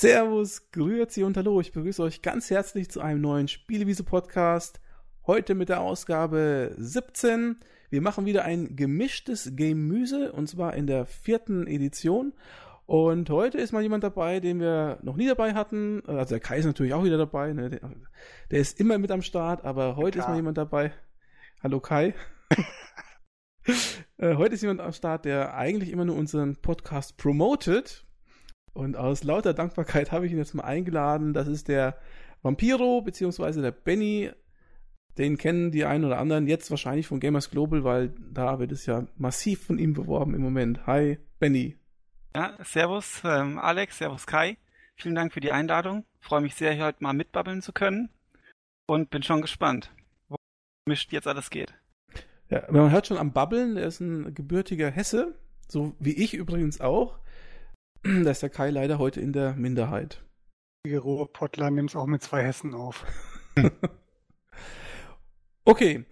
Servus, Grüezi und Hallo. Ich begrüße euch ganz herzlich zu einem neuen Spielewiese-Podcast. Heute mit der Ausgabe 17. Wir machen wieder ein gemischtes Gemüse und zwar in der vierten Edition. Und heute ist mal jemand dabei, den wir noch nie dabei hatten. Also der Kai ist natürlich auch wieder dabei. Ne? Der, der, ist immer mit am Start, aber heute Klar. ist mal jemand dabei. Hallo Kai. äh, heute ist jemand am Start, der eigentlich immer nur unseren Podcast promotet. Und aus lauter Dankbarkeit habe ich ihn jetzt mal eingeladen. Das ist der Vampiro, beziehungsweise der Benny. Den kennen die einen oder anderen jetzt wahrscheinlich von Gamers Global, weil da wird es ja massiv von ihm beworben im Moment. Hi, Benny. Ja, servus ähm, Alex, servus Kai. Vielen Dank für die Einladung. Freue mich sehr, hier heute mal mitbabbeln zu können. Und bin schon gespannt, wo mischt jetzt alles geht. Ja, man hört schon am Babbeln, er ist ein gebürtiger Hesse, so wie ich übrigens auch. Da ist der Kai leider heute in der Minderheit. Die Ruhrpottler nimmt es auch mit zwei Hessen auf. okay.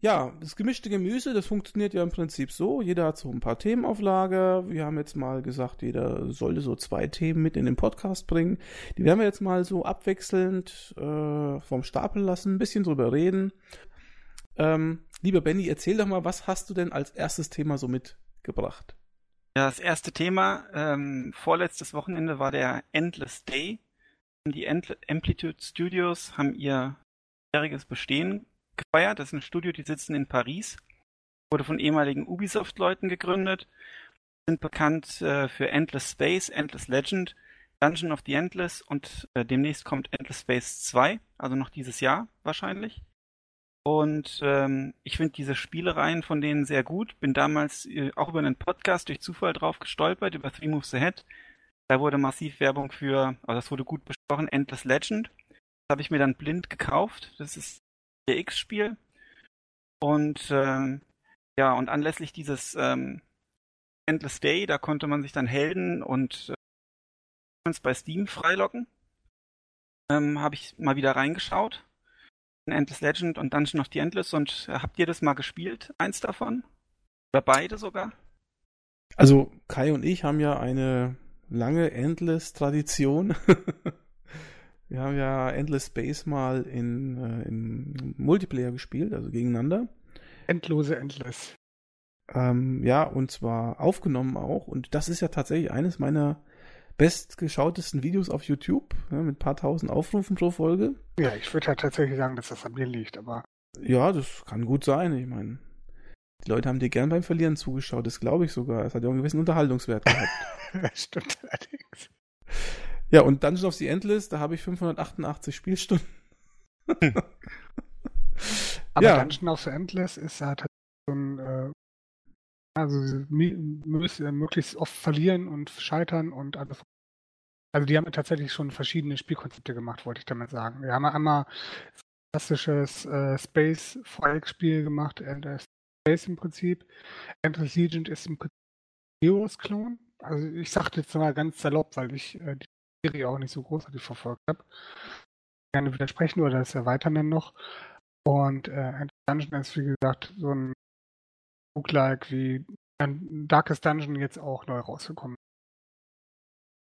Ja, das gemischte Gemüse, das funktioniert ja im Prinzip so. Jeder hat so ein paar Themen auf Lager. Wir haben jetzt mal gesagt, jeder sollte so zwei Themen mit in den Podcast bringen. Die werden wir jetzt mal so abwechselnd äh, vom Stapel lassen, ein bisschen drüber reden. Ähm, lieber Benny, erzähl doch mal, was hast du denn als erstes Thema so mitgebracht? Ja, das erste Thema, ähm, vorletztes Wochenende war der Endless Day. Die Amplitude Studios haben ihr jähriges Bestehen gefeiert. Das ist ein Studio, die sitzen in Paris. Wurde von ehemaligen Ubisoft-Leuten gegründet. Sind bekannt äh, für Endless Space, Endless Legend, Dungeon of the Endless und äh, demnächst kommt Endless Space 2, also noch dieses Jahr wahrscheinlich. Und ähm, ich finde diese Spielereien von denen sehr gut. Bin damals äh, auch über einen Podcast durch Zufall drauf gestolpert, über Three Moves Ahead. Da wurde massiv Werbung für, also das wurde gut besprochen, Endless Legend. Das habe ich mir dann blind gekauft. Das ist ein X-Spiel. Und ähm, ja, und anlässlich dieses ähm, Endless Day, da konnte man sich dann Helden und äh, bei Steam freilocken. Ähm, habe ich mal wieder reingeschaut Endless Legend und Dungeon of the Endless und äh, habt ihr das mal gespielt? Eins davon? Oder beide sogar? Also Kai und ich haben ja eine lange Endless-Tradition. Wir haben ja Endless Space mal in, äh, in Multiplayer gespielt, also gegeneinander. Endlose Endless. Ähm, ja, und zwar aufgenommen auch. Und das ist ja tatsächlich eines meiner bestgeschautesten Videos auf YouTube, ja, mit ein paar tausend Aufrufen pro Folge. Ja, ich würde halt tatsächlich sagen, dass das an mir liegt, aber. Ja, das kann gut sein. Ich meine, die Leute haben dir gern beim Verlieren zugeschaut, das glaube ich sogar. Es hat ja auch einen gewissen Unterhaltungswert gehabt. Stimmt allerdings. Ja, und Dungeon of the Endless, da habe ich 588 Spielstunden. aber ja. Dungeon of the Endless ist halt so ein äh, also möglichst oft verlieren und scheitern und alles. Also die haben tatsächlich schon verschiedene Spielkonzepte gemacht, wollte ich damit sagen. Wir haben einmal klassisches äh, Space Volk-Spiel gemacht, Endless Space im Prinzip. Endless Legend ist im Prinzip Heroes-Klon. Also ich sagte jetzt mal ganz salopp, weil ich äh, die Serie auch nicht so großartig verfolgt habe. Gerne widersprechen oder das erweitern dann noch. Und äh, Dungeon ist, wie gesagt, so ein Roguelike wie Darkest Dungeon jetzt auch neu rausgekommen.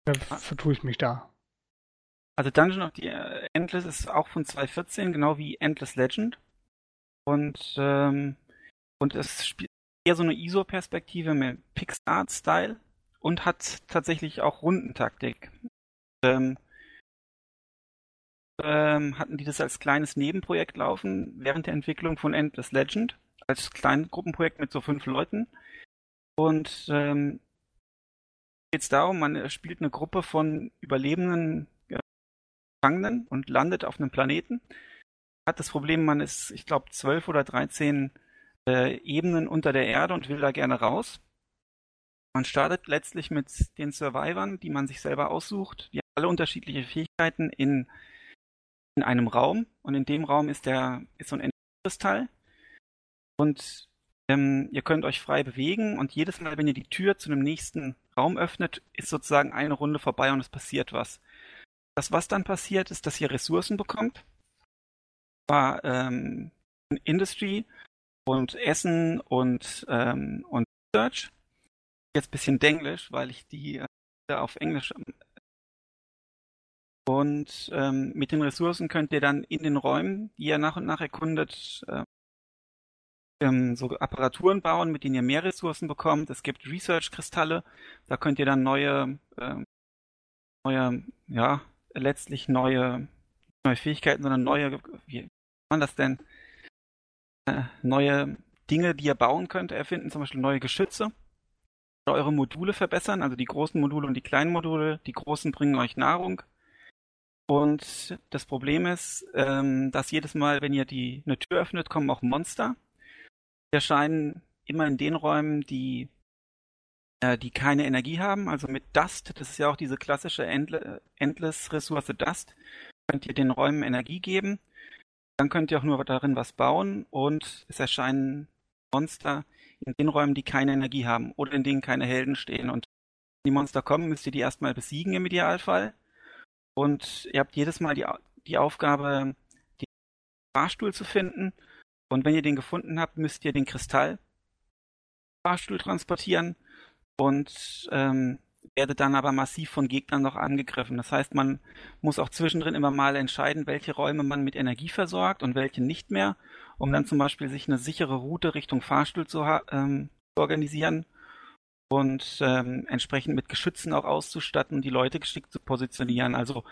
Da ah. vertue ich mich da. Also Dungeon of the Endless ist auch von 2014, genau wie Endless Legend. Und, ähm, und es spielt eher so eine ISO-Perspektive mit Pixart-Style und hat tatsächlich auch Rundentaktik. Ähm, ähm, hatten die das als kleines Nebenprojekt laufen während der Entwicklung von Endless Legend als kleines Gruppenprojekt mit so fünf Leuten. Und ähm, geht es darum, man spielt eine Gruppe von überlebenden ja, Gefangenen und landet auf einem Planeten. Hat das Problem, man ist, ich glaube, zwölf oder dreizehn äh, Ebenen unter der Erde und will da gerne raus. Man startet letztlich mit den Survivern, die man sich selber aussucht. Die haben alle unterschiedliche Fähigkeiten in, in einem Raum. Und in dem Raum ist der ist so ein Energiekristall. Und ähm, ihr könnt euch frei bewegen und jedes Mal, wenn ihr die Tür zu einem nächsten Raum öffnet, ist sozusagen eine Runde vorbei und es passiert was. Das, was dann passiert, ist, dass ihr Ressourcen bekommt. War ähm, Industry und Essen und, ähm, und Research. Jetzt ein bisschen Denglisch, weil ich die äh, auf Englisch Und ähm, mit den Ressourcen könnt ihr dann in den Räumen, die ihr nach und nach erkundet, äh, ähm, so Apparaturen bauen, mit denen ihr mehr Ressourcen bekommt. Es gibt Research-Kristalle, da könnt ihr dann neue, äh, neue, ja, letztlich neue, neue Fähigkeiten, sondern neue, wie man das denn? Äh, neue Dinge, die ihr bauen könnt, erfinden, zum Beispiel neue Geschütze oder eure Module verbessern, also die großen Module und die kleinen Module. Die großen bringen euch Nahrung. Und das Problem ist, ähm, dass jedes Mal, wenn ihr die eine Tür öffnet, kommen auch Monster. Erscheinen immer in den Räumen, die äh, die keine Energie haben, also mit Dust, das ist ja auch diese klassische Endless-Ressource Dust, könnt ihr den Räumen Energie geben. Dann könnt ihr auch nur darin was bauen und es erscheinen Monster in den Räumen, die keine Energie haben oder in denen keine Helden stehen. Und wenn die Monster kommen, müsst ihr die erstmal besiegen im Idealfall. Und ihr habt jedes Mal die, die Aufgabe, den Fahrstuhl zu finden. Und wenn ihr den gefunden habt, müsst ihr den Kristall Fahrstuhl transportieren und ähm, werdet dann aber massiv von Gegnern noch angegriffen. Das heißt, man muss auch zwischendrin immer mal entscheiden, welche Räume man mit Energie versorgt und welche nicht mehr, um dann zum Beispiel sich eine sichere Route Richtung Fahrstuhl zu, ähm, organisieren und ähm, entsprechend mit Geschützen auch auszustatten, die Leute geschickt zu positionieren. Also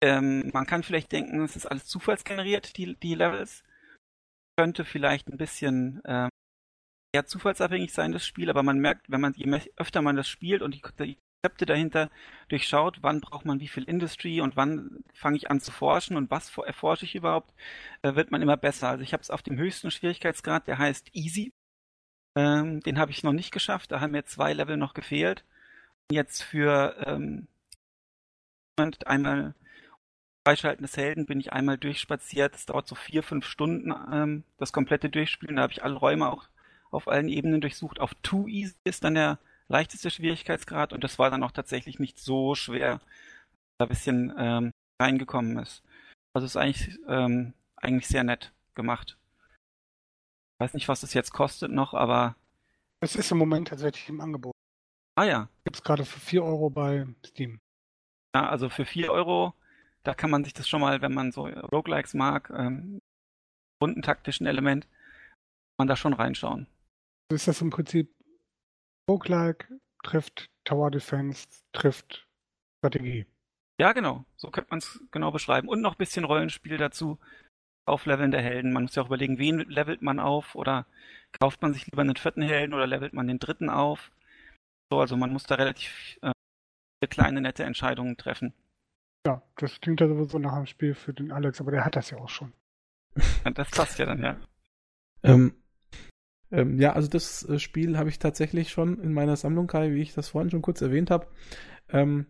ähm, man kann vielleicht denken, es ist alles zufallsgeneriert, die, die Levels. Könnte vielleicht ein bisschen ähm, eher zufallsabhängig sein, das Spiel, aber man merkt, wenn man, je öfter man das spielt und die, die Konzepte dahinter durchschaut, wann braucht man wie viel Industry und wann fange ich an zu forschen und was erforsche ich überhaupt, äh, wird man immer besser. Also ich habe es auf dem höchsten Schwierigkeitsgrad, der heißt Easy. Ähm, den habe ich noch nicht geschafft, da haben mir zwei Level noch gefehlt. Jetzt für ähm, einmal Freischalten des Helden bin ich einmal durchspaziert. Das dauert so vier, fünf Stunden, ähm, das komplette Durchspielen. Da habe ich alle Räume auch auf allen Ebenen durchsucht. Auf Too Easy ist dann der leichteste Schwierigkeitsgrad und das war dann auch tatsächlich nicht so schwer, da ein bisschen ähm, reingekommen ist. Also ist eigentlich, ähm, eigentlich sehr nett gemacht. Ich weiß nicht, was das jetzt kostet noch, aber. Es ist im Moment tatsächlich im Angebot. Ah ja. Gibt es gerade für 4 Euro bei Steam. Ja, also für 4 Euro, da kann man sich das schon mal, wenn man so Roguelikes mag, ähm, rundentaktischen Element, man da schon reinschauen ist das im Prinzip Roguelike trifft Tower Defense, trifft Strategie. Ja, genau. So könnte man es genau beschreiben. Und noch ein bisschen Rollenspiel dazu. Aufleveln der Helden. Man muss ja auch überlegen, wen levelt man auf oder kauft man sich lieber einen vierten Helden oder levelt man den dritten auf. So, also man muss da relativ äh, kleine, nette Entscheidungen treffen. Ja, das klingt ja sowieso nach einem Spiel für den Alex, aber der hat das ja auch schon. das passt ja dann, ja. Ähm, ähm, ja, also das äh, Spiel habe ich tatsächlich schon in meiner Sammlung, Kai, wie ich das vorhin schon kurz erwähnt habe. Ähm,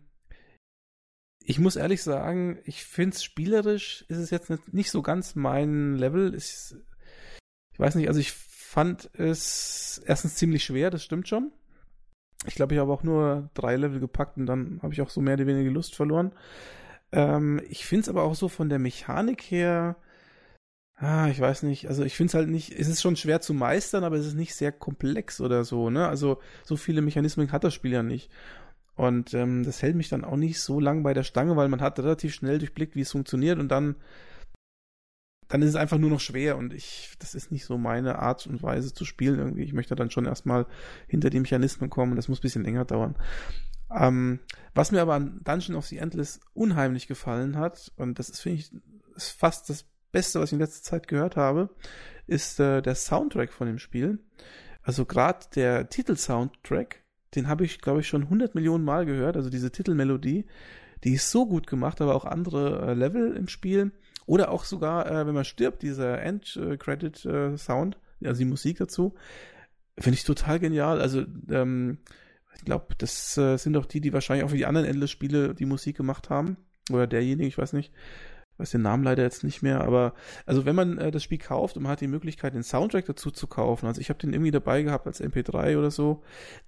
ich muss ehrlich sagen, ich finde es spielerisch, ist es jetzt nicht, nicht, so ganz mein Level. Ich, ich weiß nicht, also ich fand es erstens ziemlich schwer, das stimmt schon. Ich glaube, ich habe auch nur drei Level gepackt und dann habe ich auch so mehr oder weniger Lust verloren. Ähm, ich finde es aber auch so von der Mechanik her, Ah, ich weiß nicht. Also ich finde es halt nicht, es ist schon schwer zu meistern, aber es ist nicht sehr komplex oder so, ne? Also so viele Mechanismen hat das Spiel ja nicht. Und ähm, das hält mich dann auch nicht so lang bei der Stange, weil man hat relativ schnell durchblickt, wie es funktioniert und dann, dann ist es einfach nur noch schwer und ich, das ist nicht so meine Art und Weise zu spielen irgendwie. Ich möchte dann schon erstmal hinter die Mechanismen kommen und das muss ein bisschen länger dauern. Ähm, was mir aber an Dungeon of the Endless unheimlich gefallen hat, und das ist, finde ich, ist fast das Beste, was ich in letzter Zeit gehört habe, ist äh, der Soundtrack von dem Spiel. Also gerade der Titel-Soundtrack, den habe ich, glaube ich, schon 100 Millionen Mal gehört. Also diese Titelmelodie, die ist so gut gemacht, aber auch andere äh, Level im Spiel. Oder auch sogar, äh, wenn man stirbt, dieser End-Credit-Sound, also die Musik dazu, finde ich total genial. Also, ähm, ich glaube, das äh, sind doch die, die wahrscheinlich auch für die anderen Endless-Spiele die Musik gemacht haben. Oder derjenige, ich weiß nicht weiß den Namen leider jetzt nicht mehr, aber also wenn man äh, das Spiel kauft und man hat die Möglichkeit, den Soundtrack dazu zu kaufen, also ich habe den irgendwie dabei gehabt als MP3 oder so,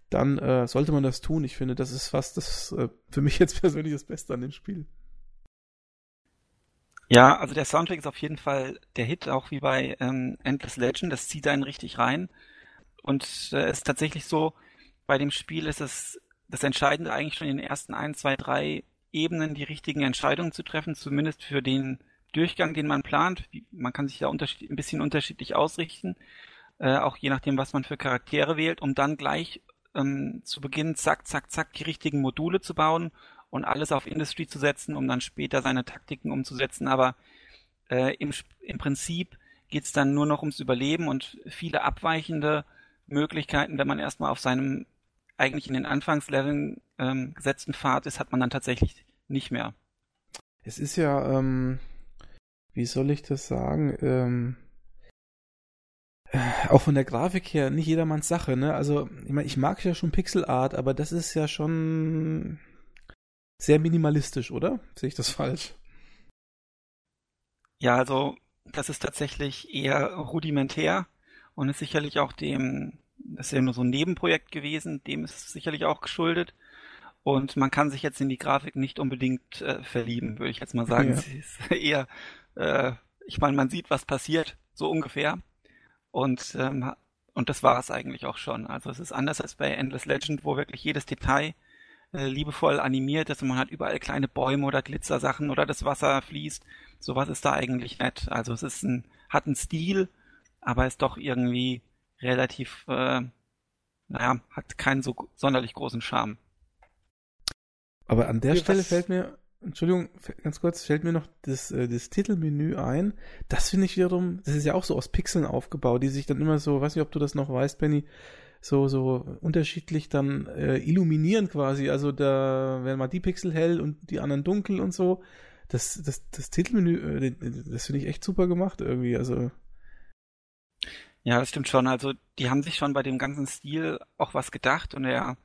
dann äh, sollte man das tun. Ich finde, das ist fast das äh, für mich jetzt persönlich das Beste an dem Spiel. Ja, also der Soundtrack ist auf jeden Fall der Hit, auch wie bei ähm, Endless Legend. Das zieht einen richtig rein. Und äh, es ist tatsächlich so, bei dem Spiel ist es das Entscheidende eigentlich schon in den ersten ein, zwei, drei Ebenen die richtigen Entscheidungen zu treffen, zumindest für den Durchgang, den man plant. Man kann sich da ein bisschen unterschiedlich ausrichten, äh, auch je nachdem, was man für Charaktere wählt, um dann gleich ähm, zu Beginn zack, zack, zack die richtigen Module zu bauen und alles auf Industry zu setzen, um dann später seine Taktiken umzusetzen. Aber äh, im, im Prinzip geht es dann nur noch ums Überleben und viele abweichende Möglichkeiten, wenn man erstmal auf seinem eigentlich in den Anfangsleveln ähm, gesetzten Pfad ist, hat man dann tatsächlich nicht mehr. Es ist ja, ähm, wie soll ich das sagen, ähm, auch von der Grafik her nicht jedermanns Sache, ne? Also, ich meine, ich mag ja schon Pixel Art, aber das ist ja schon sehr minimalistisch, oder? Sehe ich das falsch? Ja, also das ist tatsächlich eher rudimentär und ist sicherlich auch dem, das ist ja nur so ein Nebenprojekt gewesen, dem ist es sicherlich auch geschuldet. Und man kann sich jetzt in die Grafik nicht unbedingt äh, verlieben, würde ich jetzt mal sagen. Ja. Sie ist eher, äh, ich meine, man sieht, was passiert, so ungefähr. Und, ähm, und das war es eigentlich auch schon. Also es ist anders als bei Endless Legend, wo wirklich jedes Detail äh, liebevoll animiert ist und man hat überall kleine Bäume oder Glitzersachen oder das Wasser fließt. Sowas ist da eigentlich nett. Also es ist ein, hat einen Stil, aber ist doch irgendwie relativ, äh, naja, hat keinen so sonderlich großen Charme. Aber an der Stelle fällt mir Entschuldigung, ganz kurz, fällt mir noch das, äh, das Titelmenü ein. Das finde ich wiederum, das ist ja auch so aus Pixeln aufgebaut, die sich dann immer so, weiß nicht, ob du das noch weißt, Benny, so, so unterschiedlich dann äh, illuminieren quasi. Also da werden mal die Pixel hell und die anderen dunkel und so. Das, das, das Titelmenü, äh, das finde ich echt super gemacht irgendwie. Also. Ja, das stimmt schon. Also die haben sich schon bei dem ganzen Stil auch was gedacht und er,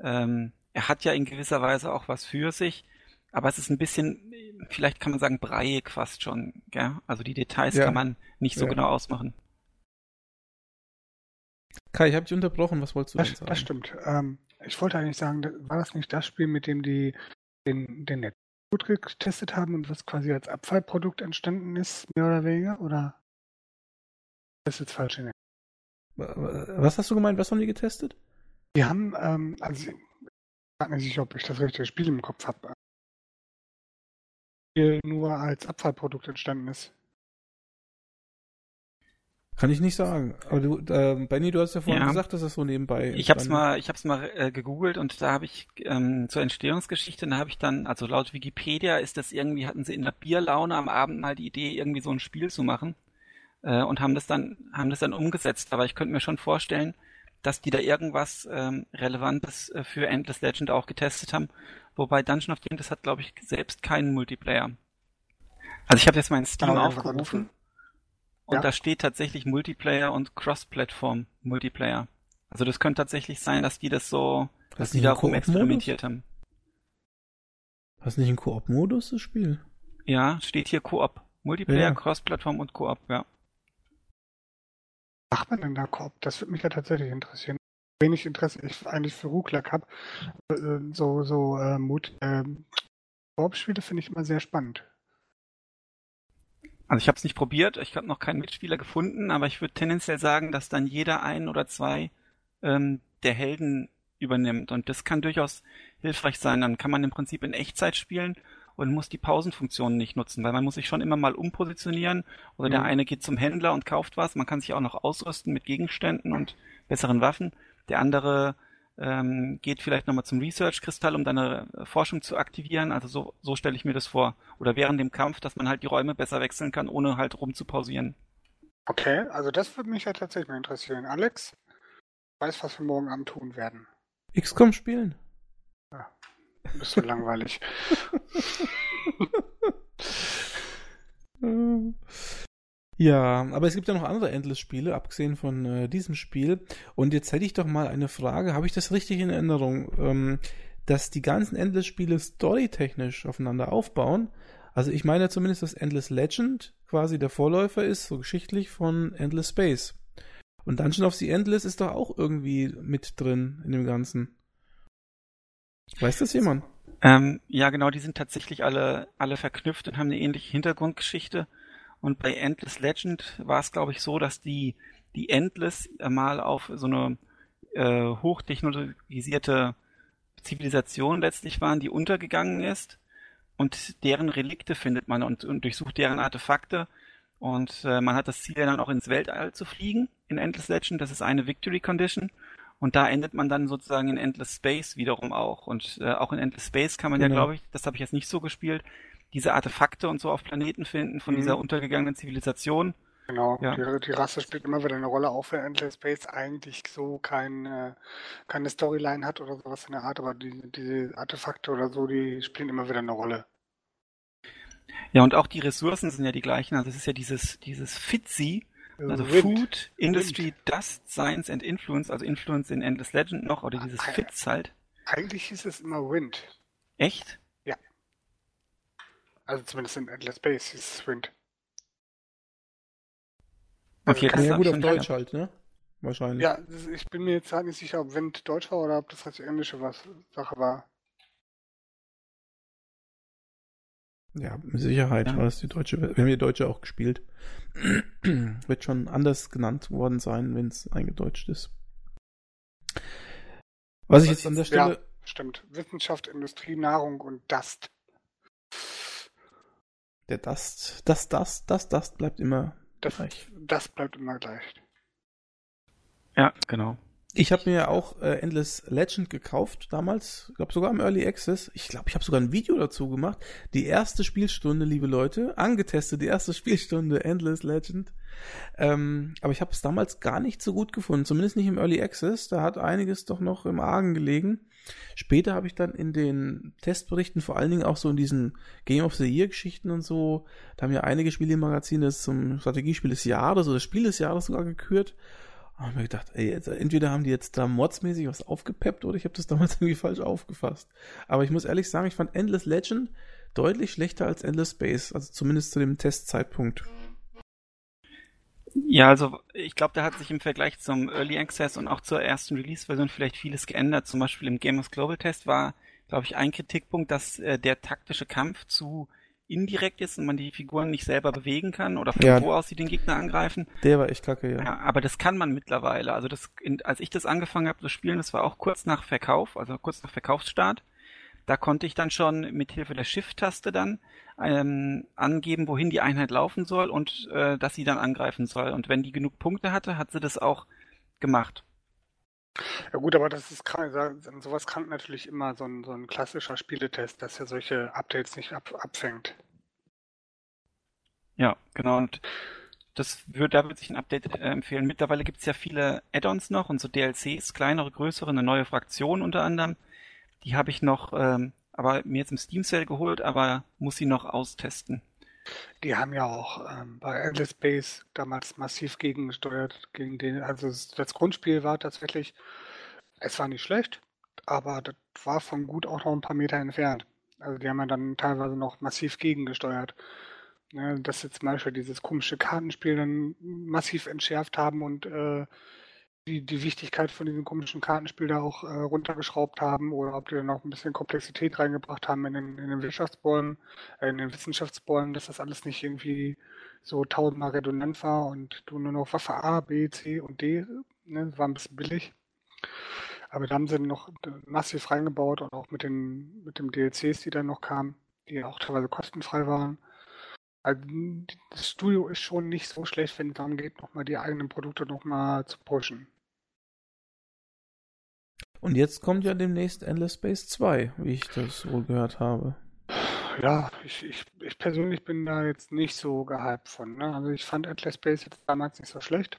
ähm, er hat ja in gewisser Weise auch was für sich aber es ist ein bisschen, vielleicht kann man sagen, breiig fast schon. Gell? Also die Details ja. kann man nicht so ja. genau ausmachen. Kai, ich habe dich unterbrochen, was wolltest du das, sagen? Das stimmt. Ähm, ich wollte eigentlich sagen, war das nicht das Spiel, mit dem die den, den Net gut getestet haben und was quasi als Abfallprodukt entstanden ist, mehr oder weniger? Oder das ist jetzt falsch? In was hast du gemeint? Was haben die getestet? Die haben, ähm, also ich weiß nicht, ob ich das richtige Spiel im Kopf habe. Spiel nur als Abfallprodukt entstanden ist. Kann ich nicht sagen. Aber du, äh, Benny, du hast ja vorhin ja. gesagt, dass das so nebenbei. Ich hab's mal, ich hab's mal äh, gegoogelt und da habe ich ähm, zur Entstehungsgeschichte, da habe ich dann, also laut Wikipedia ist das irgendwie, hatten sie in der Bierlaune am Abend mal die Idee, irgendwie so ein Spiel zu machen äh, und haben das dann, haben das dann umgesetzt. Aber ich könnte mir schon vorstellen, dass die da irgendwas ähm, Relevantes äh, für Endless Legend auch getestet haben. Wobei Dungeon of Dragons hat, glaube ich, selbst keinen Multiplayer. Also ich habe jetzt meinen Steam aufgerufen und ja. da steht tatsächlich Multiplayer und Cross-Plattform Multiplayer. Also das könnte tatsächlich sein, dass die das so, das dass die da experimentiert haben. Hast du nicht einen Koop-Modus, das Spiel? Ja, steht hier Koop. Multiplayer, ja. Cross-Plattform und Koop, ja macht man denn da Koop? Das würde mich ja tatsächlich interessieren. Wenig Interesse ich eigentlich für Rucklack habe. Äh, so so äh, Mut, äh, Koop-Spiele finde ich immer sehr spannend. Also ich habe es nicht probiert, ich habe noch keinen Mitspieler gefunden, aber ich würde tendenziell sagen, dass dann jeder ein oder zwei ähm, der Helden übernimmt. Und das kann durchaus hilfreich sein. Dann kann man im Prinzip in Echtzeit spielen und muss die Pausenfunktion nicht nutzen, weil man muss sich schon immer mal umpositionieren oder mhm. der eine geht zum Händler und kauft was, man kann sich auch noch ausrüsten mit Gegenständen und besseren Waffen, der andere ähm, geht vielleicht nochmal zum Research-Kristall, um deine Forschung zu aktivieren, also so, so stelle ich mir das vor. Oder während dem Kampf, dass man halt die Räume besser wechseln kann, ohne halt rumzupausieren. Okay, also das würde mich ja tatsächlich mal interessieren. Alex, weiß, was wir morgen Abend tun werden. XCOM spielen. Ja, bist so langweilig. Ja, aber es gibt ja noch andere Endless-Spiele, abgesehen von äh, diesem Spiel. Und jetzt hätte ich doch mal eine Frage, habe ich das richtig in Erinnerung, ähm, dass die ganzen Endless-Spiele storytechnisch aufeinander aufbauen? Also ich meine zumindest, dass Endless Legend quasi der Vorläufer ist, so geschichtlich von Endless Space. Und Dungeon of the Endless ist doch auch irgendwie mit drin in dem Ganzen. Weiß das jemand? Ähm, ja, genau, die sind tatsächlich alle, alle verknüpft und haben eine ähnliche Hintergrundgeschichte. Und bei Endless Legend war es, glaube ich, so, dass die, die Endless mal auf so eine äh, hochtechnologisierte Zivilisation letztlich waren, die untergegangen ist. Und deren Relikte findet man und, und durchsucht deren Artefakte. Und äh, man hat das Ziel dann auch ins Weltall zu fliegen in Endless Legend, das ist eine Victory Condition. Und da endet man dann sozusagen in Endless Space wiederum auch. Und äh, auch in Endless Space kann man genau. ja glaube ich, das habe ich jetzt nicht so gespielt, diese Artefakte und so auf Planeten finden von mhm. dieser untergegangenen Zivilisation Genau, ja. die, die, Rasse spielt immer wieder eine Rolle, auch wenn Endless Space eigentlich so kein, äh, keine Storyline hat oder sowas in der Art, aber die, diese Artefakte oder so, die spielen immer wieder eine Rolle. Ja, und auch die Ressourcen sind ja die gleichen. Also es ist ja dieses, dieses FITSI, also Wind. Food, Industry, Wind. Dust, Science and Influence, also Influence in Endless Legend noch, oder dieses FITS halt. Eigentlich hieß es immer Wind. Echt? Also zumindest in Endless Space hieß es Wind. Okay, das ja gut auf Deutsch halt, ne? Wahrscheinlich. Ja, ich bin mir jetzt halt nicht sicher, ob Wind Deutsch war oder ob das halt englische was Sache war. Ja, mit Sicherheit ja. war das die deutsche. Wir haben die deutsche auch gespielt. Wird schon anders genannt worden sein, wenn es eingedeutscht ist. Was ich jetzt an der Stelle. Ja, stimmt. Wissenschaft, Industrie, Nahrung und Dust. Der Dust, das, das, das, das bleibt immer das, das bleibt immer gleich. Ja, genau. Ich habe mir ja auch äh, Endless Legend gekauft damals, ich glaube sogar im Early Access. Ich glaube, ich habe sogar ein Video dazu gemacht. Die erste Spielstunde, liebe Leute, angetestet, die erste Spielstunde Endless Legend. Ähm, aber ich habe es damals gar nicht so gut gefunden, zumindest nicht im Early Access. Da hat einiges doch noch im Argen gelegen. Später habe ich dann in den Testberichten, vor allen Dingen auch so in diesen Game of the Year Geschichten und so, da haben ja einige Spielemagazine zum Strategiespiel des Jahres oder Spiel des Jahres sogar gekürt. Habe mir gedacht, ey, jetzt, entweder haben die jetzt da modsmäßig was aufgepeppt oder ich habe das damals irgendwie falsch aufgefasst. Aber ich muss ehrlich sagen, ich fand Endless Legend deutlich schlechter als Endless Space, also zumindest zu dem Testzeitpunkt. Ja, also ich glaube, da hat sich im Vergleich zum Early Access und auch zur ersten Release-Version vielleicht vieles geändert. Zum Beispiel im Gamers Global Test war, glaube ich, ein Kritikpunkt, dass äh, der taktische Kampf zu indirekt ist und man die Figuren nicht selber bewegen kann oder von ja, wo aus sie den Gegner angreifen. Der war echt kacke, ja. ja aber das kann man mittlerweile. Also das, in, als ich das angefangen habe zu spielen, das war auch kurz nach Verkauf, also kurz nach Verkaufsstart. Da konnte ich dann schon mit Hilfe der Shift-Taste dann ähm, angeben, wohin die Einheit laufen soll und äh, dass sie dann angreifen soll. Und wenn die genug Punkte hatte, hat sie das auch gemacht. Ja gut, aber das ist krank, sowas krankt natürlich immer so ein, so ein klassischer Spieletest, dass er solche Updates nicht ab, abfängt. Ja, genau. Und das würde, da würde sich ein Update äh, empfehlen. Mittlerweile gibt es ja viele Add-ons noch und so DLCs, kleinere, größere, eine neue Fraktion unter anderem. Die habe ich noch, ähm, aber mir jetzt im Steam Sale geholt, aber muss sie noch austesten. Die haben ja auch ähm, bei Endless Space damals massiv gegengesteuert gegen den, also das Grundspiel war tatsächlich, es war nicht schlecht, aber das war von gut auch noch ein paar Meter entfernt. Also die haben ja dann teilweise noch massiv gegengesteuert. Ne, dass sie zum Beispiel dieses komische Kartenspiel dann massiv entschärft haben und äh, die, die Wichtigkeit von diesem komischen Kartenspiel da auch äh, runtergeschraubt haben oder ob die dann noch ein bisschen Komplexität reingebracht haben in den, in den Wirtschaftsbäumen, äh, in den Wissenschaftsbäumen, dass das alles nicht irgendwie so tausendmal redundant war und du nur noch Waffe A, B, C und D, ne, war ein bisschen billig. Aber da haben sie noch massiv reingebaut und auch mit den, mit den DLCs, die dann noch kamen, die auch teilweise kostenfrei waren. Also das Studio ist schon nicht so schlecht, wenn es darum geht, nochmal die eigenen Produkte nochmal zu pushen. Und jetzt kommt ja demnächst Endless Space 2, wie ich das wohl gehört habe. Ja, ich, ich, ich persönlich bin da jetzt nicht so gehypt von. Ne? Also ich fand Endless Space jetzt damals nicht so schlecht.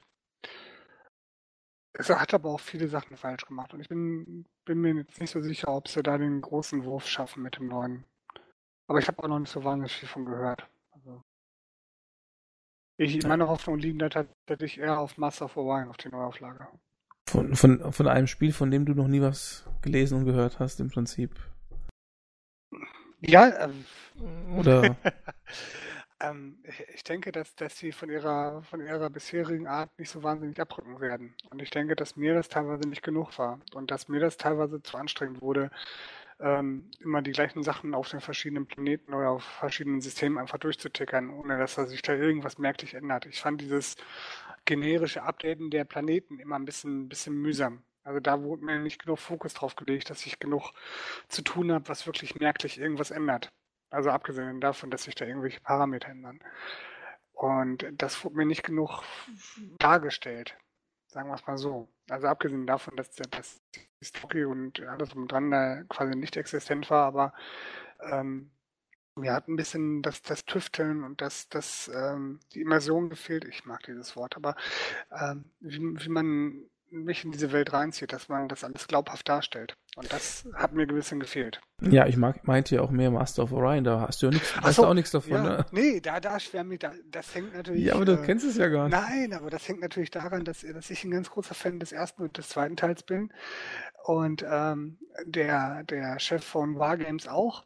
Es hat aber auch viele Sachen falsch gemacht und ich bin, bin mir jetzt nicht so sicher, ob sie da den großen Wurf schaffen mit dem neuen. Aber ich habe auch noch nicht so wahnsinnig viel von gehört. Also ich, meine Hoffnung liegen da tatsächlich eher auf Master of Orion, auf die Neuauflage. Von, von, von einem Spiel, von dem du noch nie was gelesen und gehört hast, im Prinzip. Ja, ähm, oder? ähm, ich denke, dass, dass sie von ihrer, von ihrer bisherigen Art nicht so wahnsinnig abrücken werden. Und ich denke, dass mir das teilweise nicht genug war und dass mir das teilweise zu anstrengend wurde, ähm, immer die gleichen Sachen auf den verschiedenen Planeten oder auf verschiedenen Systemen einfach durchzutickern, ohne dass da sich da irgendwas merklich ändert. Ich fand dieses generische Updaten der Planeten immer ein bisschen, bisschen mühsam. Also da wurde mir nicht genug Fokus drauf gelegt, dass ich genug zu tun habe, was wirklich merklich irgendwas ändert. Also abgesehen davon, dass sich da irgendwelche Parameter ändern. Und das wurde mir nicht genug dargestellt. Sagen wir es mal so. Also abgesehen davon, dass, dass die Story und alles um dran da quasi nicht existent war, aber ähm, mir hat ein bisschen das, das Tüfteln und das, das, ähm, die Immersion gefehlt. Ich mag dieses Wort, aber ähm, wie, wie man mich in diese Welt reinzieht, dass man das alles glaubhaft darstellt. Und das hat mir gewiss gefehlt. Ja, ich mag, meinte ja auch mehr Master of Orion, da hast du ja nichts, hast so, auch nichts davon, ja, ne? Nee, da, da schwärme ich, da, das hängt natürlich. Ja, aber du äh, kennst es ja gar nicht. Nein, aber das hängt natürlich daran, dass, dass ich ein ganz großer Fan des ersten und des zweiten Teils bin. Und ähm, der, der Chef von Wargames auch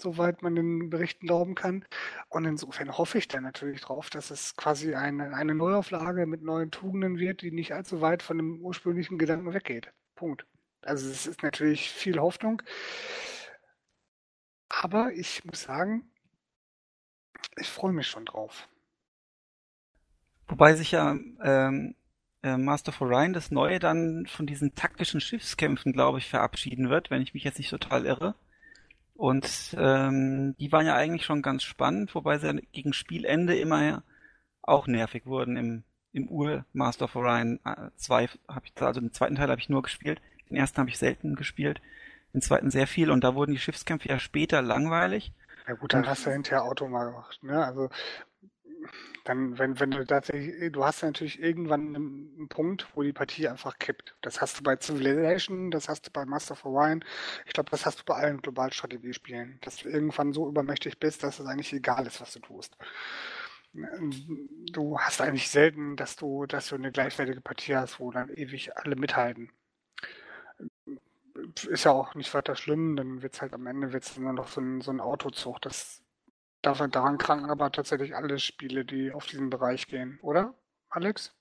soweit man den Berichten glauben kann. Und insofern hoffe ich dann natürlich drauf, dass es quasi eine, eine Neuauflage mit neuen Tugenden wird, die nicht allzu weit von dem ursprünglichen Gedanken weggeht. Punkt. Also es ist natürlich viel Hoffnung. Aber ich muss sagen, ich freue mich schon drauf. Wobei sich ja ähm, äh, Master of Orion, das Neue, dann von diesen taktischen Schiffskämpfen, glaube ich, verabschieden wird, wenn ich mich jetzt nicht total irre. Und ähm, die waren ja eigentlich schon ganz spannend, wobei sie gegen Spielende immer auch nervig wurden. Im, im Ur Master of Orion 2 äh, habe ich, also den zweiten Teil habe ich nur gespielt, den ersten habe ich selten gespielt, den zweiten sehr viel und da wurden die Schiffskämpfe ja später langweilig. Ja gut, dann hast du hinterher Auto mal gemacht, ne? Also dann, wenn, wenn du tatsächlich, du hast natürlich irgendwann einen, einen, Punkt, wo die Partie einfach kippt. Das hast du bei Civilization, das hast du bei Master of Orion. Ich glaube, das hast du bei allen Globalstrategiespielen, dass du irgendwann so übermächtig bist, dass es eigentlich egal ist, was du tust. Du hast eigentlich selten, dass du, dass du eine gleichwertige Partie hast, wo dann ewig alle mithalten. Ist ja auch nicht weiter schlimm, dann wird es halt am Ende wird's nur noch so ein, so ein Autozug. Das daran kranken aber tatsächlich alle Spiele, die auf diesen Bereich gehen, oder, Alex?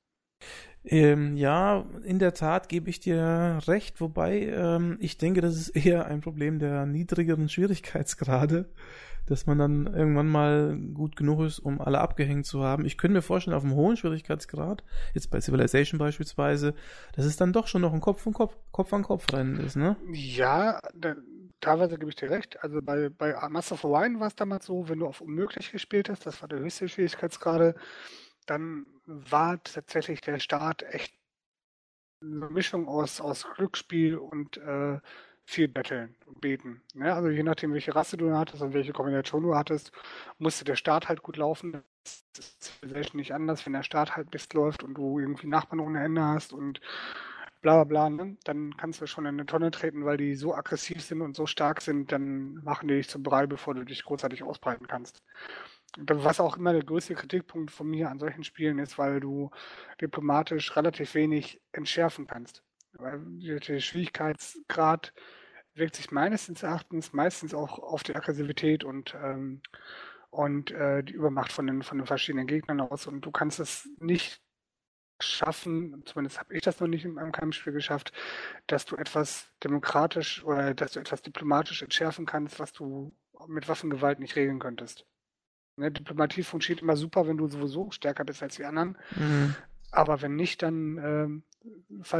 Ähm, ja, in der Tat gebe ich dir recht, wobei ähm, ich denke, das ist eher ein Problem der niedrigeren Schwierigkeitsgrade, dass man dann irgendwann mal gut genug ist, um alle abgehängt zu haben. Ich könnte mir vorstellen, auf einem hohen Schwierigkeitsgrad, jetzt bei Civilization beispielsweise, dass es dann doch schon noch ein Kopf an Kopf, Kopf an Kopf rennen ist, ne? Ja, teilweise gebe ich dir recht. Also bei, bei Master of Wine war es damals so, wenn du auf unmöglich gespielt hast, das war der höchste Schwierigkeitsgrade, dann war tatsächlich der Start echt eine Mischung aus, aus Glücksspiel und äh, viel Betteln und Beten. Ne? Also je nachdem, welche Rasse du hattest und welche Kombination du hattest, musste der Start halt gut laufen. Das ist nicht anders, wenn der Start halt Mist läuft und du irgendwie Nachbarn ohne Ende hast und bla bla bla, ne? dann kannst du schon in eine Tonne treten, weil die so aggressiv sind und so stark sind, dann machen die dich zum Brei, bevor du dich großartig ausbreiten kannst. Was auch immer der größte Kritikpunkt von mir an solchen Spielen ist, weil du diplomatisch relativ wenig entschärfen kannst. Weil der Schwierigkeitsgrad wirkt sich meines Erachtens meistens auch auf die Aggressivität und, ähm, und äh, die Übermacht von den, von den verschiedenen Gegnern aus. Und du kannst es nicht schaffen, zumindest habe ich das noch nicht in meinem Kampfspiel geschafft, dass du etwas demokratisch oder dass du etwas diplomatisch entschärfen kannst, was du mit Waffengewalt nicht regeln könntest. Ne, Diplomatie funktioniert immer super, wenn du sowieso stärker bist als die anderen. Mhm. Aber wenn nicht, dann ähm,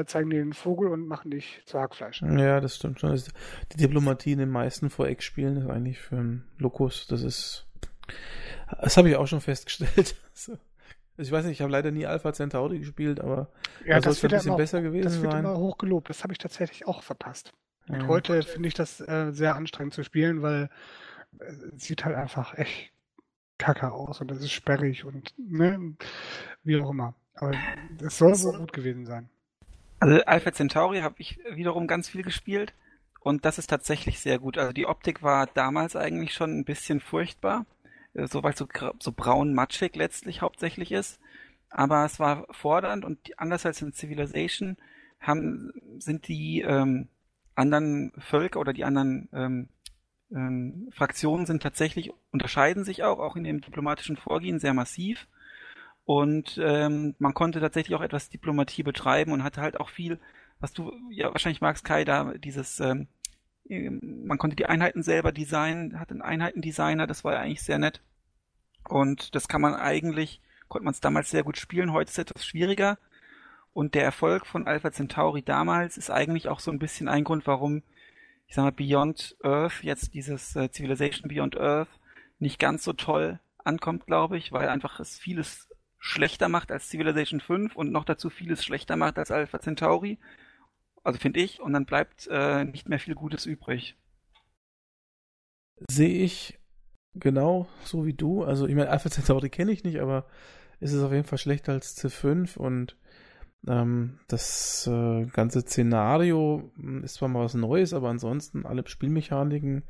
zeigen die den Vogel und machen dich zu Hackfleisch. Ja, das stimmt schon. Die Diplomatie in den meisten Voreck-Spielen ist eigentlich für einen Lokus. Das ist. Das habe ich auch schon festgestellt. Also ich weiß nicht, ich habe leider nie Alpha Centauri gespielt, aber ja, da soll es ein bisschen immer, besser gewesen das wird sein. immer hochgelobt. Das habe ich tatsächlich auch verpasst. Und ja. heute finde ich das äh, sehr anstrengend zu spielen, weil äh, es sieht halt einfach echt kacke aus und es ist sperrig und ne, wie auch immer. Aber es soll so gut gewesen sein. Also Alpha Centauri habe ich wiederum ganz viel gespielt und das ist tatsächlich sehr gut. Also die Optik war damals eigentlich schon ein bisschen furchtbar äh, so weil so, so braun matschig letztlich hauptsächlich ist. Aber es war fordernd und anders als in Civilization haben, sind die ähm, anderen Völker oder die anderen ähm, ähm, Fraktionen sind tatsächlich, unterscheiden sich auch, auch in dem diplomatischen Vorgehen sehr massiv. Und ähm, man konnte tatsächlich auch etwas Diplomatie betreiben und hatte halt auch viel, was du ja wahrscheinlich magst, Kai, da dieses ähm, man konnte die Einheiten selber designen, hatte einen Einheitendesigner, das war ja eigentlich sehr nett. Und das kann man eigentlich, konnte man es damals sehr gut spielen, heute ist es etwas schwieriger. Und der Erfolg von Alpha Centauri damals ist eigentlich auch so ein bisschen ein Grund, warum, ich sag mal, Beyond Earth, jetzt dieses äh, Civilization Beyond Earth, nicht ganz so toll ankommt, glaube ich, weil einfach es vieles schlechter macht als Civilization 5 und noch dazu vieles schlechter macht als Alpha Centauri. Also finde ich, und dann bleibt äh, nicht mehr viel Gutes übrig. Sehe ich genau so wie du. Also ich meine, Alpha Centauri kenne ich nicht, aber es ist auf jeden Fall schlechter als C5 und ähm, das äh, ganze Szenario hm, ist zwar mal was Neues, aber ansonsten alle Spielmechaniken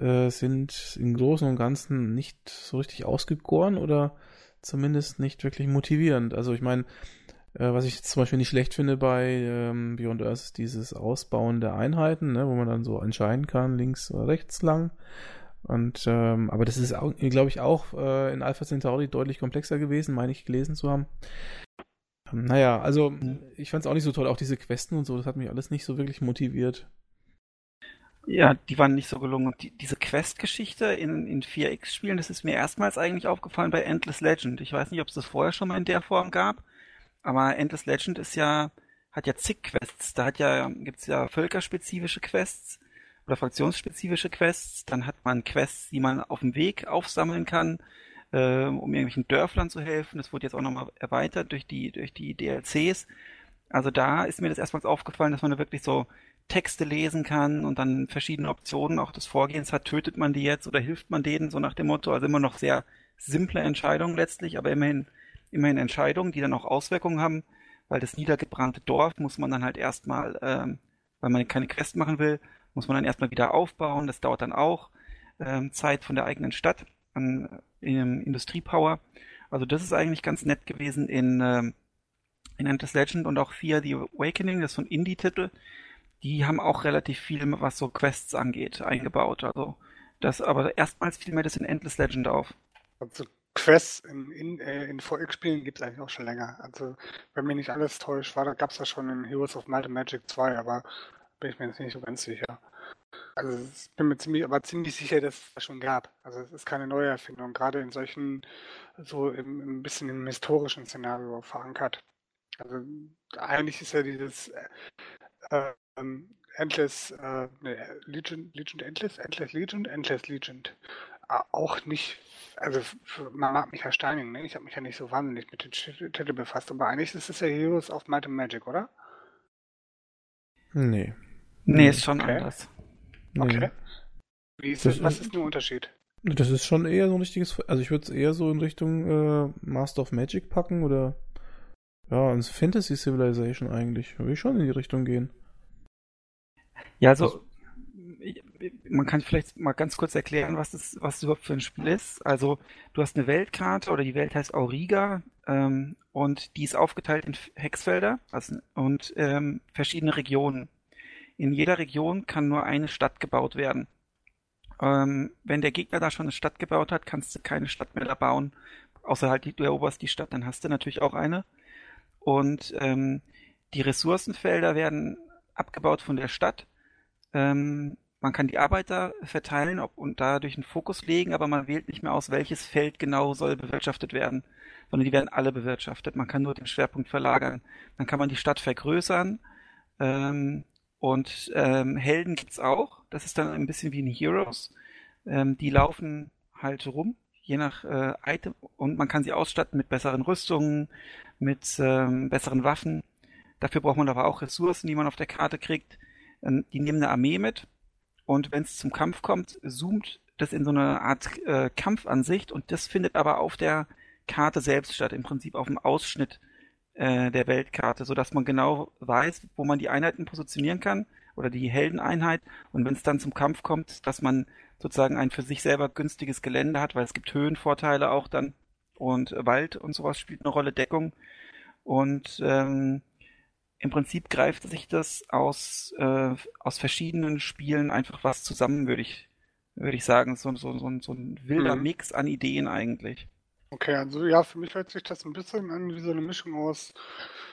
äh, sind im Großen und Ganzen nicht so richtig ausgegoren oder zumindest nicht wirklich motivierend. Also ich meine, äh, was ich zum Beispiel nicht schlecht finde bei ähm, Beyond Earth ist dieses Ausbauen der Einheiten, ne, wo man dann so entscheiden kann, links oder rechts lang. Und ähm, aber das ist, glaube ich, auch äh, in Alpha Centauri deutlich komplexer gewesen, meine ich gelesen zu haben. Ähm, naja, also mhm. ich fand es auch nicht so toll, auch diese Questen und so, das hat mich alles nicht so wirklich motiviert. Ja, die waren nicht so gelungen. Und die, diese Quest-Geschichte in, in 4X-Spielen, das ist mir erstmals eigentlich aufgefallen bei Endless Legend. Ich weiß nicht, ob es das vorher schon mal in der Form gab, aber Endless Legend ist ja, hat ja zig Quests. Da hat ja, gibt's ja völkerspezifische Quests oder fraktionsspezifische Quests. Dann hat man Quests, die man auf dem Weg aufsammeln kann, äh, um irgendwelchen Dörflern zu helfen. Das wurde jetzt auch nochmal erweitert durch die, durch die DLCs. Also da ist mir das erstmals aufgefallen, dass man da wirklich so Texte lesen kann und dann verschiedene Optionen auch des Vorgehens hat. Tötet man die jetzt oder hilft man denen, so nach dem Motto. Also immer noch sehr simple Entscheidungen letztlich, aber immerhin, immerhin Entscheidungen, die dann auch Auswirkungen haben, weil das niedergebrannte Dorf muss man dann halt erstmal, ähm, weil man keine Quest machen will, muss man dann erstmal wieder aufbauen. Das dauert dann auch ähm, Zeit von der eigenen Stadt an ähm, Industriepower. Also das ist eigentlich ganz nett gewesen in, ähm, in Endless Legend und auch Fear the Awakening, das ist so ein Indie-Titel die haben auch relativ viel, was so Quests angeht, eingebaut. Also das, aber erstmals fiel mir das in Endless Legend auf. Also Quests in, in, äh, in VX-Spielen gibt es eigentlich auch schon länger. Also wenn mir nicht alles täuscht, war, da gab es ja schon in Heroes of Might and Magic 2, aber bin ich mir jetzt nicht so ganz sicher. Also ich bin mir ziemlich, aber ziemlich sicher, dass es das schon gab. Also es ist keine neue Erfindung, gerade in solchen, so im, ein bisschen im historischen Szenario verankert. Also eigentlich ist ja dieses äh, ähm, Endless, äh, ne, Legion, Legion Endless, Endless Legion, Endless Legion. Auch nicht, also man mag mich ja steinigen, ne? ich habe mich ja nicht so wahnsinnig mit dem Titel befasst, aber eigentlich ist es ja Heroes of Might and Magic, oder? Nee. Nee, ist schon okay. anders. Okay. Wie ist das, was ist der Unterschied? Das ist schon eher so ein richtiges, also ich würde es eher so in Richtung äh, Master of Magic packen oder ja, ins Fantasy Civilization eigentlich. Würde ich schon in die Richtung gehen. Ja, also, also man kann vielleicht mal ganz kurz erklären, was das, was das überhaupt für ein Spiel ist. Also du hast eine Weltkarte oder die Welt heißt Auriga ähm, und die ist aufgeteilt in Hexfelder also, und ähm, verschiedene Regionen. In jeder Region kann nur eine Stadt gebaut werden. Ähm, wenn der Gegner da schon eine Stadt gebaut hat, kannst du keine Stadt mehr da bauen, außer halt du eroberst die Stadt, dann hast du natürlich auch eine. Und ähm, die Ressourcenfelder werden abgebaut von der Stadt ähm, man kann die Arbeiter verteilen ob, und dadurch einen Fokus legen, aber man wählt nicht mehr aus, welches Feld genau soll bewirtschaftet werden, sondern die werden alle bewirtschaftet. Man kann nur den Schwerpunkt verlagern. Dann kann man die Stadt vergrößern. Ähm, und ähm, Helden gibt's auch. Das ist dann ein bisschen wie in Heroes. Ähm, die laufen halt rum, je nach äh, Item. Und man kann sie ausstatten mit besseren Rüstungen, mit ähm, besseren Waffen. Dafür braucht man aber auch Ressourcen, die man auf der Karte kriegt. Ähm, die nehmen eine Armee mit und wenn es zum Kampf kommt, zoomt das in so eine Art äh, Kampfansicht und das findet aber auf der Karte selbst statt, im Prinzip auf dem Ausschnitt äh, der Weltkarte, sodass man genau weiß, wo man die Einheiten positionieren kann oder die Heldeneinheit. Und wenn es dann zum Kampf kommt, dass man sozusagen ein für sich selber günstiges Gelände hat, weil es gibt Höhenvorteile auch dann. Und Wald und sowas spielt eine Rolle, Deckung. Und ähm, im Prinzip greift sich das aus, äh, aus verschiedenen Spielen einfach was zusammen, würde ich, würde ich sagen. So, so, so, so ein wilder mhm. Mix an Ideen eigentlich. Okay, also ja, für mich hört sich das ein bisschen an wie so eine Mischung aus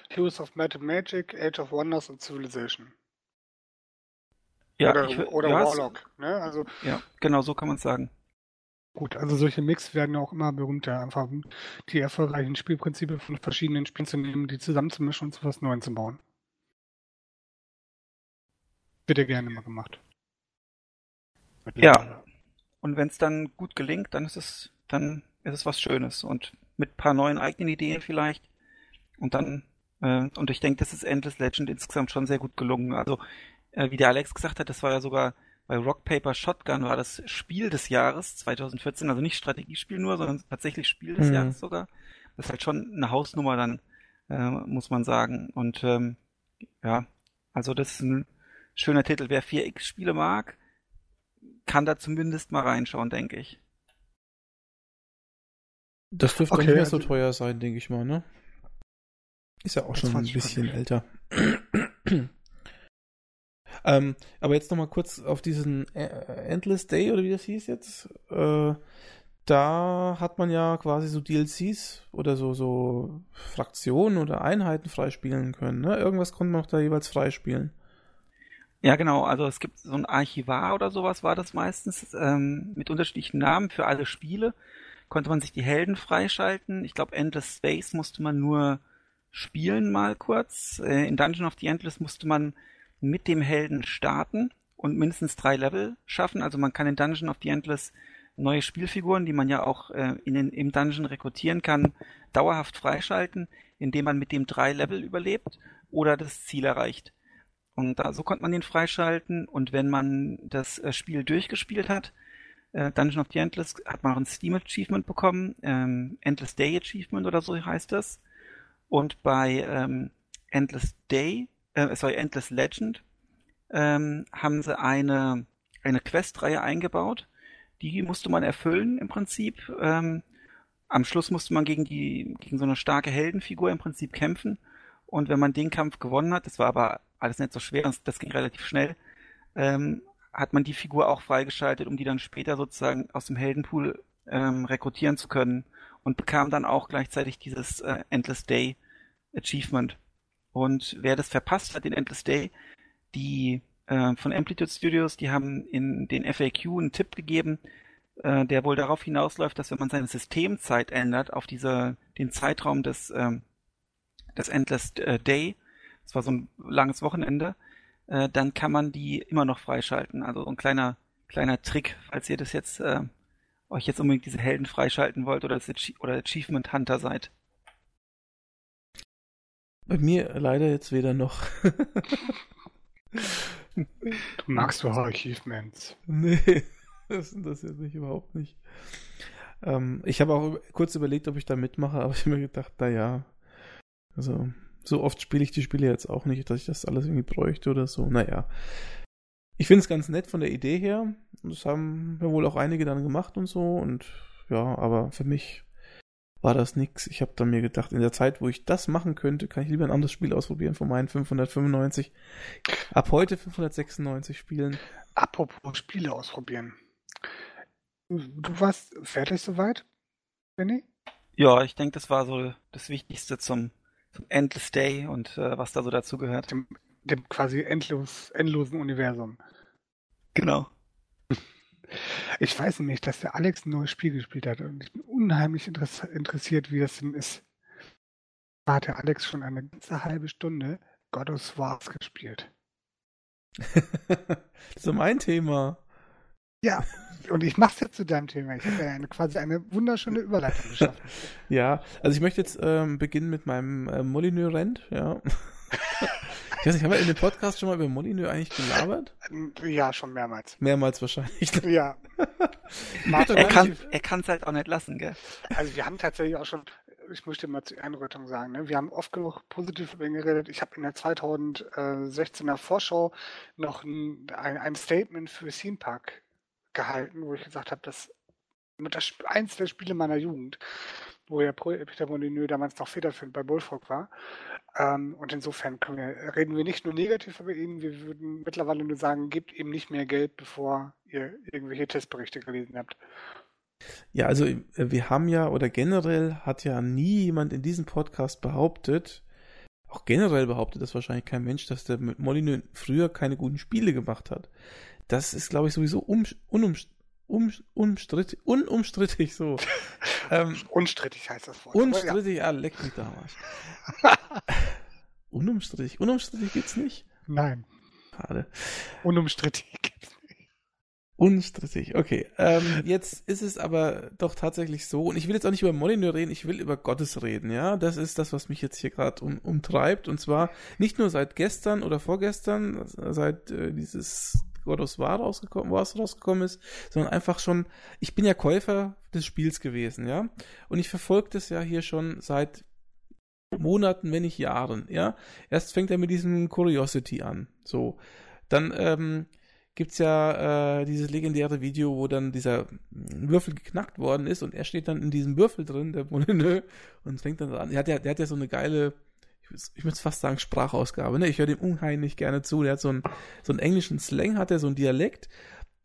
Heroes of Might and Magic, Age of Wonders und Civilization. Ja, oder ich, oder ja, Warlock, ne? Also, ja, genau so kann man es sagen. Gut, also solche Mix werden ja auch immer berühmter, einfach die erfolgreichen Spielprinzipien von verschiedenen Spielen zu nehmen, die zusammenzumischen und zu was Neuem zu bauen. Wird ja gerne mal gemacht. Ja. Und wenn es dann gut gelingt, dann ist es, dann ist es was Schönes und mit ein paar neuen eigenen Ideen vielleicht. Und dann, äh, und ich denke, das ist Endless Legend insgesamt schon sehr gut gelungen. Also, äh, wie der Alex gesagt hat, das war ja sogar bei Rock Paper Shotgun war das Spiel des Jahres 2014, also nicht Strategiespiel nur, sondern tatsächlich Spiel des mhm. Jahres sogar. Das ist halt schon eine Hausnummer dann, äh, muss man sagen. Und ähm, ja, also das ist ein schöner Titel. Wer 4X-Spiele mag, kann da zumindest mal reinschauen, denke ich. Das dürfte okay, nicht mehr so also teuer sein, denke ich mal, ne? Ist ja auch schon ein bisschen älter. ähm, aber jetzt nochmal kurz auf diesen äh, Endless Day oder wie das hieß jetzt. Äh, da hat man ja quasi so DLCs oder so, so Fraktionen oder Einheiten freispielen können. Ne? Irgendwas konnte man auch da jeweils freispielen. Ja, genau. Also es gibt so ein Archivar oder sowas war das meistens ähm, mit unterschiedlichen Namen für alle Spiele. Konnte man sich die Helden freischalten. Ich glaube, Endless Space musste man nur spielen mal kurz. Äh, in Dungeon of the Endless musste man mit dem Helden starten und mindestens drei Level schaffen. Also man kann in Dungeon of the Endless neue Spielfiguren, die man ja auch äh, in den, im Dungeon rekrutieren kann, dauerhaft freischalten, indem man mit dem drei Level überlebt oder das Ziel erreicht. Und da, so konnte man den freischalten und wenn man das äh, Spiel durchgespielt hat, äh, Dungeon of the Endless, hat man auch ein Steam Achievement bekommen, ähm, Endless Day Achievement oder so heißt das. Und bei ähm, Endless Day, äh, sorry, Endless Legend, ähm, haben sie eine, eine Questreihe eingebaut. Die musste man erfüllen im Prinzip. Ähm, am Schluss musste man gegen die, gegen so eine starke Heldenfigur im Prinzip kämpfen. Und wenn man den Kampf gewonnen hat, das war aber alles nicht so schwer, das, ging relativ schnell, ähm, hat man die Figur auch freigeschaltet, um die dann später sozusagen aus dem Heldenpool ähm, rekrutieren zu können und bekam dann auch gleichzeitig dieses äh, Endless Day Achievement. Und wer das verpasst hat, den Endless Day, die äh, von Amplitude Studios, die haben in den FAQ einen Tipp gegeben, äh, der wohl darauf hinausläuft, dass wenn man seine Systemzeit ändert auf diese, den Zeitraum des, äh, des Endless äh, Day, das war so ein langes Wochenende, äh, dann kann man die immer noch freischalten. Also ein kleiner, kleiner Trick, falls ihr das jetzt, äh, euch jetzt unbedingt diese Helden freischalten wollt oder, das Achie oder Achievement Hunter seid. Bei mir leider jetzt weder noch. du magst doch Achievements. Nee, das interessiert mich überhaupt nicht. Ähm, ich habe auch kurz überlegt, ob ich da mitmache, aber ich habe mir gedacht, naja, also so oft spiele ich die Spiele jetzt auch nicht, dass ich das alles irgendwie bräuchte oder so. Naja. Ich finde es ganz nett von der Idee her. Das haben ja wohl auch einige dann gemacht und so. Und ja, aber für mich war das nix. Ich habe dann mir gedacht, in der Zeit, wo ich das machen könnte, kann ich lieber ein anderes Spiel ausprobieren von meinen 595. Ab heute 596 spielen. Apropos Spiele ausprobieren. Du warst fertig soweit, Benny? Ja, ich denke, das war so das Wichtigste zum Endless Day und äh, was da so dazu gehört. Dem, dem quasi endlos, endlosen Universum. Genau. Ich weiß nämlich, dass der Alex ein neues Spiel gespielt hat und ich bin unheimlich interessiert, wie das denn ist. Da hat der Alex schon eine ganze halbe Stunde God of War gespielt. so mein Thema. Ja, und ich mache es jetzt zu deinem Thema. Ich habe ja eine, quasi eine wunderschöne Überleitung geschaffen. ja, also ich möchte jetzt ähm, beginnen mit meinem äh, Molyneux-Rent, ja. ich weiß nicht, haben wir in dem Podcast schon mal über Molyneux eigentlich gelabert? Ja, schon mehrmals. Mehrmals wahrscheinlich. Ja. er kann es halt auch nicht lassen, gell? Also wir haben tatsächlich auch schon, ich möchte mal zur Einrötung sagen, ne? wir haben oft genug positiv über ihn geredet. Ich habe in der 2016er Vorschau noch ein, ein, Statement für Theme Park gehalten, wo ich gesagt habe, das mit das eins der Spiele meiner Jugend, wo ja Peter Molyneux damals noch federführend bei Bullfrog war. Ähm, und insofern wir, reden wir nicht nur negativ über ihn, wir würden mittlerweile nur sagen, gebt ihm nicht mehr Geld, bevor ihr irgendwelche Testberichte gelesen habt. Ja, also äh, wir haben ja, oder generell hat ja nie jemand in diesem Podcast behauptet, auch generell behauptet das wahrscheinlich kein Mensch, dass der Molyneux früher keine guten Spiele gemacht hat das ist, glaube ich, sowieso um, unum, um, umstrittig, unumstrittig, so. ähm, unstrittig heißt das Wort. Unstrittig, ja, ah, leck mich damals. unumstrittig, unumstrittig gibt's nicht? Nein. Schade. Unumstrittig gibt's nicht. Unstrittig, okay. Ähm, jetzt ist es aber doch tatsächlich so, und ich will jetzt auch nicht über Molyneux reden, ich will über Gottes reden, ja. Das ist das, was mich jetzt hier gerade um, umtreibt. Und zwar nicht nur seit gestern oder vorgestern, seit äh, dieses God of War rausgekommen, was rausgekommen ist, sondern einfach schon, ich bin ja Käufer des Spiels gewesen, ja. Und ich verfolge das ja hier schon seit Monaten, wenn nicht Jahren, ja. Erst fängt er mit diesem Curiosity an, so. Dann, ähm, gibt's ja äh, dieses legendäre Video, wo dann dieser Würfel geknackt worden ist und er steht dann in diesem Würfel drin, der Molyneux, und fängt dann an. Der hat ja, der hat ja so eine geile ich, würde fast sagen Sprachausgabe, ne? Ich höre dem unheimlich gerne zu. Der hat so einen, so einen englischen Slang, hat er so einen Dialekt.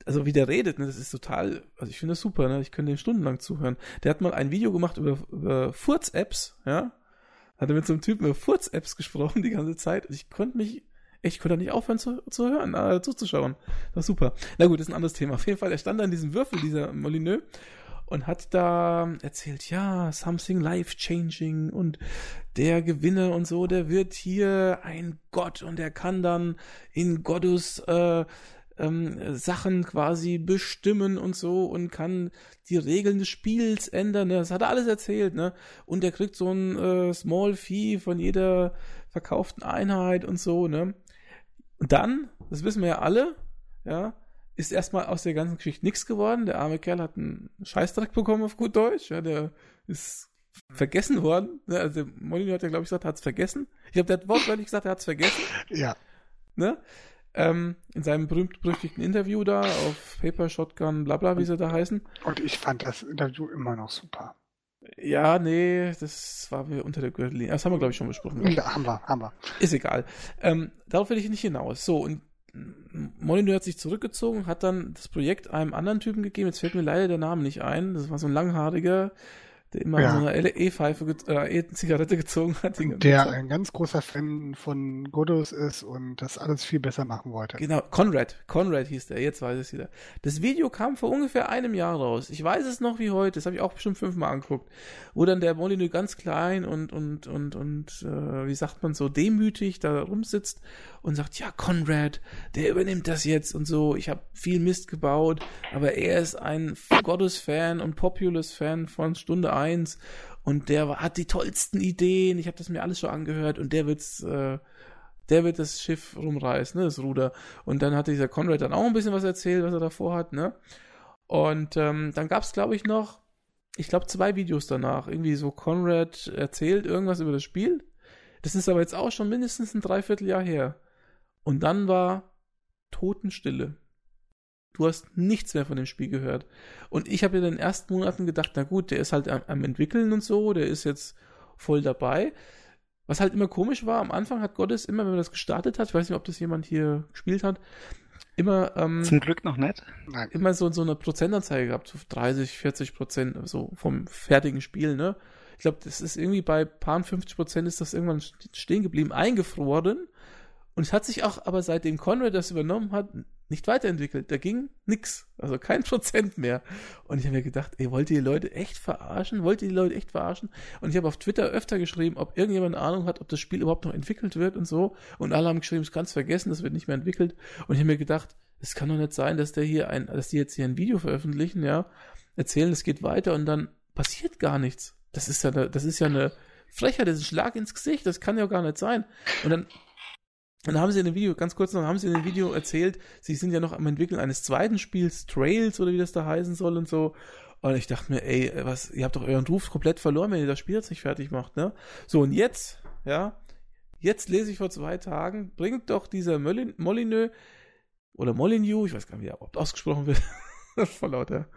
Also wie der redet, ne? Das ist total, also ich finde das super, ne? Ich könnte dem stundenlang zuhören. Der hat mal ein Video gemacht über, über Furz-Apps, ja? Hat er mit so einem Typen über Furz-Apps gesprochen die ganze Zeit. Und ich konnte mich ich konnte nicht aufhören zu, zu hören, äh, zuzuschauen. Das war super. Na gut, das ist ein anderes Thema. Auf jeden Fall, er stand da in diesem Würfel, dieser Molyneux, und hat da erzählt, ja, something life-changing und der Gewinner und so, der wird hier ein Gott und er kann dann in Gottes äh, ähm, Sachen quasi bestimmen und so und kann die Regeln des Spiels ändern. Ne? Das hat er alles erzählt, ne? Und er kriegt so ein äh, Small Fee von jeder verkauften Einheit und so, ne? Und dann, das wissen wir ja alle, ja, ist erstmal aus der ganzen Geschichte nichts geworden. Der arme Kerl hat einen Scheißdreck bekommen auf gut Deutsch. Ja, der ist vergessen worden. Ne, also Molyneux hat ja, glaube ich, gesagt, er hat es vergessen. Ich glaube, der hat wortwörtlich gesagt, er hat es vergessen. Ja. Ne? Ähm, in seinem berühmt-berüchtigten Interview da auf Paper Shotgun, bla bla, wie sie da heißen. Und ich fand das Interview immer noch super. Ja, nee, das war mir unter der Gürtellinie. Das haben wir, glaube ich, schon besprochen. Ja, haben wir, haben wir. Ist egal. Ähm, darauf will ich nicht hinaus. So, und Molyneux hat sich zurückgezogen, hat dann das Projekt einem anderen Typen gegeben. Jetzt fällt mir leider der Name nicht ein. Das war so ein langhaariger, der immer ja. so eine E-Pfeife, äh, E-Zigarette gezogen hat. Der ein ganz großer Fan von Godot ist und das alles viel besser machen wollte. Genau, Conrad. Conrad hieß der, jetzt weiß ich es wieder. Das Video kam vor ungefähr einem Jahr raus. Ich weiß es noch wie heute, das habe ich auch bestimmt fünfmal angeguckt. Wo dann der Molyneux ganz klein und, und, und, und, äh, wie sagt man so, demütig da rumsitzt und sagt, ja, Conrad, der übernimmt das jetzt und so. Ich habe viel Mist gebaut, aber er ist ein Gottes-Fan und Populous-Fan von Stunde 1 und der hat die tollsten Ideen. Ich habe das mir alles schon angehört und der wird's, äh, der wird das Schiff rumreißen, ne, das Ruder. Und dann hatte dieser Conrad dann auch ein bisschen was erzählt, was er davor hat, ne? Und ähm, dann gab's, glaube ich, noch, ich glaube, zwei Videos danach. Irgendwie so Conrad erzählt irgendwas über das Spiel. Das ist aber jetzt auch schon mindestens ein Dreivierteljahr her. Und dann war Totenstille. Du hast nichts mehr von dem Spiel gehört. Und ich habe in den ersten Monaten gedacht, na gut, der ist halt am, am, entwickeln und so, der ist jetzt voll dabei. Was halt immer komisch war, am Anfang hat Gottes immer, wenn man das gestartet hat, ich weiß nicht, ob das jemand hier gespielt hat, immer ähm, zum Glück noch nicht. Nein. Immer so, so eine Prozentanzeige gehabt, so 30, 40 Prozent so vom fertigen Spiel, ne? Ich glaube, das ist irgendwie bei paar 50 Prozent ist das irgendwann stehen geblieben, eingefroren. Und es hat sich auch aber seitdem Conrad das übernommen hat, nicht weiterentwickelt. Da ging nix. Also kein Prozent mehr. Und ich habe mir gedacht, ey, wollt ihr die Leute echt verarschen? Wollt ihr die Leute echt verarschen? Und ich habe auf Twitter öfter geschrieben, ob irgendjemand eine Ahnung hat, ob das Spiel überhaupt noch entwickelt wird und so. Und alle haben geschrieben, es kannst vergessen, das wird nicht mehr entwickelt. Und ich habe mir gedacht, es kann doch nicht sein, dass der hier ein, dass die jetzt hier ein Video veröffentlichen, ja, erzählen, es geht weiter und dann passiert gar nichts. Das ist ja, eine, das ist ja eine Frechheit, das ist ein Schlag ins Gesicht, das kann ja gar nicht sein. Und dann und dann haben sie in dem Video, ganz kurz noch, haben sie in dem Video erzählt, sie sind ja noch am Entwickeln eines zweiten Spiels, Trails oder wie das da heißen soll und so. Und ich dachte mir, ey, was, ihr habt doch euren Ruf komplett verloren, wenn ihr das Spiel jetzt nicht fertig macht, ne? So, und jetzt, ja, jetzt lese ich vor zwei Tagen, bringt doch dieser Molin Molyneux oder Molyneux, ich weiß gar nicht, wie er überhaupt ausgesprochen wird, voll lauter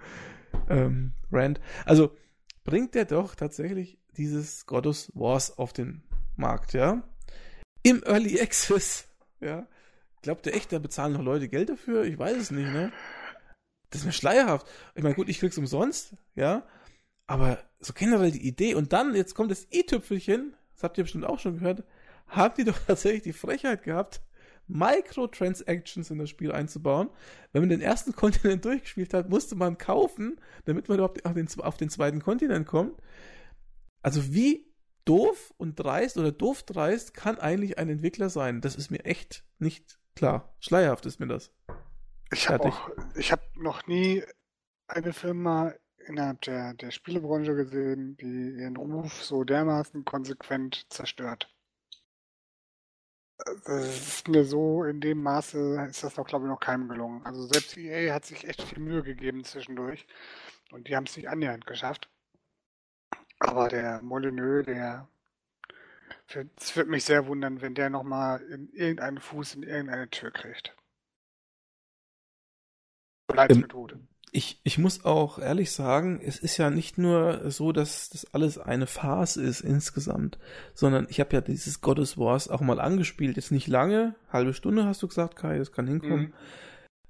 ähm, Rand. Also, bringt der doch tatsächlich dieses Goddess Wars auf den Markt, ja? Im Early Access. Ja. Glaubt ihr echt, da bezahlen noch Leute Geld dafür? Ich weiß es nicht, ne? Das ist mir schleierhaft. Ich meine, gut, ich krieg's umsonst, ja. Aber so generell die Idee. Und dann, jetzt kommt das i-Tüpfelchen, das habt ihr bestimmt auch schon gehört, haben die doch tatsächlich die Frechheit gehabt, Microtransactions in das Spiel einzubauen. Wenn man den ersten Kontinent durchgespielt hat, musste man kaufen, damit man überhaupt auf den, auf den zweiten Kontinent kommt. Also wie doof und dreist oder doof dreist kann eigentlich ein Entwickler sein? Das ist mir echt nicht klar. Schleierhaft ist mir das. Ich habe auch, ich habe noch nie eine Firma innerhalb der, der Spielebranche gesehen, die ihren Ruf so dermaßen konsequent zerstört. Das ist mir so in dem Maße ist das doch, glaube ich, noch keinem gelungen. Also selbst EA hat sich echt viel Mühe gegeben zwischendurch und die haben es nicht annähernd geschafft. Aber der Molyneux, der es wird mich sehr wundern, wenn der nochmal in irgendeinen Fuß in irgendeine Tür kriegt. Bleibt ähm. Ich, ich muss auch ehrlich sagen, es ist ja nicht nur so, dass das alles eine Farce ist insgesamt, sondern ich habe ja dieses Goddess Wars auch mal angespielt. Jetzt nicht lange, halbe Stunde hast du gesagt, Kai, das kann hinkommen. Mhm.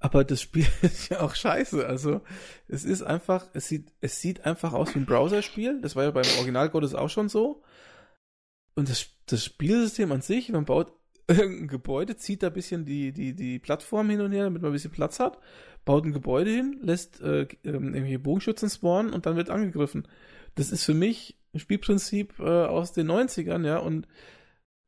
Aber das Spiel ist ja auch scheiße. Also es ist einfach, es sieht, es sieht einfach aus wie ein Browserspiel. Das war ja beim Original Gottes auch schon so. Und das, das Spielsystem an sich, man baut irgendein Gebäude, zieht da ein bisschen die, die, die Plattform hin und her, damit man ein bisschen Platz hat, baut ein Gebäude hin, lässt äh, ähm, irgendwelche Bogenschützen spawnen und dann wird angegriffen. Das ist für mich ein Spielprinzip äh, aus den 90ern, ja, und,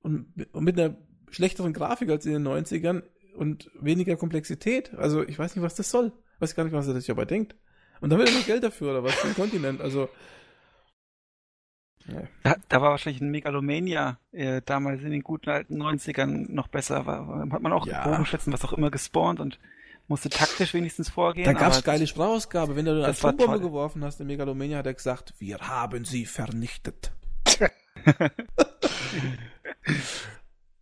und mit einer schlechteren Grafik als in den 90ern und weniger Komplexität. Also ich weiß nicht, was das soll. Weiß gar nicht, was er sich dabei denkt. Und dann will er nur Geld dafür oder was für ein Kontinent. Also ja. Da, da, war wahrscheinlich ein Megalomania äh, damals in den guten alten 90ern noch besser. War, hat man auch ja. Bogenschätzen, was auch immer gespawnt und musste taktisch wenigstens vorgehen. Da gab es geile Sprachausgabe. Wenn du eine Atombombe geworfen hast in Megalomania, hat er gesagt, wir haben sie vernichtet.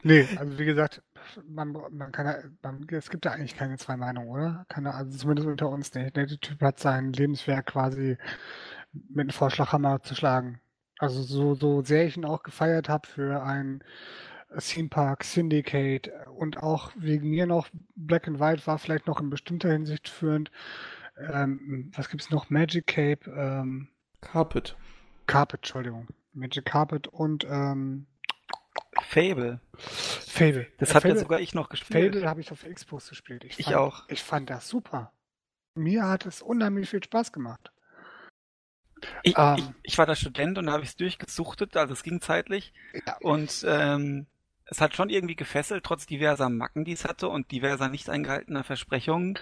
nee, also wie gesagt, man, man kann man, es gibt ja eigentlich keine zwei Meinungen, oder? Keine, also zumindest unter uns nicht. Der Typ hat sein Lebenswerk quasi mit einem Vorschlaghammer zu schlagen. Also so, so sehr ich ihn auch gefeiert habe für ein Theme Park Syndicate und auch wegen mir noch Black and White war vielleicht noch in bestimmter Hinsicht führend. Ähm, was gibt's noch? Magic Cape, ähm, Carpet. Carpet, Entschuldigung. Magic Carpet und ähm, Fable. Fable. Das ja, hat ja sogar ich noch gespielt. Fable habe ich auf Xbox gespielt. Ich, ich fand, auch. Ich fand das super. Mir hat es unheimlich viel Spaß gemacht. Ich, ähm, ich, ich, war da Student und da habe ich es durchgesuchtet, also es ging zeitlich. Ja. Und ähm, es hat schon irgendwie gefesselt, trotz diverser Macken, die es hatte und diverser nicht eingehaltener Versprechungen.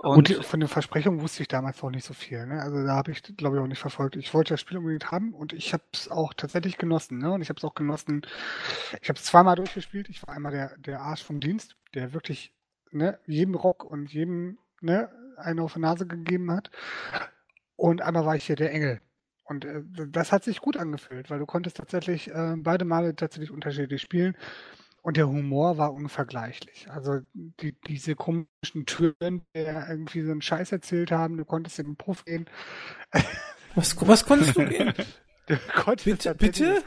Und, und von den Versprechungen wusste ich damals auch nicht so viel. Ne? Also da habe ich, glaube ich, auch nicht verfolgt. Ich wollte das Spiel unbedingt haben und ich habe es auch tatsächlich genossen. Ne? Und ich habe es auch genossen. Ich habe es zweimal durchgespielt. Ich war einmal der, der Arsch vom Dienst, der wirklich ne, jedem Rock und jedem ne, eine auf die Nase gegeben hat. Und einmal war ich hier der Engel. Und äh, das hat sich gut angefühlt, weil du konntest tatsächlich äh, beide Male tatsächlich unterschiedlich spielen. Und der Humor war unvergleichlich. Also die, diese komischen Türen, die irgendwie so einen Scheiß erzählt haben, du konntest in den Puff gehen. Was, was konntest du gehen? Du konntest bitte? bitte?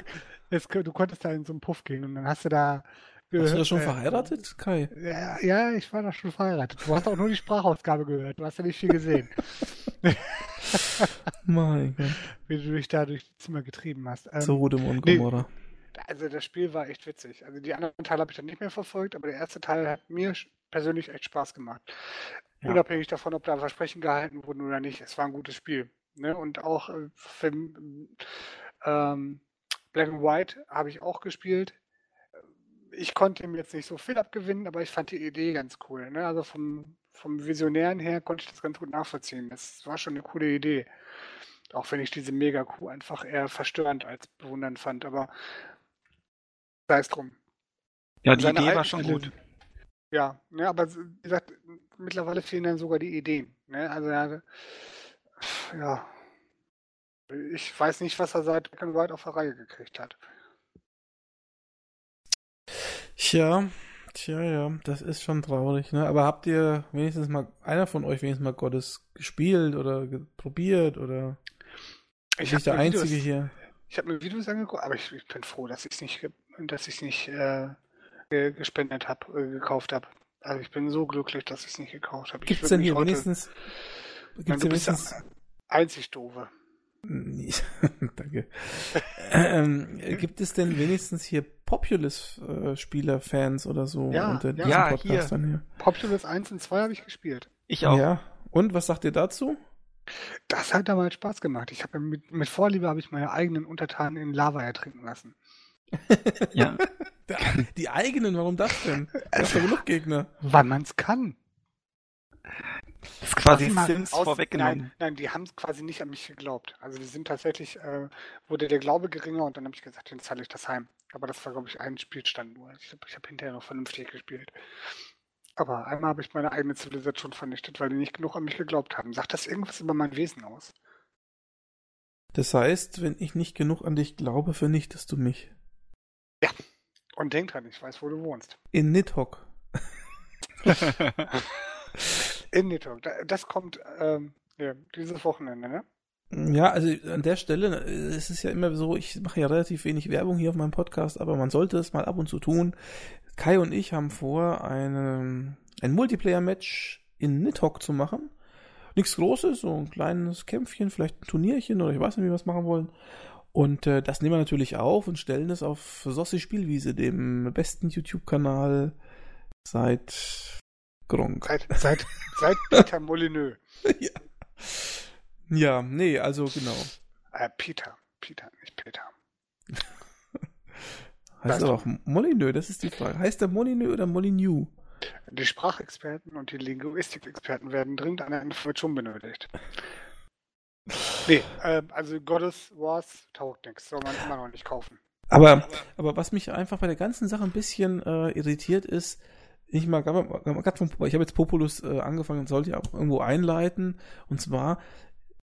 Das, das, du konntest da in so einen Puff gehen und dann hast du da Gehört, du da schon äh, verheiratet, Kai? Ja, ja, ich war da schon verheiratet. Du hast auch nur die Sprachausgabe gehört. Du hast ja nicht viel gesehen. mein Gott. Wie du dich da durch die Zimmer getrieben hast. Ähm, so Rudem und Gomorra. Nee, also das Spiel war echt witzig. Also die anderen Teile habe ich dann nicht mehr verfolgt, aber der erste Teil hat mir persönlich echt Spaß gemacht. Ja. Unabhängig davon, ob da Versprechen gehalten wurden oder nicht. Es war ein gutes Spiel. Ne? Und auch äh, Film, ähm, Black and White habe ich auch gespielt ich konnte ihm jetzt nicht so viel abgewinnen, aber ich fand die Idee ganz cool. Ne? Also vom, vom Visionären her konnte ich das ganz gut nachvollziehen. Das war schon eine coole Idee. Auch wenn ich diese Mega-Kuh einfach eher verstörend als bewundernd fand, aber sei es drum. Ja, die Idee war schon gut. Ja, ne, aber wie gesagt, mittlerweile fehlen dann sogar die Ideen. Ne? Also ja, ich weiß nicht, was er seit Black and White auf der Reihe gekriegt hat. Tja, tja, ja, das ist schon traurig, ne? Aber habt ihr wenigstens mal, einer von euch wenigstens mal Gottes gespielt oder probiert oder ich bin der Einzige Videos, hier? Ich habe mir Videos angeguckt, aber ich, ich, bin froh, dass ich es nicht, dass ich nicht äh, gespendet habe, äh, gekauft habe. Also ich bin so glücklich, dass ich es nicht gekauft habe. Gibt es denn hier wenigstens? Gibt's hier wenigstens? Einzig doofe. Danke. ähm, gibt es denn wenigstens hier Populous-Spieler-Fans oder so Ja, unter ja. diesen Ja, Podcastern hier. Populous 1 und 2 habe ich gespielt. Ich auch. Ja. Und was sagt ihr dazu? Das hat damals Spaß gemacht. Ich habe mit, mit Vorliebe habe ich meine eigenen Untertanen in Lava ertrinken lassen. Ja. Der, die eigenen, warum das denn? Da ist genug Gegner. Weil man es kann. Das ist quasi Sims aus- vorweggenommen. Nein, nein, die haben es quasi nicht an mich geglaubt. Also die sind tatsächlich, äh, wurde der Glaube geringer und dann habe ich gesagt, dann zahle ich das heim. Aber das war, glaube ich, ein Spielstand nur. Ich glaube, ich habe hinterher noch vernünftig gespielt. Aber einmal habe ich meine eigene Zivilisation vernichtet, weil die nicht genug an mich geglaubt haben. Sagt das irgendwas über mein Wesen aus? Das heißt, wenn ich nicht genug an dich glaube, vernichtest du mich. Und denk dran, ich weiß, wo du wohnst. In Nidhogg. In Nidhogg. Da- Das kommt ähm, ja, dieses Wochenende, ne? Ja, also an der Stelle, äh, es ist ja immer so, ich mache ja relativ wenig Werbung hier auf meinem Podcast, aber man sollte es mal ab und zu tun. Kai und ich haben vor, eine, ein Multiplayer-Match in Nidhogg zu machen. Nichts Großes, so ein kleines Kämpfchen, vielleicht ein Turnierchen oder ich weiß nicht, wie wir es machen wollen. Und äh, das nehmen wir natürlich auf und stellen es auf Sossi Spielwiese, dem besten YouTube-Kanal seit Gronk. Seit, seit, seit Peter Molyneux. ja. ja, nee, also genau. Äh, Peter. Peter, nicht Peter. Heißt aber auch Molyneux, das ist die Frage. Heißt der Molyneux oder Molyneux? Die Sprachexperten und die Linguistikexperten werden dringend eine Information benötigt. Nee, ähm, also Goddess Wars taugt nichts, soll man immer noch nicht kaufen. Aber, aber was mich einfach bei der ganzen Sache ein bisschen äh, irritiert ist, ich mal, ich habe jetzt Populus äh, angefangen und sollte ja auch irgendwo einleiten. Und zwar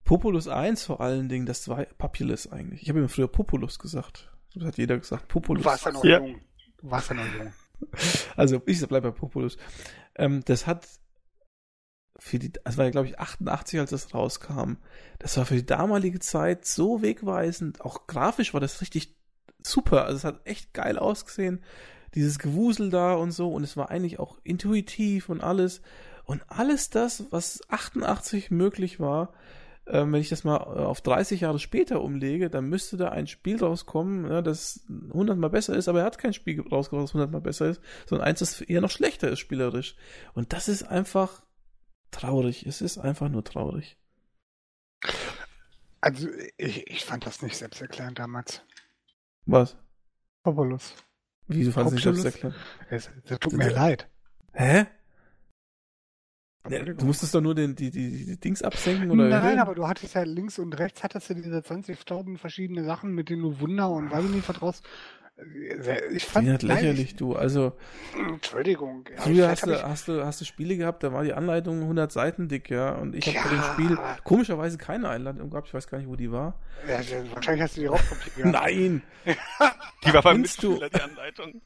Populus 1 vor allen Dingen, das war Populus eigentlich. Ich habe immer früher Populus gesagt. Das hat jeder gesagt. Du Populus. warst ja noch Ja. jung. Du warst ja noch jung. Also ich bleibe bei Populus. Ähm, das hat für die, das war ja glaube ich 88, als das rauskam. Das war für die damalige Zeit so wegweisend. Auch grafisch war das richtig super. Also es hat echt geil ausgesehen. Dieses Gewusel da und so. Und es war eigentlich auch intuitiv und alles. Und alles das, was 88 möglich war, ähm, wenn ich das mal äh, auf 30 Jahre später umlege, dann müsste da ein Spiel rauskommen, ja, das 100 mal besser ist, aber er hat kein Spiel rausgebracht, das 100 mal besser ist, sondern eins, das eher noch schlechter ist spielerisch. Und das ist einfach traurig. Es ist einfach nur traurig. Also ich, ich fand das nicht selbsterklärend damals. Was? Populus. Wie, du fandest nicht Populus? selbst erklären? Es, es tut mir leid. Hä? Ja, du musstest doch nur den, die, die, die Dings absenken oder Nein, aber du hattest ja links und rechts hattest du diese 20.000 verschiedene Sachen, mit denen du Wunder und weiß ich nicht was draus. Ich fand Wie nicht nein, lächerlich, du. Also, Entschuldigung. Ja, früher hast du, hast, du, hast du Spiele gehabt, da war die Anleitung 100 Seiten dick, ja. Und ich habe Ja, bei dem Spiel komischerweise keine Einleitung gehabt. Ich weiß gar nicht, wo die war. Ja, ja, wahrscheinlich hast du die Raubkopie gehabt. Nein! Die war beim? Mitspieler, die Anleitung.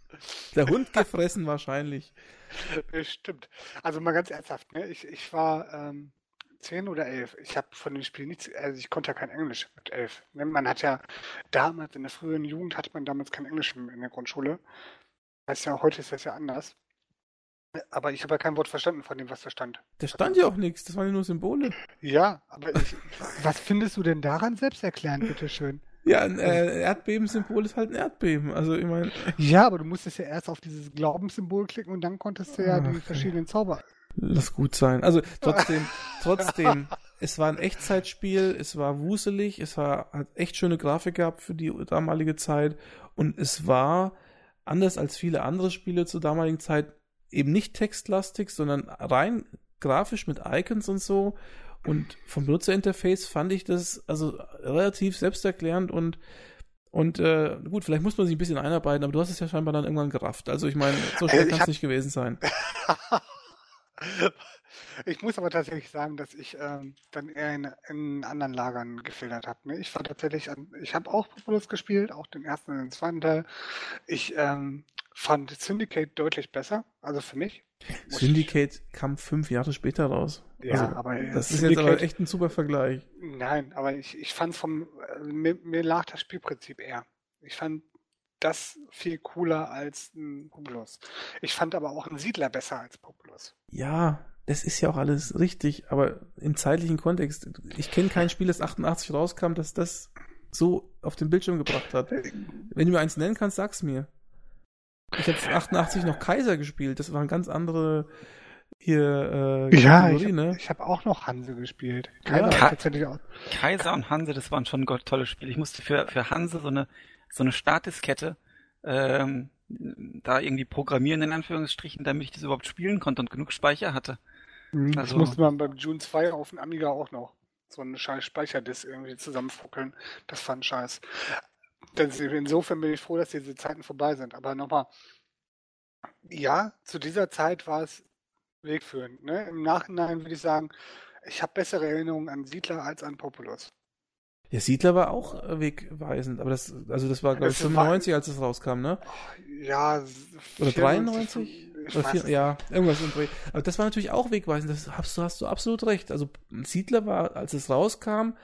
Der Hund gefressen wahrscheinlich. Stimmt. Also mal ganz ernsthaft, ne? Ich, ich war ähm, zehn oder elf. Ich habe von dem Spiel nichts, also ich konnte ja kein Englisch mit elf. Ne? Man hat ja damals, in der frühen Jugend hatte man damals kein Englisch in der Grundschule. Das heißt ja, heute ist das ja anders. Aber ich habe ja kein Wort verstanden von dem, was da stand. Da stand ja auch nichts, das waren ja nur Symbole. Ja, aber ich, was findest du denn daran selbsterklärend, bitteschön? Ja, ein äh, Erdbebensymbol ist halt ein Erdbeben. Also, ich meine, Ja, aber du musstest ja erst auf dieses Glaubenssymbol klicken und dann konntest du ja die Okay. verschiedenen Zauber. Lass gut sein. Also, trotzdem, trotzdem, es war ein Echtzeitspiel, es war wuselig, es war, hat echt schöne Grafik gehabt für die damalige Zeit und es war, anders als viele andere Spiele zur damaligen Zeit, eben nicht textlastig, sondern rein grafisch mit Icons und so. Und vom Benutzerinterface fand ich das also relativ selbsterklärend und und äh, gut, vielleicht muss man sich ein bisschen einarbeiten, aber du hast es ja scheinbar dann irgendwann gerafft. Also ich meine, so Äh, schwer ich kann es nicht gewesen sein. Ich muss aber tatsächlich sagen, dass ich ähm, dann eher in, in anderen Lagern gefiltert habe. Ne? Ich war tatsächlich an, ich habe auch Populous gespielt, auch den ersten und den zweiten Teil. Ich ähm, fand Syndicate deutlich besser, also für mich. Syndicate kam fünf Jahre später raus. Ich, ja, also, aber das ist jetzt aber echt ein super Vergleich. Nein, aber ich, ich fand vom, äh, mir, mir lag das Spielprinzip eher. Ich fand das viel cooler als ein Populous. Ich fand aber auch einen Siedler besser als Populous. Ja, das ist ja auch alles richtig, aber im zeitlichen Kontext, ich kenne kein Spiel, das 88 rauskam, das das so auf den Bildschirm gebracht hat. Wenn du mir eins nennen kannst, sag's mir. Ich habe 88 noch Kaiser gespielt. Das waren ganz andere hier äh, Ja, ich habe ne? hab auch noch Hanse gespielt. Kaiser, ja. tatsächlich auch. Kaiser und Hanse, das waren schon tolle Spiele. Ich musste für, für Hanse so eine, so eine Startdiskette ähm, da irgendwie programmieren, in Anführungsstrichen, damit ich das überhaupt spielen konnte und genug Speicher hatte. Mhm, also, das musste man beim June 2 auf dem Amiga auch noch. So eine scheiß Speicherdisk irgendwie zusammenfuckeln. Das fand scheiß. Insofern bin ich froh, dass diese Zeiten vorbei sind. Aber nochmal, ja, zu dieser Zeit war es wegführend. Ne? Im Nachhinein würde ich sagen, ich habe bessere Erinnerungen an Siedler als an Populus. Ja, Siedler war auch wegweisend, aber das, also das war, glaube ich, 95, war, als es rauskam, ne? Ja. Oder 93? Oder vier, ja, irgendwas im Dreh. Aber das war natürlich auch wegweisend, das hast du, hast du absolut recht. Also Siedler war, als es rauskam,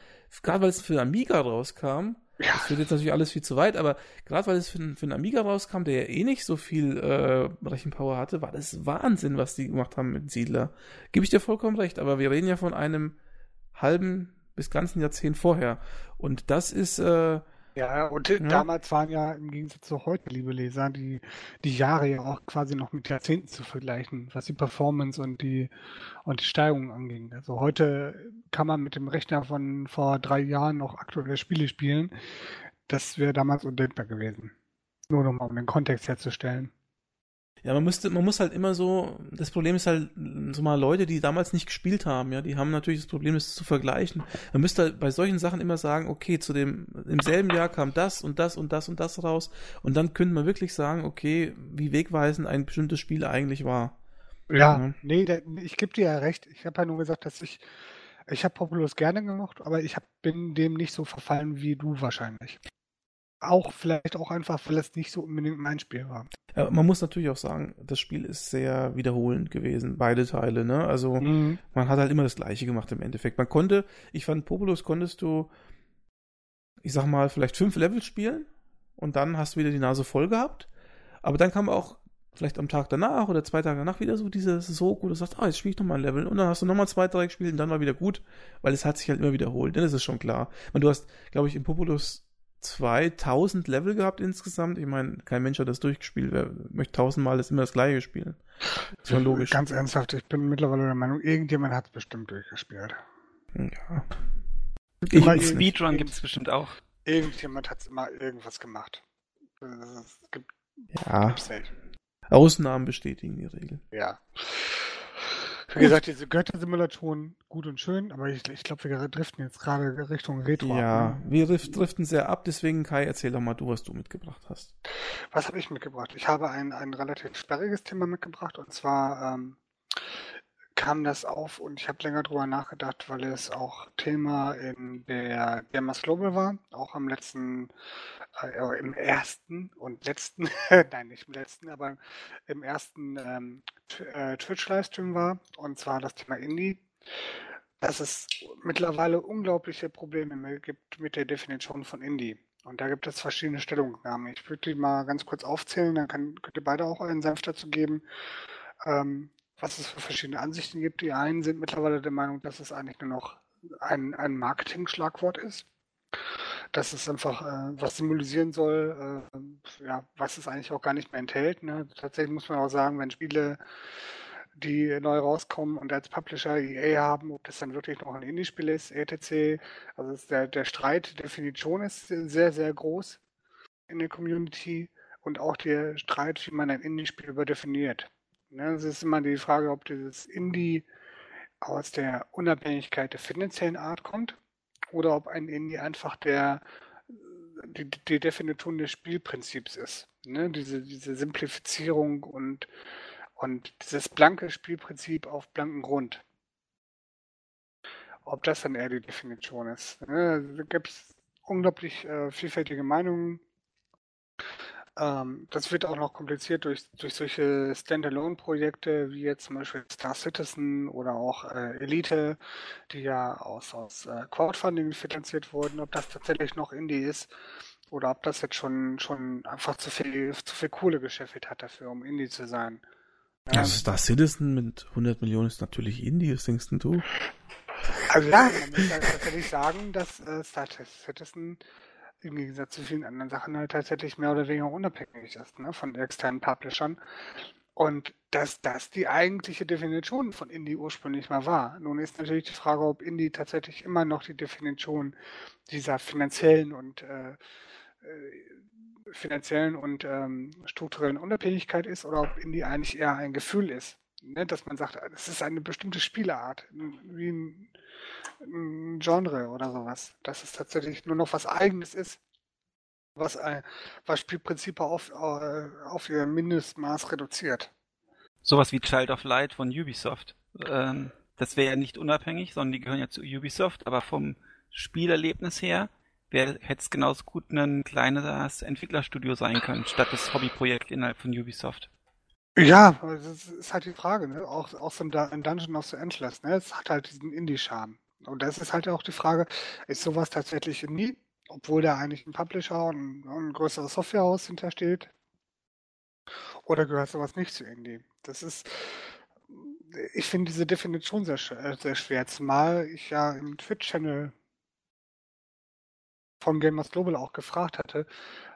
gerade weil es für Amiga rauskam, ja. Das führt jetzt natürlich alles viel zu weit, aber gerade weil es für, für einen Amiga rauskam, der ja eh nicht so viel äh, Rechenpower hatte, war das Wahnsinn, was die gemacht haben mit Siedler. Gebe ich dir vollkommen recht, aber wir reden ja von einem halben bis ganzen Jahrzehnt vorher. Und das ist. Äh, ja, und ja. damals waren ja im Gegensatz zu heute, liebe Leser, die, die Jahre ja auch quasi noch mit Jahrzehnten zu vergleichen, was die Performance und die, und die Steigerung anging. Also heute kann man mit dem Rechner von vor drei Jahren noch aktuelle Spiele spielen. Das wäre damals undenkbar gewesen. Nur nochmal, um den Kontext herzustellen. Ja, man müsste, man muss halt immer so, das Problem ist halt, so mal Leute, die damals nicht gespielt haben, ja, die haben natürlich das Problem, es zu vergleichen. Man müsste halt bei solchen Sachen immer sagen, okay, zu dem, im selben Jahr kam das und das und das und das raus und dann könnte man wirklich sagen, okay, wie wegweisend ein bestimmtes Spiel eigentlich war. Ja, ja. nee, der, ich gebe dir ja recht. Ich habe ja nur gesagt, dass ich, ich habe Populous gerne gemacht, aber ich hab, bin dem nicht so verfallen wie du wahrscheinlich auch vielleicht auch einfach, weil es nicht so unbedingt mein Spiel war. Ja, man muss natürlich auch sagen, das Spiel ist sehr wiederholend gewesen, beide Teile, ne? Also mhm. man hat halt immer das gleiche gemacht im Endeffekt. Man konnte, ich fand Populous konntest du, ich sag mal, vielleicht fünf Level spielen und dann hast du wieder die Nase voll gehabt. Aber dann kam auch vielleicht am Tag danach oder zwei Tage danach wieder so dieses so gut, du sagst, ah, jetzt spiele ich nochmal ein Level und dann hast du nochmal zwei, drei gespielt und dann war wieder gut, weil es hat sich halt immer wiederholt, dann ist es schon klar. Und du hast, glaube ich, in Populous 2000 Level gehabt insgesamt. Ich meine, kein Mensch hat das durchgespielt. Wer möchte tausendmal das immer das gleiche spielen? Das ist logisch. Ganz ernsthaft, ich bin mittlerweile der Meinung, irgendjemand hat es bestimmt durchgespielt. Ja. Ich Speedrun gibt es bestimmt auch. Irgendjemand hat immer irgendwas gemacht. Es gibt, ja. Ausnahmen bestätigen die Regel. Ja. Wie gesagt, diese Götter-Simulatoren gut und schön, aber ich, ich glaube, wir driften jetzt gerade Richtung Retro. Ja, ab, ne? wir driften sehr ab, deswegen Kai, erzähl doch mal du, was du mitgebracht hast. Was habe ich mitgebracht? Ich habe ein, ein relativ sperriges Thema mitgebracht und zwar ähm, kam das auf und ich habe länger drüber nachgedacht, weil es auch Thema in der Gamers Global war, auch am letzten, äh, im ersten und letzten, nein, nicht im letzten, aber im ersten ähm, äh, Twitch-Livestream war, und zwar das Thema Indie, dass es mittlerweile unglaubliche Probleme gibt mit der Definition von Indie. Und da gibt es verschiedene Stellungnahmen. Ich würde die mal ganz kurz aufzählen, dann kann, könnt ihr beide auch einen Senf dazu geben. Ähm, was es für verschiedene Ansichten gibt. Die einen sind mittlerweile der Meinung, dass es eigentlich nur noch ein, ein Marketing-Schlagwort ist. Dass es einfach äh, was symbolisieren soll, äh, ja, was es eigentlich auch gar nicht mehr enthält. Ne? Tatsächlich muss man auch sagen, wenn Spiele, die neu rauskommen und als Publisher EA haben, ob das dann wirklich noch ein Indie-Spiel ist, etc. Also der, der Streit, Definition ist sehr, sehr groß in der Community und auch der Streit, wie man ein Indie-Spiel überdefiniert. Ne, es ist immer die Frage, ob dieses Indie aus der Unabhängigkeit der finanziellen Art kommt oder ob ein Indie einfach der die, die Definition des Spielprinzips ist. Ne? Diese, diese Simplifizierung und, und dieses blanke Spielprinzip auf blanken Grund. Ob das dann eher die Definition ist. Ne? Da gibt es unglaublich äh, vielfältige Meinungen. Ähm, das wird auch noch kompliziert durch, durch solche Standalone-Projekte wie jetzt zum Beispiel Star Citizen oder auch äh, Elite, die ja aus, aus äh, Crowdfunding finanziert wurden, ob das tatsächlich noch Indie ist oder ob das jetzt schon, schon einfach zu viel, zu viel Kohle gescheffelt hat dafür, um Indie zu sein. Ja. Also Star Citizen mit 100 Millionen ist natürlich Indie, was denkst du? Also ja, man muss tatsächlich sagen, dass äh, Star Citizen im Gegensatz zu vielen anderen Sachen halt tatsächlich mehr oder weniger unabhängig ist ne, von externen Publishern. Und dass das die eigentliche Definition von Indie ursprünglich mal war. Nun ist natürlich die Frage, ob Indie tatsächlich immer noch die Definition dieser finanziellen und äh, äh, finanziellen und ähm, strukturellen Unabhängigkeit ist oder ob Indie eigentlich eher ein Gefühl ist. Ne? Dass man sagt, es ist eine bestimmte Spieleart, wie ein, ein Genre oder sowas. Dass es tatsächlich nur noch was Eigenes ist, was, äh, was Spielprinzipe auf, äh, auf ihr Mindestmaß reduziert. Sowas wie Child of Light von Ubisoft. Ähm, das wäre ja nicht unabhängig, sondern die gehören ja zu Ubisoft, aber vom Spielerlebnis her hätte es genauso gut ein kleines Entwicklerstudio sein können, statt das Hobbyprojekt innerhalb von Ubisoft. Ja, das ist halt die Frage, ne? Auch, auch so ein Dungeon of the Endless, ne? Es hat halt diesen Indie-Charme. Und das ist halt auch die Frage, ist sowas tatsächlich Indie? obwohl da eigentlich ein Publisher und ein größeres Softwarehaus hintersteht? Oder gehört sowas nicht zu Indie? Das ist, ich finde diese Definition sehr, äh, sehr schwer, zumal ich ja im Twitch-Channel von Gamers Global auch gefragt hatte,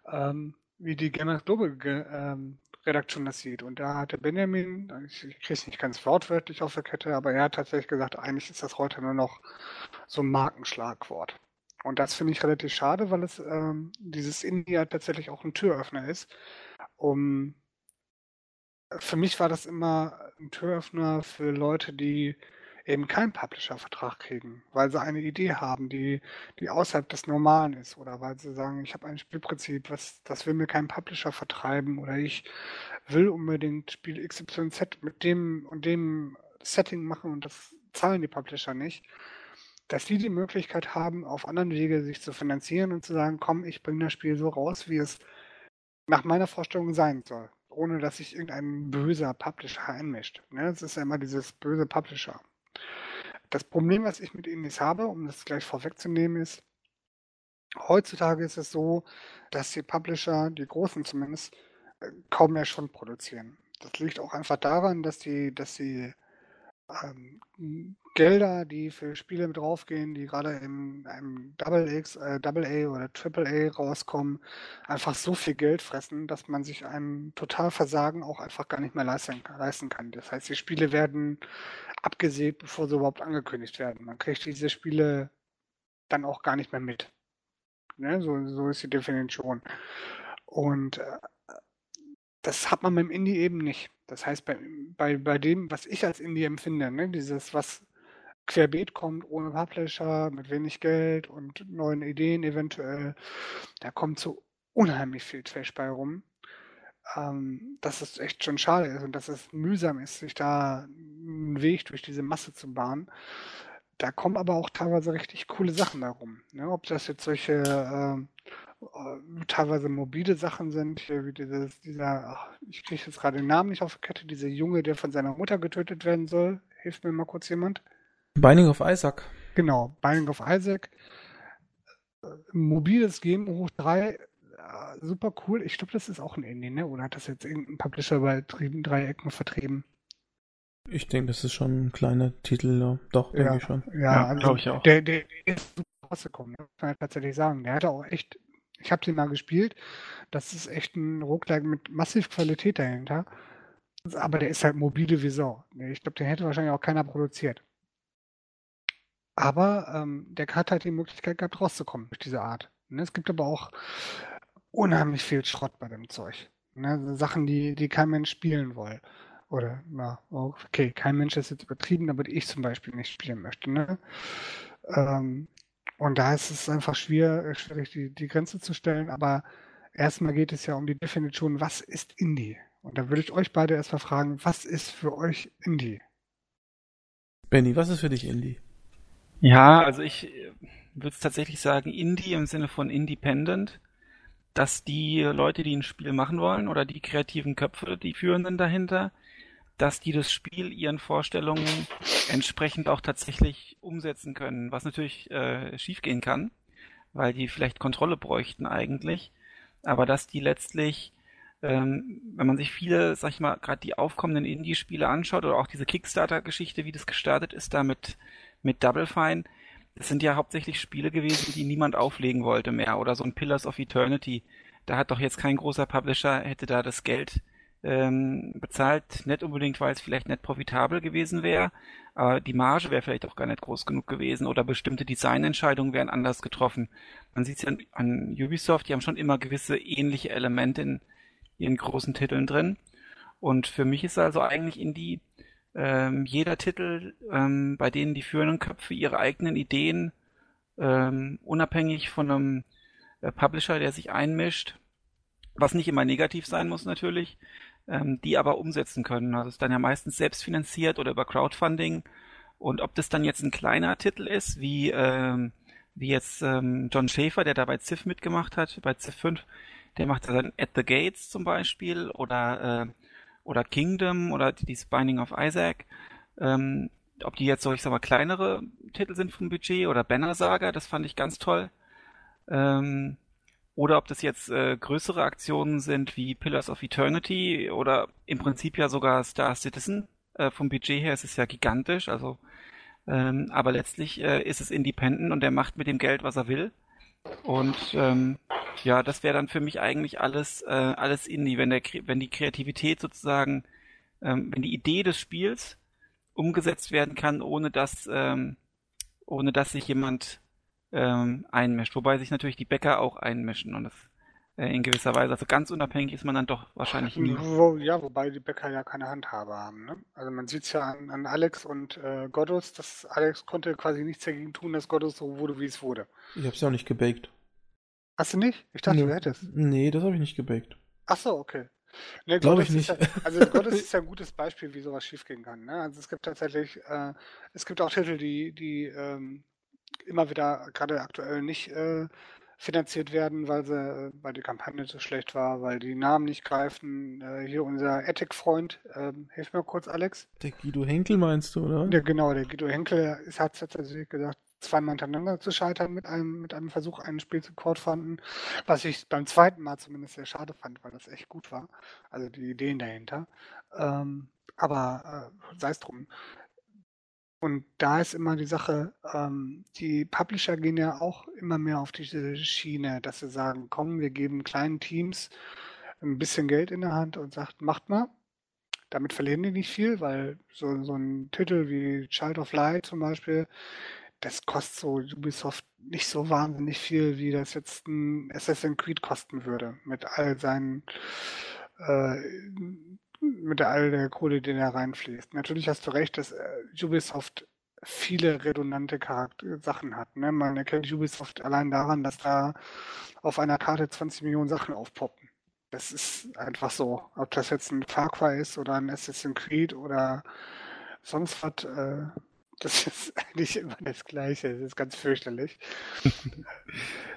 ähm, wie die Gamers Global ähm, Redaktion das sieht. Und da hatte Benjamin, ich, kriege es nicht ganz wortwörtlich auf der Kette, aber er hat tatsächlich gesagt, eigentlich ist das heute nur noch so ein Markenschlagwort. Und das finde ich relativ schade, weil es ähm, dieses Indie ja tatsächlich auch ein Türöffner ist. Um, für mich war das immer ein Türöffner für Leute, die eben keinen Publisher-Vertrag kriegen, weil sie eine Idee haben, die, die außerhalb des Normalen ist oder weil sie sagen, ich habe ein Spielprinzip, was, das will mir kein Publisher vertreiben oder ich will unbedingt Spiel XYZ mit dem und dem Setting machen und das zahlen die Publisher nicht dass die die Möglichkeit haben, auf anderen Wege sich zu finanzieren und zu sagen, komm, ich bringe das Spiel so raus, wie es nach meiner Vorstellung sein soll, ohne dass sich irgendein böser Publisher einmischt. Ne? Das ist ja immer dieses böse Publisher. Das Problem, was ich mit Indies habe, um das gleich vorwegzunehmen, ist, heutzutage ist es so, dass die Publisher, die großen zumindest, äh, kaum mehr schon produzieren. Das liegt auch einfach daran, dass die, dass die ähm, Gelder, die für Spiele draufgehen, die gerade in einem Double X, äh, A oder Triple A rauskommen, einfach so viel Geld fressen, dass man sich ein Totalversagen auch einfach gar nicht mehr leisten, leisten kann. Das heißt, die Spiele werden abgesät, bevor sie überhaupt angekündigt werden. Man kriegt diese Spiele dann auch gar nicht mehr mit. Ne? So, so ist die Definition. Und äh, das hat man beim Indie eben nicht. Das heißt, bei, bei, bei dem, was ich als Indie empfinde, ne, dieses, was querbeet kommt, ohne Publisher, mit wenig Geld und neuen Ideen eventuell, da kommt so unheimlich viel Trash bei rum. Ähm, dass es echt schon schade ist und dass es mühsam ist, sich da einen Weg durch diese Masse zu bahnen. Da kommen aber auch teilweise richtig coole Sachen darum. Ne? Ob das jetzt solche äh, teilweise mobile Sachen sind, hier wie dieses, dieser, ach, ich kriege jetzt gerade den Namen nicht auf die Kette, dieser Junge, der von seiner Mutter getötet werden soll. Hilft mir mal kurz jemand? Binding of Isaac. Genau, Binding of Isaac. Äh, mobiles Game hoch 3, äh, super cool. Ich glaube, das ist auch ein Indie, ne? Oder hat das jetzt irgendein Publisher bei drei Ecken vertrieben? Ich denke, das ist schon ein kleiner Titel, ja. doch, denke ja, ich schon. Ja, ja also glaube ich auch. Der, der ist super rausgekommen, ne? kann ich tatsächlich sagen. Der hatte auch echt ich habe den mal gespielt. Das ist echt ein Roguelike mit massiv Qualität dahinter. Aber der ist halt mobile wie Sau. Ich glaube, den hätte wahrscheinlich auch keiner produziert. Aber ähm, der hat halt die Möglichkeit gehabt, rauszukommen durch diese Art. Ne? Es gibt aber auch unheimlich viel Schrott bei dem Zeug. Ne? Sachen, die, die kein Mensch spielen will. Oder, na, okay, kein Mensch ist jetzt übertrieben, aber die ich zum Beispiel nicht spielen möchte. Ne? Ähm, und da ist es einfach schwer, schwierig, die, die Grenze zu stellen. Aber erstmal geht es ja um die Definition, was ist Indie? Und da würde ich euch beide erstmal fragen, was ist für euch Indie? Benny, was ist für dich Indie? Ja, also ich äh, würde es tatsächlich sagen, Indie im Sinne von Independent, dass die Leute, die ein Spiel machen wollen oder die kreativen Köpfe, die Führenden dahinter, dass die das Spiel ihren Vorstellungen entsprechend auch tatsächlich umsetzen können, was natürlich äh, schiefgehen kann, weil die vielleicht Kontrolle bräuchten eigentlich, aber dass die letztlich, ähm, wenn man sich viele, sag ich mal, gerade die aufkommenden Indie-Spiele anschaut oder auch diese Kickstarter-Geschichte, wie das gestartet ist, da mit, mit Double Fine, das sind ja hauptsächlich Spiele gewesen, die niemand auflegen wollte mehr. Oder so ein Pillars of Eternity. Da hat doch jetzt kein großer Publisher, hätte da das Geld ähm, bezahlt, nicht unbedingt, weil es vielleicht nicht profitabel gewesen wäre, aber die Marge wäre vielleicht auch gar nicht groß genug gewesen oder bestimmte Designentscheidungen wären anders getroffen. Man sieht es ja an, an Ubisoft, die haben schon immer gewisse ähnliche Elemente in ihren großen Titeln drin. Und für mich ist also eigentlich Indie ähm, jeder Titel, ähm, bei denen die führenden Köpfe ihre eigenen Ideen ähm, unabhängig von einem äh, Publisher, der sich einmischt, was nicht immer negativ sein muss natürlich, ähm, die aber umsetzen können. Also ist dann ja meistens selbst finanziert oder über Crowdfunding. Und ob das dann jetzt ein kleiner Titel ist, wie, ähm, wie jetzt ähm, John Schaefer, der da bei Civ mitgemacht hat, bei Civ 5, der macht dann At the Gates zum Beispiel oder, äh, oder Kingdom oder die Binding of Isaac. Ähm, ob die jetzt so, ich sag mal, kleinere Titel sind vom Budget oder Banner Saga, das fand ich ganz toll. Ähm, oder ob das jetzt äh, größere Aktionen sind wie Pillars of Eternity oder im Prinzip ja sogar Star Citizen. Äh, vom Budget her ist es ja gigantisch, also ähm, aber letztlich äh, ist es independent und er macht mit dem Geld, was er will. Und ähm, ja, das wäre dann für mich eigentlich alles äh, alles Indie, wenn der wenn die Kreativität sozusagen, ähm, wenn die Idee des Spiels umgesetzt werden kann, ohne dass ähm, ohne dass sich jemand ähm, einmischt. Wobei sich natürlich die Bäcker auch einmischen und das äh, in gewisser Weise. Also ganz unabhängig ist man dann doch wahrscheinlich nie. Wo, ja, wobei die Bäcker ja keine Handhabe haben. Ne? Also man sieht es ja an, an, Alex und äh, Goddos, dass Alex konnte quasi nichts dagegen tun, dass Goddos so wurde, wie es wurde. Ich hab's ja auch nicht gebaked. Hast du nicht? Ich dachte, Nö. du hättest. Nee, das habe ich nicht gebaked. Ach so, okay. Ne, Glaube Gottes ich ist nicht. Ja, also Gottes ist ja ein gutes Beispiel, wie sowas schiefgehen kann. Ne? Also es gibt tatsächlich, äh, es gibt auch Titel, die, die ähm, immer wieder gerade aktuell nicht äh, finanziert werden, weil sie, äh, weil die Kampagne so schlecht war, weil die Namen nicht greifen. Äh, hier unser Ethic-Freund, ähm, hilf mir kurz, Alex. Der Guido Henkel meinst du, oder? Der, genau, der Guido Henkel ist, hat tatsächlich gesagt, zweimal hintereinander zu scheitern mit einem, mit einem Versuch, ein Spiel zu crowdfunden, was ich beim zweiten Mal zumindest sehr schade fand, weil das echt gut war. Also die Ideen dahinter. Ähm, aber äh, sei es drum. Und da ist immer die Sache, ähm, die Publisher gehen ja auch immer mehr auf diese Schiene, dass sie sagen, komm, wir geben kleinen Teams ein bisschen Geld in der Hand und sagt, macht mal. Damit verlieren die nicht viel, weil so, so ein Titel wie Child of Light zum Beispiel, das kostet so Ubisoft nicht so wahnsinnig viel, wie das jetzt ein Assassin's Creed kosten würde, mit all seinen äh, mit all der Kohle, die da reinfließt. Natürlich hast du recht, dass äh, Ubisoft viele redundante Charakter Sachen hat. Ne? Man erkennt Ubisoft allein daran, dass da auf einer Karte 20 Millionen Sachen aufpoppen. Das ist einfach so. Ob das jetzt ein Far Cry ist oder ein Assassin's Creed oder sonst was, äh, das ist eigentlich immer das Gleiche. Das ist ganz fürchterlich.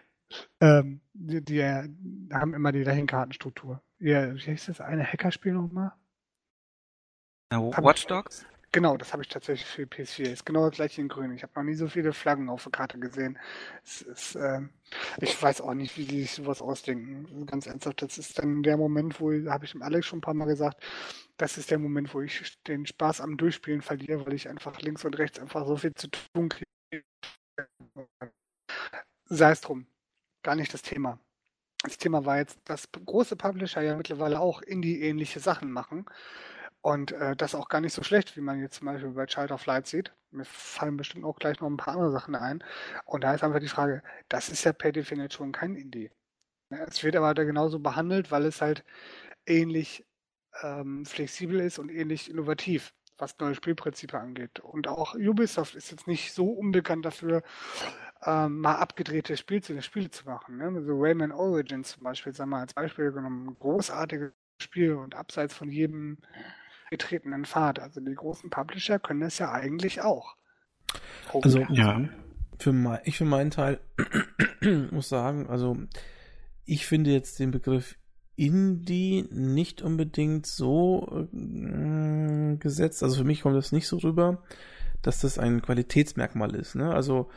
ähm, die, die, haben immer die Dahinkartenstruktur. Ja, wie heißt das eine Hackerspiel nochmal? Watch Dogs? Genau, das habe ich tatsächlich für PS4. Ist genau das gleiche in Grün. Ich habe noch nie so viele Flaggen auf der Karte gesehen. Es ist, äh, ich weiß auch nicht, wie die sich sowas ausdenken. Ganz ernsthaft, das ist dann der Moment, wo, habe ich dem Alex schon ein paar Mal gesagt, das ist der Moment, wo ich den Spaß am Durchspielen verliere, weil ich einfach links und rechts einfach so viel zu tun kriege. Sei es drum. Gar nicht das Thema. Das Thema war jetzt, dass große Publisher ja mittlerweile auch Indie-ähnliche Sachen machen. Und äh, das auch gar nicht so schlecht, wie man jetzt zum Beispiel bei Child of Light sieht. Mir fallen bestimmt auch gleich noch ein paar andere Sachen ein. Und da ist einfach die Frage, das ist ja per Definition kein Indie. Es wird aber da genauso behandelt, weil es halt ähnlich ähm, flexibel ist und ähnlich innovativ, was neue Spielprinzipien angeht. Und auch Ubisoft ist jetzt nicht so unbekannt dafür, ähm, mal abgedrehte Spiel zu, Spiele zu machen. Ne? So Rayman Origins zum Beispiel, sagen wir mal als Beispiel genommen, großartiges Spiel und abseits von jedem getretenen Pfad. Also die großen Publisher können das ja eigentlich auch. Oh, also ja. Für mein, ich für meinen Teil muss sagen, also ich finde jetzt den Begriff Indie nicht unbedingt so äh, gesetzt. Also für mich kommt das nicht so rüber, dass das ein Qualitätsmerkmal ist. Ne? Also,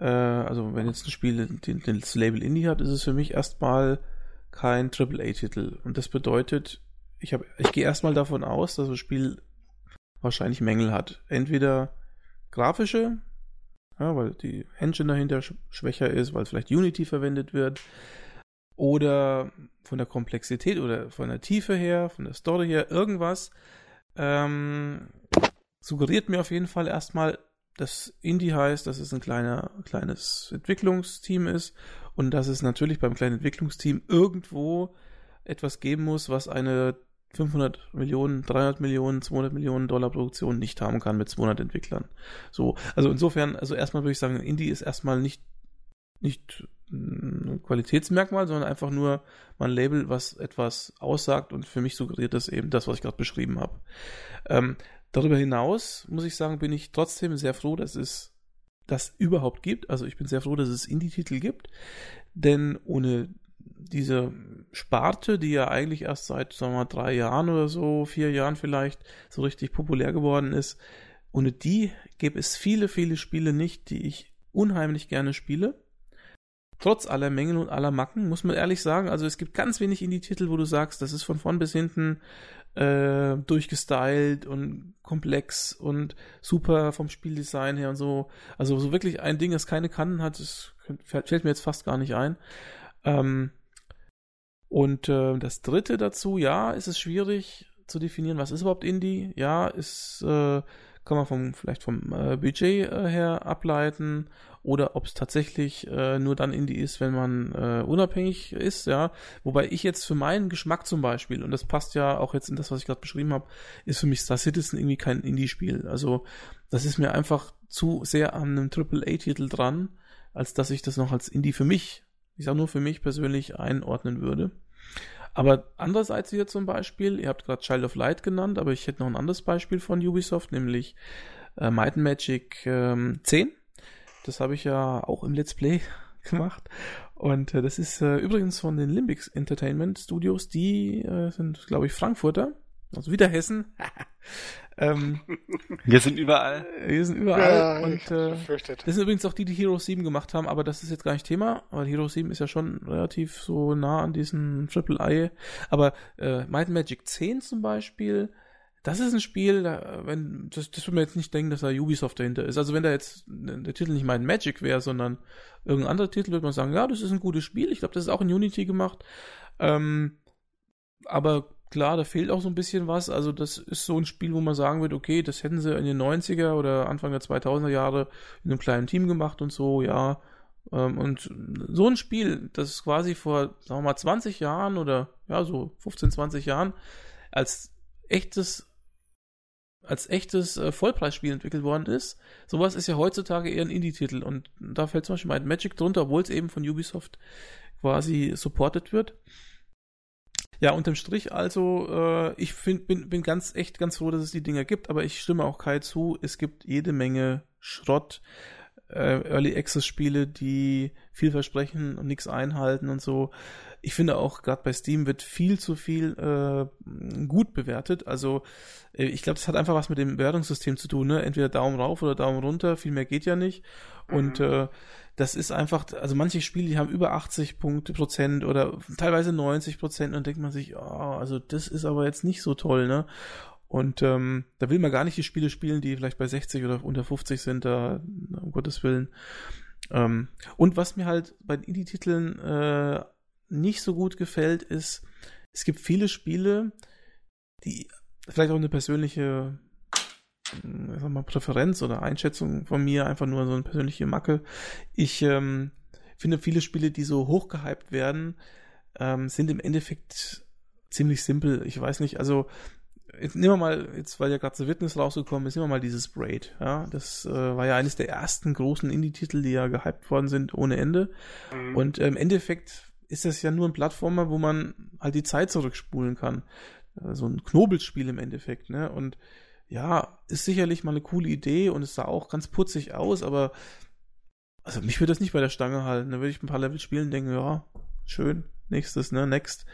äh, also wenn jetzt ein Spiel den, das Label Indie hat, ist es für mich erstmal kein AAA-Titel. Und das bedeutet, ich, ich gehe erstmal davon aus, dass das Spiel wahrscheinlich Mängel hat. Entweder grafische, ja, weil die Engine dahinter schwächer ist, weil vielleicht Unity verwendet wird oder von der Komplexität oder von der Tiefe her, von der Story her, irgendwas ähm, suggeriert mir auf jeden Fall erstmal, dass Indie heißt, dass es ein kleiner, kleines Entwicklungsteam ist und dass es natürlich beim kleinen Entwicklungsteam irgendwo etwas geben muss, was eine 500 Millionen, 300 Millionen, 200 Millionen Dollar Produktion nicht haben kann mit 200 Entwicklern. So, also insofern, also erstmal würde ich sagen, Indie ist erstmal nicht nicht ein Qualitätsmerkmal, sondern einfach nur mein Label, was etwas aussagt und für mich suggeriert das eben das, was ich gerade beschrieben habe. Ähm, darüber hinaus muss ich sagen, bin ich trotzdem sehr froh, dass es das überhaupt gibt. Also ich bin sehr froh, dass es Indie-Titel gibt, denn ohne diese Sparte, die ja eigentlich erst seit, sagen wir mal, drei Jahren oder so, vier Jahren vielleicht, so richtig populär geworden ist, ohne die gäbe es viele, viele Spiele nicht, die ich unheimlich gerne spiele. Trotz aller Mängel und aller Macken, muss man ehrlich sagen, also es gibt ganz wenig Indie-Titel, wo du sagst, das ist von vorn bis hinten äh, durchgestylt und komplex und super vom Spieldesign her und so. Also so wirklich ein Ding, das keine Kanten hat, das fällt mir jetzt fast gar nicht ein. Ähm, und äh, das dritte dazu, ja, ist es schwierig zu definieren, was ist überhaupt Indie. Ja, ist, äh, kann man vom, vielleicht vom äh, Budget äh, her ableiten oder ob es tatsächlich äh, nur dann Indie ist, wenn man äh, unabhängig ist, ja. Wobei ich jetzt für meinen Geschmack zum Beispiel, und das passt ja auch jetzt in das, was ich gerade beschrieben habe, ist für mich Star Citizen irgendwie kein Indie-Spiel. Also das ist mir einfach zu sehr an einem AAA-Titel dran, als dass ich das noch als Indie für mich ich sage nur für mich persönlich einordnen würde. Aber andererseits hier zum Beispiel, ihr habt gerade Child of Light genannt, aber ich hätte noch ein anderes Beispiel von Ubisoft, nämlich äh, Might and Magic ähm, 10. Das habe ich ja auch im Let's Play gemacht. Und äh, das ist äh, übrigens von den Limbix Entertainment Studios. Die äh, sind, glaube ich, Frankfurter. Also wieder Hessen. ähm, wir sind überall. Wir sind überall. Ja, und äh, das sind übrigens auch die, die Hero 7 gemacht haben, aber das ist jetzt gar nicht Thema, weil Hero 7 ist ja schon relativ so nah an diesen Triple I. Aber äh, Might Magic 10 zum Beispiel, das ist ein Spiel, da, wenn, das, das würde man jetzt nicht denken, dass da Ubisoft dahinter ist. Also wenn da jetzt der Titel nicht Might Magic wäre, sondern irgendein anderer Titel, würde man sagen, ja, das ist ein gutes Spiel. Ich glaube, das ist auch in Unity gemacht. Ähm, aber klar, da fehlt auch so ein bisschen was. Also das ist so ein Spiel, wo man sagen würde, okay, das hätten sie in den 90er oder Anfang der 2000er Jahre in einem kleinen Team gemacht und so, ja. Ähm, und so ein Spiel, das quasi vor, sagen wir mal, 20 Jahren oder ja, so 15, 20 Jahren als echtes als echtes äh, Vollpreisspiel entwickelt worden ist. Sowas ist ja heutzutage eher ein Indie-Titel und da fällt zum Beispiel Magic drunter, obwohl es eben von Ubisoft quasi supported wird. Ja, unterm Strich also, äh, ich find, bin, bin ganz, echt ganz froh, dass es die Dinger gibt, aber ich stimme auch Kai zu, es gibt jede Menge Schrott, äh, Early Access Spiele, die viel versprechen und nichts einhalten und so. Ich finde auch, gerade bei Steam wird viel zu viel äh, gut bewertet. Also äh, ich glaube, das hat einfach was mit dem Bewertungssystem zu tun. Ne? Entweder Daumen rauf oder Daumen runter, viel mehr geht ja nicht. Mhm. Und äh, das ist einfach, also manche Spiele, die haben über 80 Punkte Prozent oder teilweise 90 Prozent und denkt man sich, oh, also das ist aber jetzt nicht so toll, ne? Und ähm, da will man gar nicht die Spiele spielen, die vielleicht bei 60 oder unter 50 sind, da, um Gottes Willen. Ähm, und was mir halt bei Indie-Titeln äh, nicht so gut gefällt, ist, es gibt viele Spiele, die vielleicht auch eine persönliche sag mal, Präferenz oder Einschätzung von mir, einfach nur so eine persönliche Macke. Ich ähm, finde viele Spiele, die so hochgehypt werden, ähm, sind im Endeffekt ziemlich simpel. Ich weiß nicht, also jetzt nehmen wir mal, jetzt weil ja gerade The Witness rausgekommen ist, nehmen wir mal dieses Braid. Ja, das äh, war ja eines der ersten großen Indie-Titel, die ja gehypt worden sind ohne Ende. Mhm. Und äh, im Endeffekt ist das ja nur ein Plattformer, wo man halt die Zeit zurückspulen kann. Äh, so ein Knobelspiel im Endeffekt, ne? Und ja, ist sicherlich mal eine coole Idee und es sah auch ganz putzig aus, aber also mich würde das nicht bei der Stange halten. Da würde ich ein paar Level spielen und denken, ja, schön, nächstes, ne, next.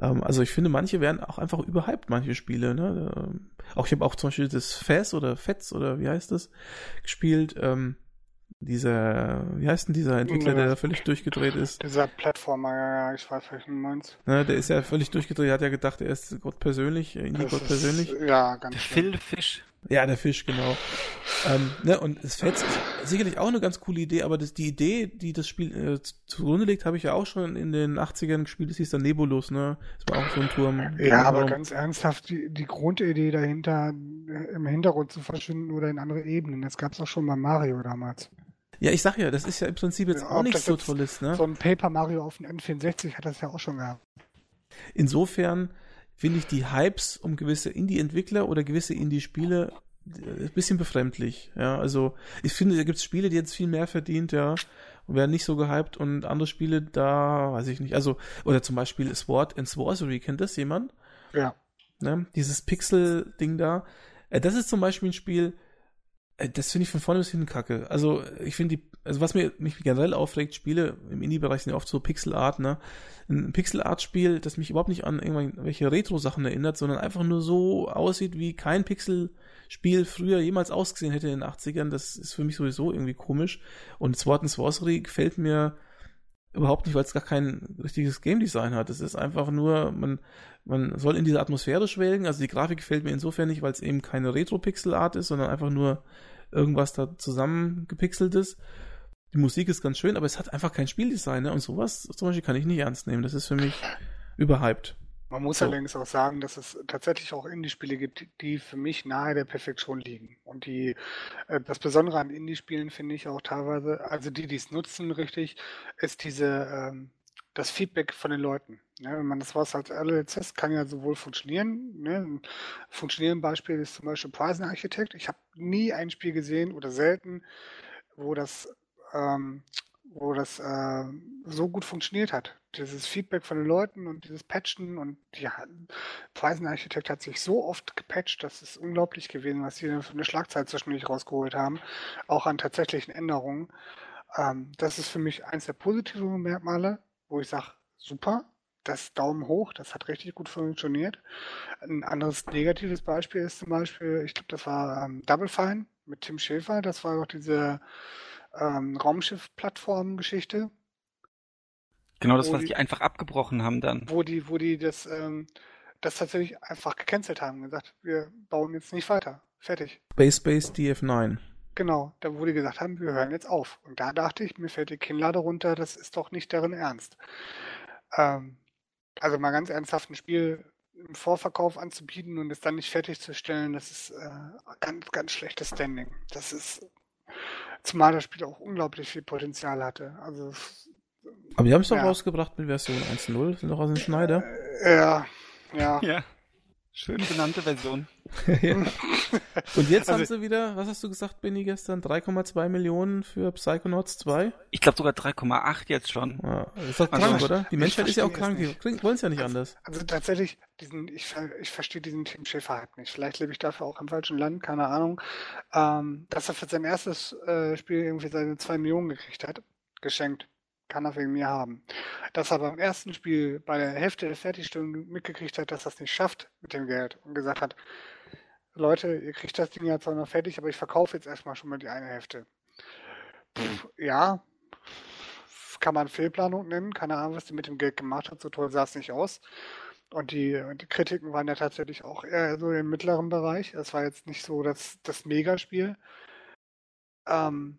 Ähm, also ich finde, manche werden auch einfach überhyped, manche Spiele, ne. Ähm, auch ich habe auch zum Beispiel das Fess oder Fetz oder wie heißt das gespielt. Ähm, dieser, wie heißt denn dieser Entwickler, der da völlig durchgedreht ist? Dieser Plattformer, ja, ich weiß, welchen du meinst. Ja, der ist ja völlig durchgedreht, hat ja gedacht, er ist Gott persönlich, Indie Gott persönlich. Ja, ganz der Phil Fish. Ja, der Fisch, genau. ähm, ne, und es fällt sicherlich auch eine ganz coole Idee, aber das, die Idee, die das Spiel äh, zugrunde liegt, habe ich ja auch schon in den 80ern gespielt. Das hieß dann Nebulus, ne? Das war auch so ein Turm. Ja, aber ganz ernsthaft, die, die Grundidee dahinter, äh, im Hintergrund zu verschwinden oder in andere Ebenen, das gab es auch schon bei Mario damals. Ja, ich sag ja, das ist ja im Prinzip jetzt ja, auch nicht so tolles, ne? So ein Paper Mario auf dem N64 hat das ja auch schon gehabt. Insofern finde ich die Hypes um gewisse Indie-Entwickler oder gewisse Indie-Spiele ein bisschen befremdlich. Ja, also ich finde, da gibt es Spiele, die jetzt viel mehr verdient, ja, und werden nicht so gehypt und andere Spiele, da weiß ich nicht. Also, oder zum Beispiel Sword and Sorcery, kennt das jemand? Ja. Ne? Dieses Pixel-Ding da. Äh, das ist zum Beispiel ein Spiel, äh, das finde ich von vorne bis hinten kacke. Also ich finde die, also was mir mich generell aufregt, Spiele im Indie-Bereich sind ja oft so Pixel-Art, ne? Ein Pixel-Art-Spiel, das mich überhaupt nicht an irgendwelche Retro-Sachen erinnert, sondern einfach nur so aussieht, wie kein Pixel-Spiel früher jemals ausgesehen hätte in den 80ern. Das ist für mich sowieso irgendwie komisch. Und Sword and Sorcery gefällt mir überhaupt nicht, weil es gar kein richtiges Game Design hat. Es ist einfach nur, man, man soll in diese Atmosphäre schwelgen. Also die Grafik gefällt mir insofern nicht, weil es eben keine Retro-Pixel-Art ist, sondern einfach nur irgendwas da zusammengepixelt ist. Die Musik ist ganz schön, aber es hat einfach kein Spieldesign. Ne? Und sowas zum Beispiel kann ich nicht ernst nehmen. Das ist für mich überhyped. Man muss so. allerdings auch sagen, dass es tatsächlich auch Indie-Spiele gibt, die für mich nahe der Perfektion liegen. Und die, äh, das Besondere an Indie-Spielen finde ich auch teilweise, also die, die es nutzen richtig, ist diese, ähm, das Feedback von den Leuten. Ja, wenn man das was als LLCS kann ja sowohl funktionieren. Ne? Ein funktionierendes Beispiel ist zum Beispiel Pricing Architect. Ich habe nie ein Spiel gesehen oder selten, wo das ähm, wo das äh, so gut funktioniert hat. Dieses Feedback von den Leuten und dieses Patchen und ja, Preisenarchitekt hat sich so oft gepatcht, das ist unglaublich gewesen, was sie für eine Schlagzeit zwischendurch rausgeholt haben, auch an tatsächlichen Änderungen. Ähm, das ist für mich eins der positiven Merkmale, wo ich sage, super, das Daumen hoch, das hat richtig gut funktioniert. Ein anderes negatives Beispiel ist zum Beispiel, ich glaube, das war ähm, Double Fine mit Tim Schäfer, das war doch diese ähm, Raumschiff-Plattform-Geschichte. Genau, das, was die, die, einfach abgebrochen haben dann. Wo die, wo die das, ähm, das tatsächlich einfach gecancelt haben und gesagt, wir bauen jetzt nicht weiter. Fertig. Space Base DF9. Genau, da wo die gesagt haben, wir hören jetzt auf. Und da dachte ich, mir fällt die Kinnlade runter, das ist doch nicht deren Ernst. Ähm, also mal ganz ernsthaft ein Spiel im Vorverkauf anzubieten und es dann nicht fertigzustellen, das ist äh, ganz, ganz schlechtes Standing. Das ist Zumal das Spiel auch unglaublich viel Potenzial hatte. Also, Aber die haben es doch ja. rausgebracht mit Version 1.0, sind doch aus dem Schneider. Äh, ja, ja. Ja. Schön benannte Version. ja. Und jetzt also, haben sie wieder, was hast du gesagt, Benny, gestern? 3,2 Millionen für Psychonauts 2? Ich glaube sogar 3,8 jetzt schon. Ja, das ist doch also, krank, oder? Die Menschheit ist ja auch krank, die wollen es ja nicht also, anders. Also tatsächlich, diesen, ich, ich verstehe diesen Tim Schäfer halt nicht. Vielleicht lebe ich dafür auch im falschen Land, keine Ahnung. Ähm, dass er für sein erstes äh, Spiel irgendwie seine 2 Millionen gekriegt hat, geschenkt kann er wegen mir haben. Dass er beim ersten Spiel bei der Hälfte der Fertigstellung mitgekriegt hat, dass er es nicht schafft mit dem Geld und gesagt hat, Leute, ihr kriegt das Ding ja zwar noch fertig, aber ich verkaufe jetzt erstmal schon mal die eine Hälfte. Pff, ja, kann man Fehlplanung nennen, keine Ahnung, was die mit dem Geld gemacht hat, so toll sah es nicht aus. Und die, die Kritiken waren ja tatsächlich auch eher so im mittleren Bereich. Es war jetzt nicht so das, das Megaspiel. Ähm,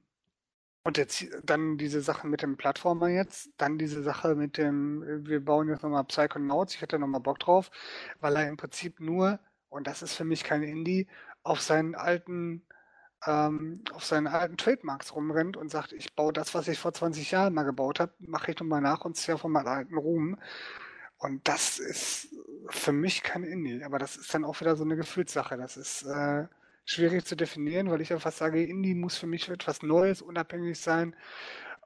und jetzt dann diese Sache mit dem Plattformer jetzt, dann diese Sache mit dem, wir bauen jetzt nochmal Psychonauts, ich hätte nochmal Bock drauf, weil er im Prinzip nur, und das ist für mich kein Indie, auf seinen alten, ähm, auf seinen alten Trademarks rumrennt und sagt, ich baue das, was ich vor 20 Jahren mal gebaut habe, mache ich nochmal nach und ziehe von meinem alten Ruhm. Und das ist für mich kein Indie, aber das ist dann auch wieder so eine Gefühlssache. Das ist, äh, schwierig zu definieren, weil ich einfach sage, Indie muss für mich etwas Neues, unabhängig sein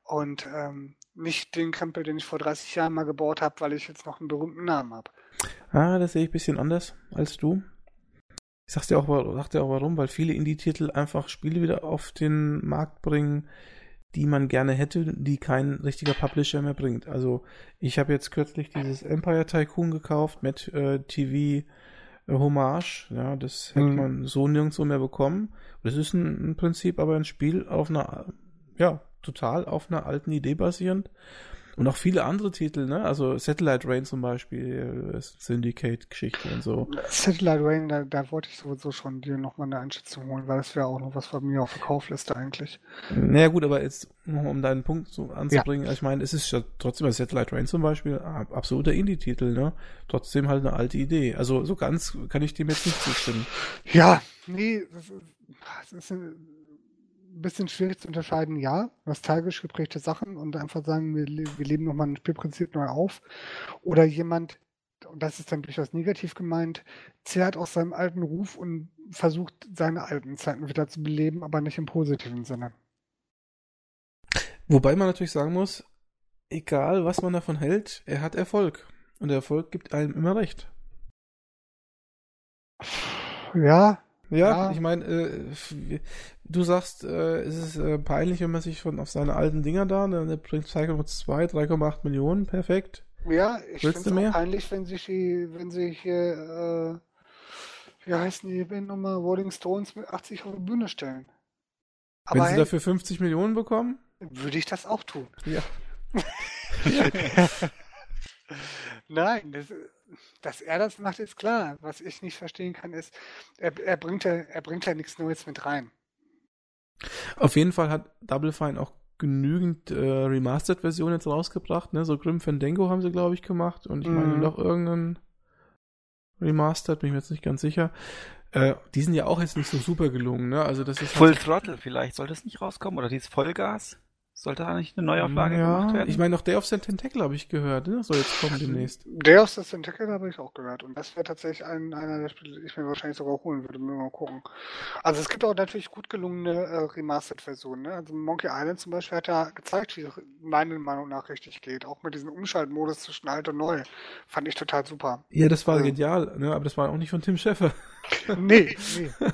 und ähm, nicht den Krempel, den ich vor 30 Jahren mal gebaut habe, weil ich jetzt noch einen berühmten Namen habe. Ah, das sehe ich ein bisschen anders als du. Ich sag's dir auch, sag dir auch warum, weil viele Indie-Titel einfach Spiele wieder auf den Markt bringen, die man gerne hätte, die kein richtiger Publisher mehr bringt. Also ich habe jetzt kürzlich dieses Empire Tycoon gekauft mit äh, TV Hommage. Ja, das hätte mhm. man so nirgendwo mehr bekommen. Das ist ein, ein Prinzip aber ein Spiel auf einer, ja, total auf einer alten Idee basierend. Und auch viele andere Titel, ne? Also Satellite Rain zum Beispiel, äh, Syndicate-Geschichte und so. Satellite Rain, da, da wollte ich sowieso schon dir nochmal eine Einschätzung holen, weil das wäre auch noch was von mir auf der Kaufliste eigentlich. Naja gut, aber jetzt, um deinen Punkt so anzubringen, ja. ich meine, es ist ja trotzdem bei Satellite Rain zum Beispiel absoluter Indie-Titel, ne? Trotzdem halt eine alte Idee. Also so ganz kann ich dem jetzt nicht zustimmen. Ja, nee, es ist ein bisschen schwierig zu unterscheiden, ja, nostalgisch geprägte Sachen und einfach sagen, wir, wir leben nochmal ein Spielprinzip neu auf. Oder jemand, und das ist dann durchaus negativ gemeint, zehrt aus seinem alten Ruf und versucht, seine alten Zeiten wieder zu beleben, aber nicht im positiven Sinne. Wobei man natürlich sagen muss, egal was man davon hält, er hat Erfolg. Und der Erfolg gibt einem immer recht. Ja, ja, ja. ich meine, äh, du sagst, äh, es ist äh, peinlich, wenn man sich von auf seine alten Dinger da, ne, der bringt Psychonauts 2, 3,8 Millionen, perfekt. Ja, ich finde es peinlich, wenn sich die, wenn sich hier, äh, wie heißen die Band nochmal, Rolling Stones mit 80 auf die Bühne stellen. Aber wenn sie hey, dafür 50 Millionen bekommen? Würde ich das auch tun. Ja. Nein, das, dass er das macht, ist klar. Was ich nicht verstehen kann, ist, er, er, bringt, ja, er bringt ja nichts Neues mit rein. Auf jeden Fall hat Double Fine auch genügend äh, Remastered-Versionen jetzt rausgebracht. Ne? So Grim Fandango haben sie, glaube ich, gemacht. Und ich mm. meine noch irgendeinen Remastered, bin ich mir jetzt nicht ganz sicher. Äh, die sind ja auch jetzt nicht so super gelungen. Ne? Also das ist Full halt Throttle vielleicht, soll das nicht rauskommen? Oder dieses Vollgas? Sollte da nicht eine Neuauflage ja, gemacht werden? Ich meine, noch Day of the Tentacle habe ich gehört, ne? Soll jetzt kommen demnächst. Day of the Tentacle habe ich auch gehört. Und das wäre tatsächlich ein, einer der Spiele, die ich mir wahrscheinlich sogar holen würde. Mal gucken. Also es gibt auch natürlich gut gelungene äh, Remastered-Versionen. Ne? Also Monkey Island zum Beispiel hat ja gezeigt, wie es meiner Meinung nach richtig geht. Auch mit diesem Umschaltmodus zwischen alt und neu. Fand ich total super. Ja, das war also, genial, ne? aber das war auch nicht von Tim Schäffer. nee, nee, nee,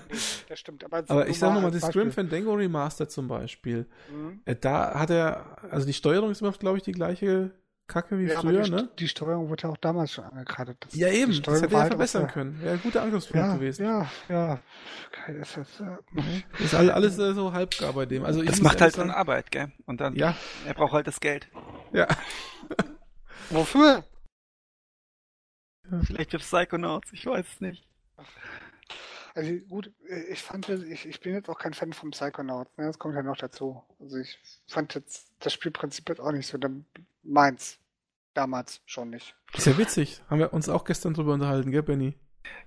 das stimmt. Aber, aber ich sag nochmal, das Grim Fandango Remastered zum Beispiel. Mhm. Äh, da hat er, also die Steuerung ist immer, glaube ich, die gleiche Kacke wie ja, früher, die, ne? Die Steuerung wurde ja auch damals schon angekreidet. Ja, eben, das hätte er halt verbessern können. Wäre ein guter Angriffspunkt ja, gewesen. Ja, ja. Okay, das ist, äh, mhm. ist alles, alles äh, so halbgar bei dem. Also das macht halt dann Arbeit, gell? Und dann, ja. er braucht halt das Geld. Ja. Wofür? Vielleicht für Psychonauts, ich weiß es nicht. Also gut, ich fand, ich, ich bin jetzt auch kein Fan vom Psychonauts, ne? das kommt ja noch dazu. Also ich fand jetzt das Spielprinzip jetzt auch nicht so meins. Damals schon nicht. Ist ja witzig. Haben wir uns auch gestern drüber unterhalten, gell, Benny?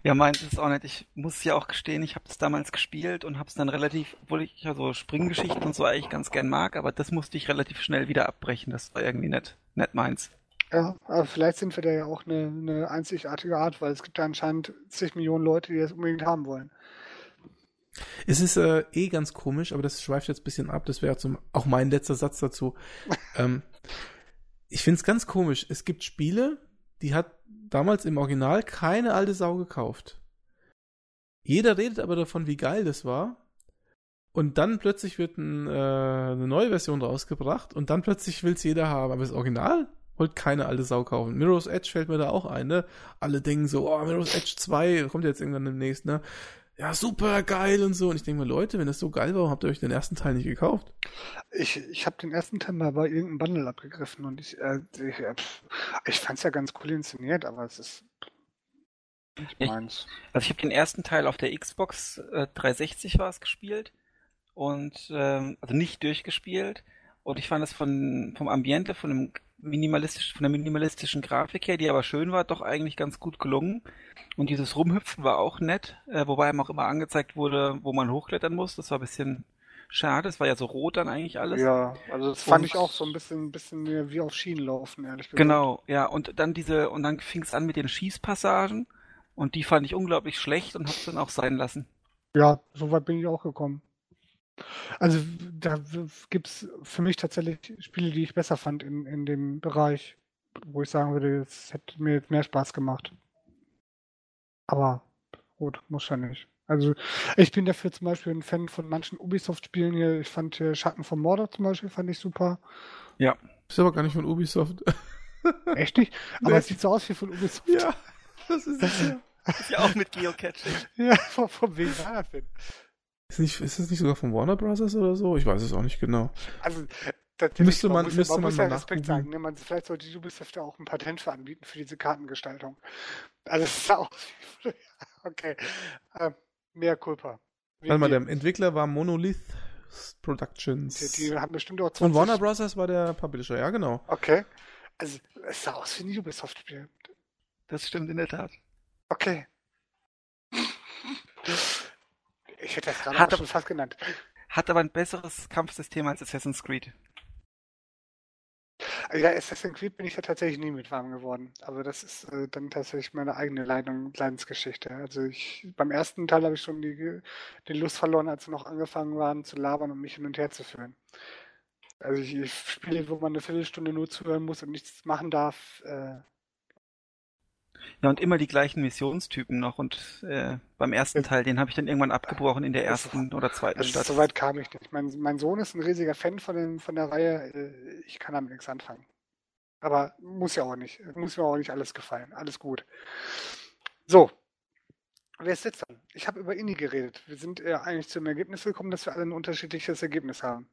Ja, meins ist auch nicht. Ich muss ja auch gestehen, ich habe das damals gespielt und habe es dann relativ, obwohl ich ja so Springgeschichten und so eigentlich ganz gern mag, aber das musste ich relativ schnell wieder abbrechen. Das war irgendwie nicht, nicht meins. Ja, aber vielleicht sind wir da ja auch eine, eine einzigartige Art, weil es gibt ja anscheinend zig Millionen Leute, die das unbedingt haben wollen. Es ist äh, eh ganz komisch, aber das schweift jetzt ein bisschen ab. Das wäre auch mein letzter Satz dazu. ähm, ich finde es ganz komisch. Es gibt Spiele, die hat damals im Original keine alte Sau gekauft. Jeder redet aber davon, wie geil das war. Und dann plötzlich wird ein, äh, eine neue Version rausgebracht und dann plötzlich will es jeder haben. Aber das Original wollte keine alte Sau kaufen. Mirror's Edge fällt mir da auch ein, ne? Alle denken so, oh, Mirror's Edge 2 kommt jetzt irgendwann demnächst, ne? Ja, super geil und so. Und ich denke mir, Leute, wenn das so geil war, habt ihr euch den ersten Teil nicht gekauft? Ich, ich habe den ersten Teil mal bei irgendeinem Bundle abgegriffen und ich, äh, ich, äh, ich fand's ja ganz cool inszeniert, aber es ist nicht meins. Ich, also ich habe den ersten Teil auf der Xbox äh, 360 war es gespielt und ähm, also nicht durchgespielt und ich fand es von vom Ambiente, von dem minimalistisch, von der minimalistischen Grafik her, die aber schön war, doch eigentlich ganz gut gelungen. Und dieses Rumhüpfen war auch nett, äh, wobei ihm auch immer angezeigt wurde, wo man hochklettern muss. Das war ein bisschen schade. Es war ja so rot dann eigentlich alles. Ja, also das fand und, ich auch so ein bisschen, ein bisschen wie auf Schienen laufen, ehrlich gesagt. Genau, ja. Und dann diese, und dann fing es an mit den Schießpassagen. Und die fand ich unglaublich schlecht und hab's dann auch sein lassen. Ja, so weit bin ich auch gekommen. Also da gibt es für mich tatsächlich Spiele, die ich besser fand in, in dem Bereich, wo ich sagen würde, es hätte mir jetzt mehr Spaß gemacht. Aber gut, muss ja nicht. Also ich bin dafür zum Beispiel ein Fan von manchen Ubisoft-Spielen hier. Ich fand hier Schatten vom Mordor zum Beispiel, fand ich super. Ja. Ist aber gar nicht von Ubisoft. Echt nicht? Aber nee. es sieht so aus wie von Ubisoft. Ja, das ist ja. ist ja auch mit Geocaching. ja, von, von war das denn? Ist, nicht, ist das nicht sogar von Warner Bros. oder so? Ich weiß es auch nicht genau. Also, müsste man, man, müsste man, muss ja Respekt sagen. Ne? Man, vielleicht sollte die Ubisoft ja auch ein Patent für anbieten für diese Kartengestaltung. Also es ist auch. okay. Äh, mehr Culpa. Warte mal, der Entwickler war Monolith Productions. Die, die haben bestimmt auch 20... Und Warner Bros. war der Publisher, ja genau. Okay. Also es sah aus wie ein Ubisoft-Spiel. Das stimmt in der Tat. Okay. Ich hätte das gerade hat schon fast genannt. Hat aber ein besseres Kampfsystem als Assassin's Creed. Ja, Assassin's Creed bin ich ja tatsächlich nie mit warm geworden. Aber das ist äh, dann tatsächlich meine eigene Leidung, Leidensgeschichte. Also ich, beim ersten Teil habe ich schon die, die Lust verloren, als sie noch angefangen waren zu labern und mich hin und her zu führen. Also ich, ich spiele, wo man eine Viertelstunde nur zuhören muss und nichts machen darf, äh, ja, und immer die gleichen Missionstypen noch. Und äh, beim ersten Teil, den habe ich dann irgendwann abgebrochen in der ersten oder zweiten also Stadt. Soweit kam ich nicht. Mein, mein Sohn ist ein riesiger Fan von, dem, von der Reihe. Äh, ich kann damit nichts anfangen. Aber muss ja auch nicht. Muss mir auch nicht alles gefallen. Alles gut. So. Wer ist jetzt dran? Ich habe über Indie geredet. Wir sind äh, eigentlich zum Ergebnis gekommen, dass wir alle ein unterschiedliches Ergebnis haben.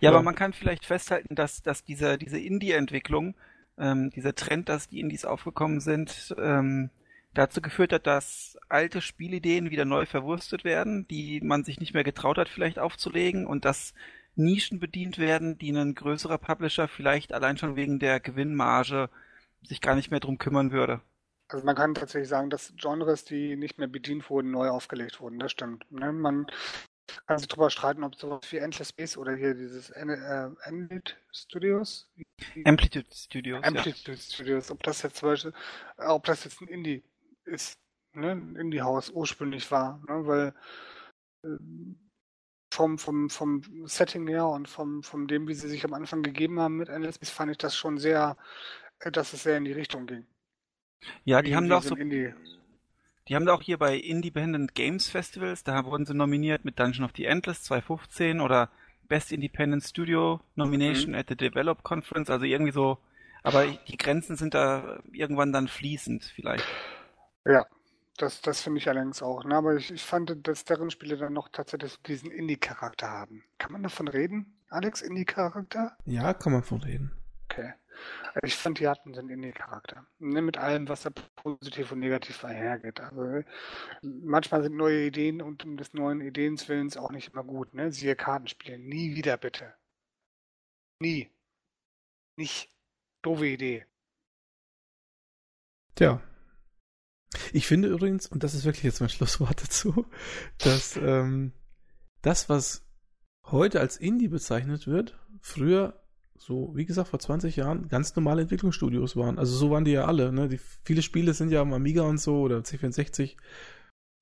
Ja, ja, aber man kann vielleicht festhalten, dass, dass diese, diese Indie-Entwicklung ähm, dieser Trend, dass die Indies aufgekommen sind, ähm, dazu geführt hat, dass alte Spielideen wieder neu verwurstet werden, die man sich nicht mehr getraut hat, vielleicht aufzulegen und dass Nischen bedient werden, die ein größerer Publisher vielleicht allein schon wegen der Gewinnmarge sich gar nicht mehr drum kümmern würde. Also man kann tatsächlich sagen, dass Genres, die nicht mehr bedient wurden, neu aufgelegt wurden. Das stimmt. Ne? Man kann sich darüber streiten, ob sowas wie Endless Space oder hier dieses äh, Amplitude Studios. Amplitude Studios. Amplitude ja. Studios, ob das jetzt zum Beispiel, ob das jetzt ein Indie ist, ne? ein Indie-Haus ursprünglich war, ne? weil äh, vom, vom, vom Setting her und vom, vom dem, wie sie sich am Anfang gegeben haben mit Endless Space, fand ich das schon sehr, äh, dass es sehr in die Richtung ging. Ja, die, die haben doch so, Indie die haben da auch hier bei Independent Games Festivals, da wurden sie nominiert mit Dungeon of the Endless 2015 oder Best Independent Studio Nomination mhm. at the Develop Conference, also irgendwie so, aber die Grenzen sind da irgendwann dann fließend vielleicht. Ja, das, das finde ich allerdings auch. Ne? Aber ich, ich fand, dass deren Spiele dann noch tatsächlich diesen Indie-Charakter haben. Kann man davon reden, Alex, Indie-Charakter? Ja, kann man davon reden. Okay. Ich fand, die hatten einen Indie-Charakter. Ne, mit allem, was da positiv und negativ einhergeht. Also, manchmal sind neue Ideen und um des neuen Ideenswillens auch nicht immer gut. Ne? Siehe Kartenspielen. Nie wieder bitte. Nie. Nicht. Doofe Idee. Tja. Ich finde übrigens, und das ist wirklich jetzt mein Schlusswort dazu, dass ähm, das, was heute als Indie bezeichnet wird, früher so, wie gesagt, vor 20 Jahren ganz normale Entwicklungsstudios waren. Also so waren die ja alle. Ne? Die, viele Spiele sind ja am Amiga und so oder C64,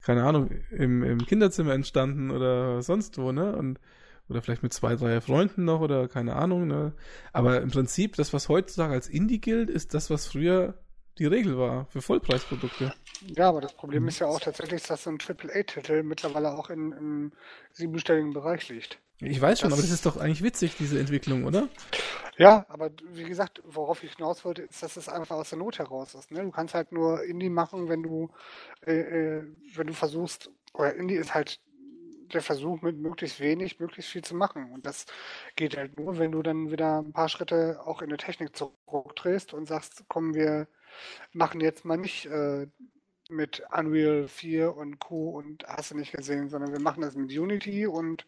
keine Ahnung, im, im Kinderzimmer entstanden oder sonst wo, ne? Und, oder vielleicht mit zwei, drei Freunden noch oder keine Ahnung, ne? Aber im Prinzip, das, was heutzutage als Indie gilt, ist das, was früher die Regel war für Vollpreisprodukte. Ja, aber das Problem ist ja auch tatsächlich, dass so ein AAA-Titel mittlerweile auch in, im siebenstelligen Bereich liegt. Ich weiß schon, das aber das ist doch eigentlich witzig, diese Entwicklung, oder? Ja, aber wie gesagt, worauf ich hinaus wollte, ist, dass es einfach aus der Not heraus ist. Ne? Du kannst halt nur Indie machen, wenn du, äh, äh, wenn du versuchst, oder Indie ist halt der Versuch, mit möglichst wenig, möglichst viel zu machen. Und das geht halt nur, wenn du dann wieder ein paar Schritte auch in der Technik zurückdrehst und sagst, komm, wir machen jetzt mal nicht äh, mit Unreal 4 und Co. und hast du nicht gesehen, sondern wir machen das mit Unity und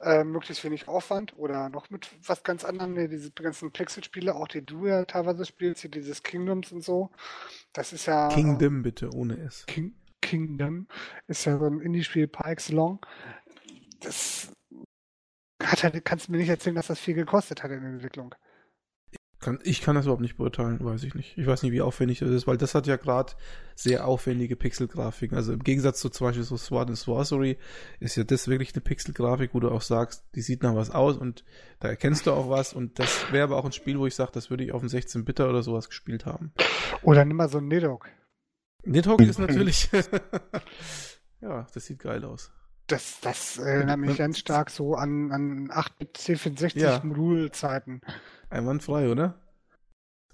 äh, möglichst wenig Aufwand oder noch mit was ganz anderem, ne, diese ganzen Pixel-Spiele, auch die du ja teilweise spielst, hier dieses Kingdoms und so. Das ist ja. Kingdom bitte, ohne S. King, Kingdom ist ja so ein Indie-Spiel par excellence. Das hat halt, kannst du mir nicht erzählen, dass das viel gekostet hat in der Entwicklung. Kann, ich kann das überhaupt nicht beurteilen, weiß ich nicht. Ich weiß nicht, wie aufwendig das ist, weil das hat ja gerade sehr aufwendige Pixelgrafiken. Also im Gegensatz zu zum Beispiel so Sword and Sorcery ist ja das wirklich eine Pixelgrafik, wo du auch sagst, die sieht nach was aus und da erkennst du auch was und das wäre aber auch ein Spiel, wo ich sage, das würde ich auf dem 16-Bitter oder sowas gespielt haben. Oder nimm mal so ein Nidhogg. Nidhogg ist natürlich ja, das sieht geil aus. Das, das erinnert mich ganz stark so an, an 8-bit C64 Modulzeiten. Einwandfrei, oder?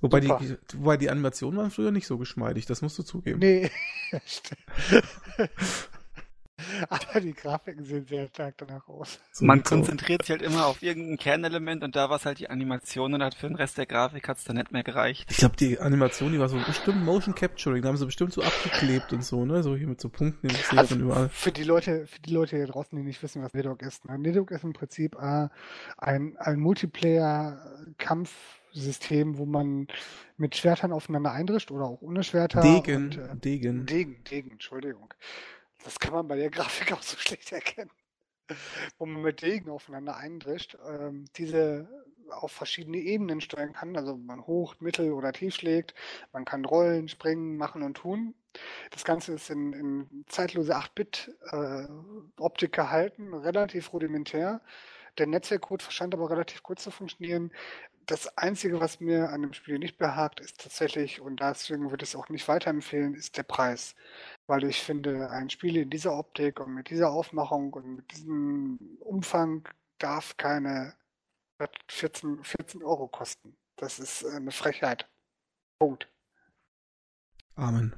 Wobei die, wobei die Animationen waren früher nicht so geschmeidig, das musst du zugeben. Nee, Aber die Grafiken sehen sehr stark danach aus. Man konzentriert sich halt immer auf irgendein Kernelement und da war es halt die Animation und hat für den Rest der Grafik hat es dann nicht mehr gereicht. Ich glaube, die Animation, die war so bestimmt Motion Capturing, da haben sie bestimmt so abgeklebt und so, ne? So hier mit so Punkten im Gesicht also und überall. Für die Leute, für die Leute hier draußen, die nicht wissen, was Nidok ist. Ne? Nidok ist im Prinzip äh, ein, ein Multiplayer-Kampf System, wo man mit Schwertern aufeinander eindrischt oder auch ohne Schwerter. Degen, und, äh, Degen. Degen, Degen, Entschuldigung. Das kann man bei der Grafik auch so schlecht erkennen. wo man mit Degen aufeinander eindrischt, ähm, diese auf verschiedene Ebenen steuern kann. Also man hoch, mittel oder tief schlägt. Man kann rollen, springen, machen und tun. Das Ganze ist in, in zeitlose 8-Bit-Optik äh, gehalten, relativ rudimentär. Der Netzwerkcode scheint aber relativ kurz zu funktionieren das Einzige, was mir an dem Spiel nicht behagt, ist tatsächlich, und deswegen würde ich es auch nicht weiterempfehlen, ist der Preis. Weil ich finde, ein Spiel in dieser Optik und mit dieser Aufmachung und mit diesem Umfang darf keine 14, 14 Euro kosten. Das ist eine Frechheit. Punkt. Amen.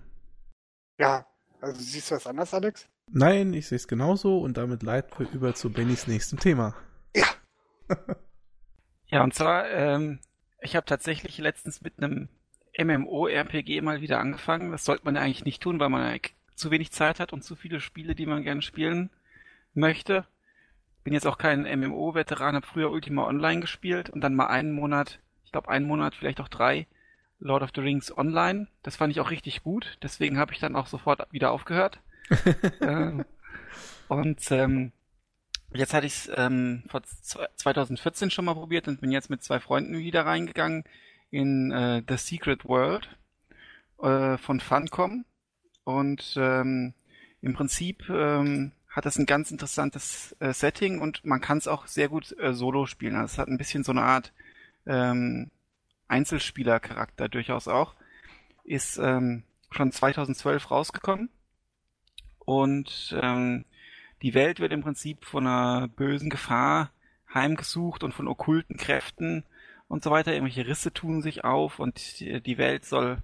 Ja, also siehst du das anders, Alex? Nein, ich sehe es genauso und damit leiten wir über zu Bennys nächstem Thema. Ja. Ja, und zwar, ähm, ich habe tatsächlich letztens mit einem MMO-RPG mal wieder angefangen. Das sollte man ja eigentlich nicht tun, weil man zu wenig Zeit hat und zu viele Spiele, die man gerne spielen möchte. Bin jetzt auch kein MMO-Veteran, habe früher Ultima Online gespielt und dann mal einen Monat, ich glaube einen Monat, vielleicht auch drei, Lord of the Rings Online. Das fand ich auch richtig gut, deswegen habe ich dann auch sofort wieder aufgehört. äh, und ähm, Jetzt hatte ich es ähm, vor 2014 schon mal probiert und bin jetzt mit zwei Freunden wieder reingegangen in äh, The Secret World äh, von Funcom. Und ähm, im Prinzip ähm, hat das ein ganz interessantes äh, Setting und man kann es auch sehr gut äh, solo spielen. Also es hat ein bisschen so eine Art ähm, Einzelspielercharakter durchaus auch. Ist ähm, schon 2012 rausgekommen und ähm, die Welt wird im Prinzip von einer bösen Gefahr heimgesucht und von okkulten Kräften und so weiter. Irgendwelche Risse tun sich auf und die Welt soll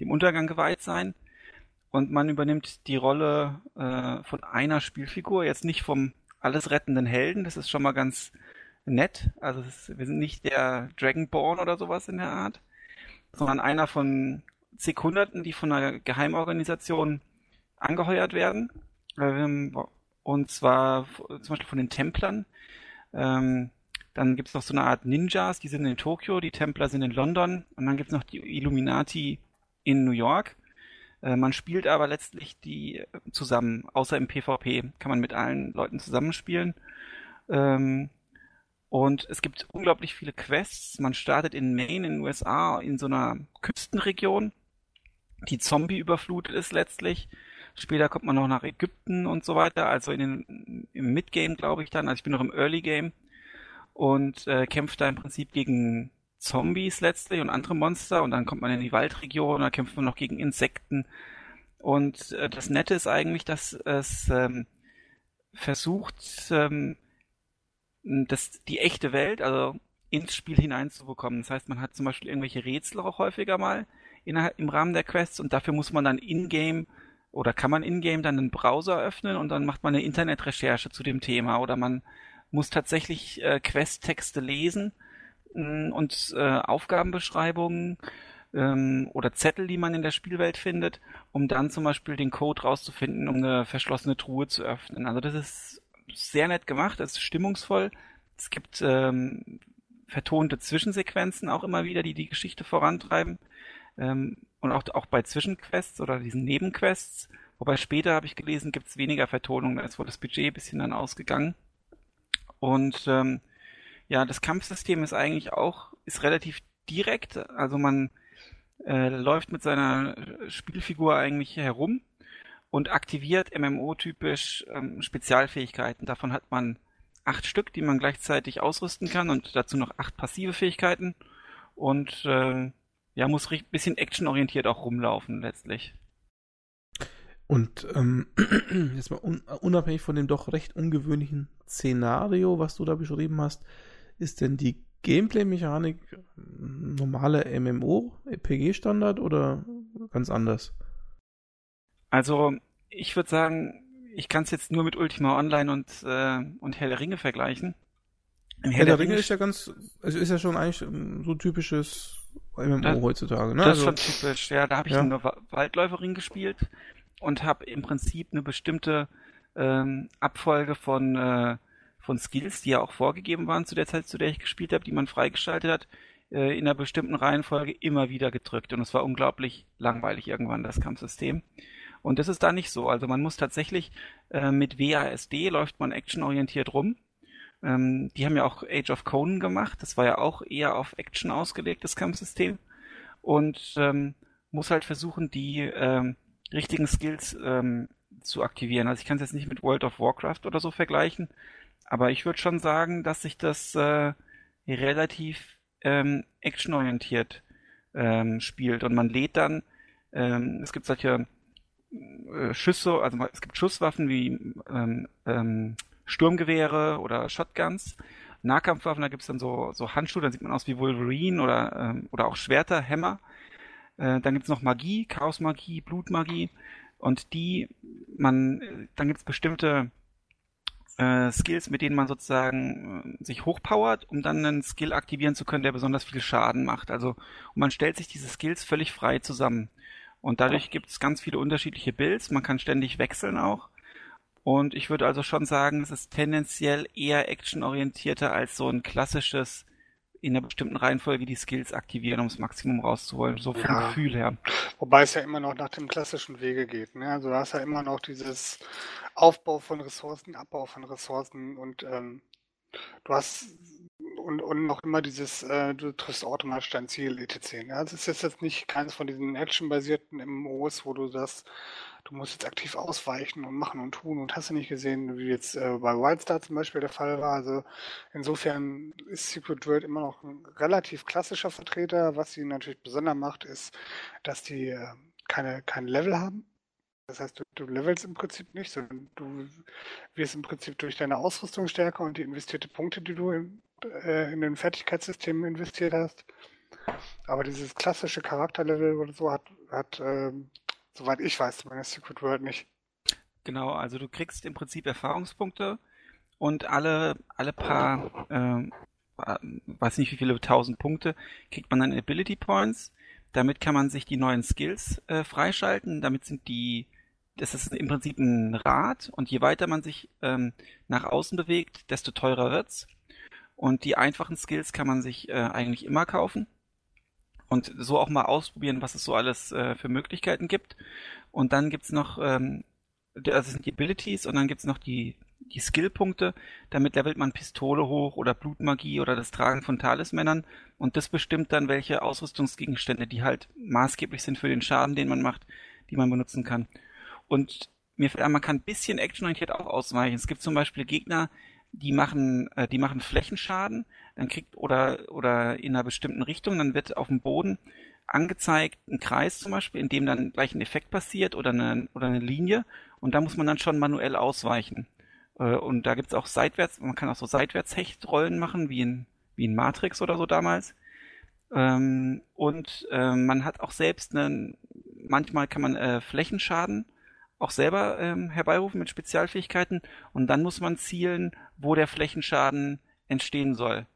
dem Untergang geweiht sein. Und man übernimmt die Rolle äh, von einer Spielfigur, jetzt nicht vom alles rettenden Helden, das ist schon mal ganz nett. Also ist, wir sind nicht der Dragonborn oder sowas in der Art, sondern einer von zig Hunderten, die von einer Geheimorganisation angeheuert werden. Ähm, und zwar zum Beispiel von den Templern. Ähm, dann gibt es noch so eine Art Ninjas, die sind in Tokio, die Templer sind in London und dann gibt es noch die Illuminati in New York. Äh, man spielt aber letztlich die zusammen, außer im PvP kann man mit allen Leuten zusammenspielen. Ähm, und es gibt unglaublich viele Quests. Man startet in Maine in den USA in so einer Küstenregion, die Zombie überflutet ist letztlich. Später kommt man noch nach Ägypten und so weiter, also in den, im Midgame, glaube ich dann. Also ich bin noch im Early Game und äh, kämpft da im Prinzip gegen Zombies letztlich und andere Monster und dann kommt man in die Waldregion, da kämpft man noch gegen Insekten. Und äh, das Nette ist eigentlich, dass es ähm, versucht, ähm, das, die echte Welt, also ins Spiel hineinzubekommen. Das heißt, man hat zum Beispiel irgendwelche Rätsel auch häufiger mal innerhalb, im Rahmen der Quests und dafür muss man dann in-game oder kann man in-game dann einen Browser öffnen und dann macht man eine Internetrecherche zu dem Thema oder man muss tatsächlich äh, Quest-Texte lesen und äh, Aufgabenbeschreibungen ähm, oder Zettel, die man in der Spielwelt findet, um dann zum Beispiel den Code rauszufinden, um eine verschlossene Truhe zu öffnen. Also das ist sehr nett gemacht, das ist stimmungsvoll. Es gibt ähm, vertonte Zwischensequenzen auch immer wieder, die die Geschichte vorantreiben. Ähm, und auch, auch bei Zwischenquests oder diesen Nebenquests, wobei später habe ich gelesen, gibt es weniger Vertonungen, da ist wohl das Budget ein bisschen dann ausgegangen. Und ähm, ja, das Kampfsystem ist eigentlich auch, ist relativ direkt, also man äh, läuft mit seiner Spielfigur eigentlich herum und aktiviert MMO-typisch ähm, Spezialfähigkeiten. Davon hat man acht Stück, die man gleichzeitig ausrüsten kann und dazu noch acht passive Fähigkeiten. Und äh, ja, muss ein bisschen actionorientiert auch rumlaufen letztlich. Und ähm, jetzt mal un unabhängig von dem doch recht ungewöhnlichen Szenario, was du da beschrieben hast, ist denn die Gameplay-Mechanik normale MMO-RPG-Standard oder ganz anders? Also, ich würde sagen, ich kann es jetzt nur mit Ultima Online und, äh, und Herr der Ringe vergleichen. Herr, Herr der, Ringe, Ringe ist ja ganz, also ist ja schon eigentlich so typisches MMO das, heutzutage, ne? Das also, ist schon typisch, ja. Da habe ich ja. eine Waldläuferin gespielt und habe im Prinzip eine bestimmte ähm, Abfolge von, äh, von Skills, die ja auch vorgegeben waren zu der Zeit, zu der ich gespielt habe, die man freigeschaltet hat, äh, in einer bestimmten Reihenfolge immer wieder gedrückt. Und es war unglaublich langweilig irgendwann, das Kampfsystem. Und das ist da nicht so. Also man muss tatsächlich äh, mit WASD läuft man actionorientiert rum. Ähm, die haben ja auch Age of Conan gemacht. Das war ja auch eher auf Action ausgelegtes Kampfsystem. Und ähm, muss halt versuchen, die ähm, richtigen Skills ähm, zu aktivieren. Also ich kann es jetzt nicht mit World of Warcraft oder so vergleichen, aber ich würde schon sagen, dass sich das äh, relativ ähm, actionorientiert ähm, spielt und man lädt dann, ähm, es gibt solche äh, Schüsse, also es gibt Schusswaffen wie ähm, ähm, Sturmgewehre oder Shotguns. Nahkampfwaffen, da gibt es dann so, so Handschuhe, dann sieht man aus wie Wolverine oder, ähm, oder auch Schwerter, Hämmer. Äh, dann gibt's noch Magie, Chaosmagie, Blutmagie. Und die, man, dann gibt's bestimmte äh, Skills, mit denen man sozusagen äh, sich hochpowert, um dann einen Skill aktivieren zu können, der besonders viel Schaden macht. Also man stellt sich diese Skills völlig frei zusammen. Und dadurch gibt's ganz viele unterschiedliche Builds. Man kann ständig wechseln auch. Und ich würde also schon sagen, es ist tendenziell eher actionorientierter als so ein klassisches in einer bestimmten Reihenfolge die Skills aktivieren, um das Maximum rauszuholen, so vom ja. Gefühl her. Wobei es ja immer noch nach dem klassischen Wege geht. Ne? Also du hast ja immer noch dieses Aufbau von Ressourcen, Abbau von Ressourcen und ähm, du hast und, und noch immer dieses, äh, du triffst automatisch dein Ziel, etc. Ne? Also es ist jetzt nicht keines von diesen actionbasierten MMOs, wo du das du musst jetzt aktiv ausweichen und machen und tun und hast du nicht gesehen, wie jetzt äh, bei Wildstar zum Beispiel der Fall war. Also insofern ist Secret World immer noch ein relativ klassischer Vertreter. Was sie natürlich besonders macht, ist, dass die äh, keine, kein Level haben. Das heißt, du, du levelst im Prinzip nicht, sondern du wirst im Prinzip durch deine Ausrüstung stärker und die investierte Punkte, die du in, äh, in den Fertigkeitssystemen investiert hast. Aber dieses klassische Charakterlevel oder so hat, hat ähm, Soweit ich weiß, meine Secret World nicht. Genau, also du kriegst im Prinzip Erfahrungspunkte und alle, alle paar, äh, weiß nicht wie viele tausend Punkte, kriegt man dann Ability Points. Damit kann man sich die neuen Skills äh, freischalten. Damit sind die, das ist im Prinzip ein Rad und je weiter man sich ähm, nach außen bewegt, desto teurer wird's. Und die einfachen Skills kann man sich äh, eigentlich immer kaufen und so auch mal ausprobieren, was es so alles äh, für Möglichkeiten gibt. Und dann gibt's noch, ähm, das sind die Abilities und dann gibt's noch die, die Skillpunkte. Damit levelt man Pistole hoch oder Blutmagie oder das Tragen von Talismännern. Und das bestimmt dann, welche Ausrüstungsgegenstände, die halt maßgeblich sind für den Schaden, den man macht, die man benutzen kann. Und mir fällt man kann ein bisschen actionorientiert auch ausweichen. Es gibt zum Beispiel Gegner, die machen, äh, die machen Flächenschaden, dann kriegt oder oder in einer bestimmten Richtung, dann wird auf dem Boden angezeigt ein Kreis zum Beispiel, in dem dann gleich ein Effekt passiert oder eine oder eine Linie und da muss man dann schon manuell ausweichen. Äh, und da gibt's auch seitwärts, man kann auch so Seitwärtshechtrollen machen, wie in wie in Matrix oder so damals. Ähm, und äh, man hat auch selbst einen, manchmal kann man äh, Flächenschaden auch selber ähm, herbeirufen mit Spezialfähigkeiten und dann muss man zielen, wo der Flächenschaden entstehen soll.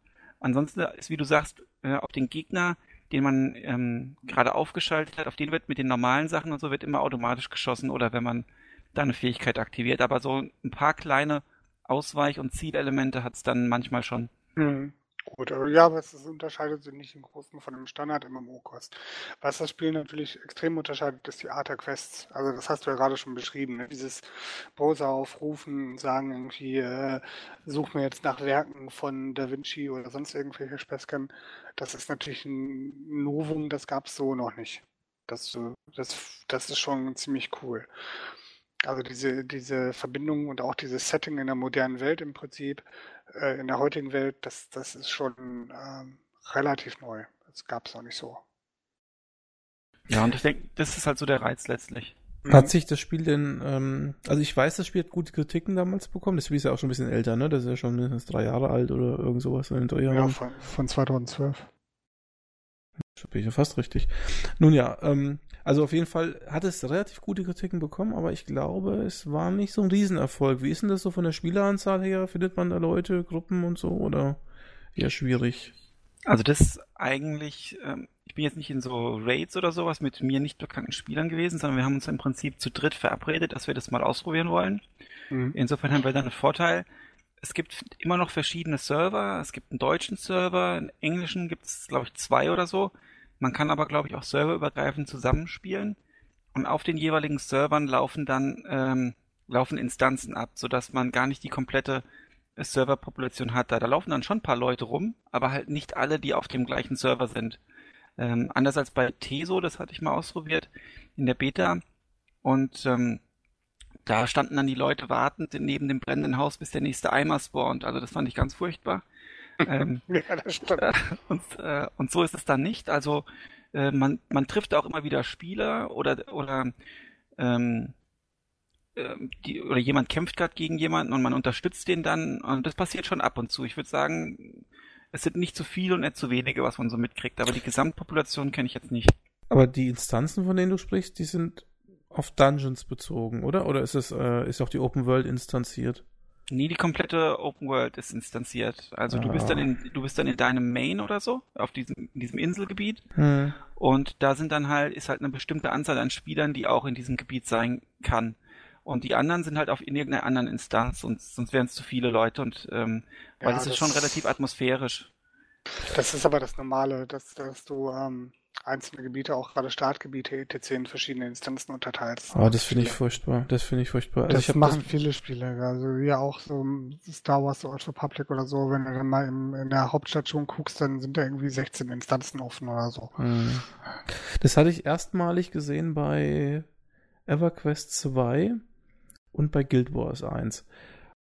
Ansonsten ist, wie du sagst, äh, auf den Gegner, den man ähm, gerade aufgeschaltet hat, auf den wird mit den normalen Sachen und so wird immer automatisch geschossen oder wenn man da eine Fähigkeit aktiviert. Aber so ein paar kleine Ausweich- und Zielelemente hat es dann manchmal schon. Mhm. Gut, ja, aber es unterscheidet sich nicht im Großen von einem Standard-MMO-Kost. Was das Spiel natürlich extrem unterscheidet, ist die Art der Quests. Also das hast du ja gerade schon beschrieben. Ne? Dieses Browser aufrufen, sagen irgendwie, äh, such mir jetzt nach Werken von Da Vinci oder sonst irgendwelche Späßchen. Das ist natürlich ein Novum, das gab es so noch nicht. Das, das, das ist schon ziemlich cool. Also diese, diese Verbindung und auch dieses Setting in der modernen Welt im Prinzip, äh, in der heutigen Welt, das, das ist schon ähm, relativ neu. Das gab es noch nicht so. Ja, und ich denke, das ist halt so der Reiz letztlich. Hat sich das Spiel denn, ähm, also ich weiß, das Spiel hat gute Kritiken damals bekommen. Das Spiel ist ja auch schon ein bisschen älter, ne? Das ist ja schon mindestens drei Jahre alt oder irgend sowas in Ja, von, von 2012. bin ich ja fast richtig. Nun ja, ähm, also auf jeden Fall hat es relativ gute Kritiken bekommen, aber ich glaube, es war nicht so ein Riesenerfolg. Wie ist denn das so von der Spieleranzahl her? Findet man da Leute, Gruppen und so oder eher schwierig? Also das eigentlich, ähm, ich bin jetzt nicht in so Raids oder sowas mit mir nicht bekannten Spielern gewesen, sondern wir haben uns im Prinzip zu dritt verabredet, dass wir das mal ausprobieren wollen. Mhm. Insofern haben wir dann einen Vorteil. Es gibt immer noch verschiedene Server. Es gibt einen deutschen Server, einen englischen gibt es, glaube ich, zwei oder so. Man kann aber, glaube ich, auch serverübergreifend zusammenspielen. Und auf den jeweiligen Servern laufen dann ähm, laufen Instanzen ab, sodass man gar nicht die komplette Serverpopulation hat. Da, da laufen dann schon ein paar Leute rum, aber halt nicht alle, die auf dem gleichen Server sind. Ähm, anders als bei Teso, das hatte ich mal ausprobiert in der Beta. Und ähm, da standen dann die Leute wartend neben dem brennenden Haus, bis der nächste Eimer spawnt. Also das fand ich ganz furchtbar. ähm, ja, das stimmt. Äh, und, äh, und so ist es dann nicht. Also äh, man, man trifft auch immer wieder Spieler oder oder ähm, ähm die, oder jemand kämpft gerade gegen jemanden und man unterstützt den dann und das passiert schon ab und zu. Ich würde sagen, es sind nicht zu viele und nicht zu wenige, was man so mitkriegt, aber die Gesamtpopulation kenne ich jetzt nicht. Aber die Instanzen, von denen du sprichst, die sind auf Dungeons bezogen, oder? Oder ist es äh, ist auch die Open World instanziert? Nee, die komplette Open World ist instanziert. Also ah. du bist dann ah. in du bist dann in deinem Main oder so auf diesem in diesem Inselgebiet hm. und da sind dann halt ist halt eine bestimmte Anzahl an Spielern, die auch in diesem Gebiet sein kann. Und die anderen sind halt auf in irgendeiner anderen Instanz und sonst wären es zu viele Leute und ähm, weil ja, das ist schon relativ atmosphärisch. Das ist aber das Normale, dass, dass du ähm, einzelne Gebiete, auch gerade Startgebiete etc. in verschiedene Instanzen unterteilst. Oh, das finde ich furchtbar. Das finde ich furchtbar. Also das ich machen das... viele Spiele. Also ja auch so Star Wars The Old Republic oder so, wenn du dann mal im, in der Hauptstation guckst, dann sind da irgendwie 16 Instanzen offen oder so. Hm. Das hatte ich erstmalig gesehen bei EverQuest 2 und bei Guild Wars 1.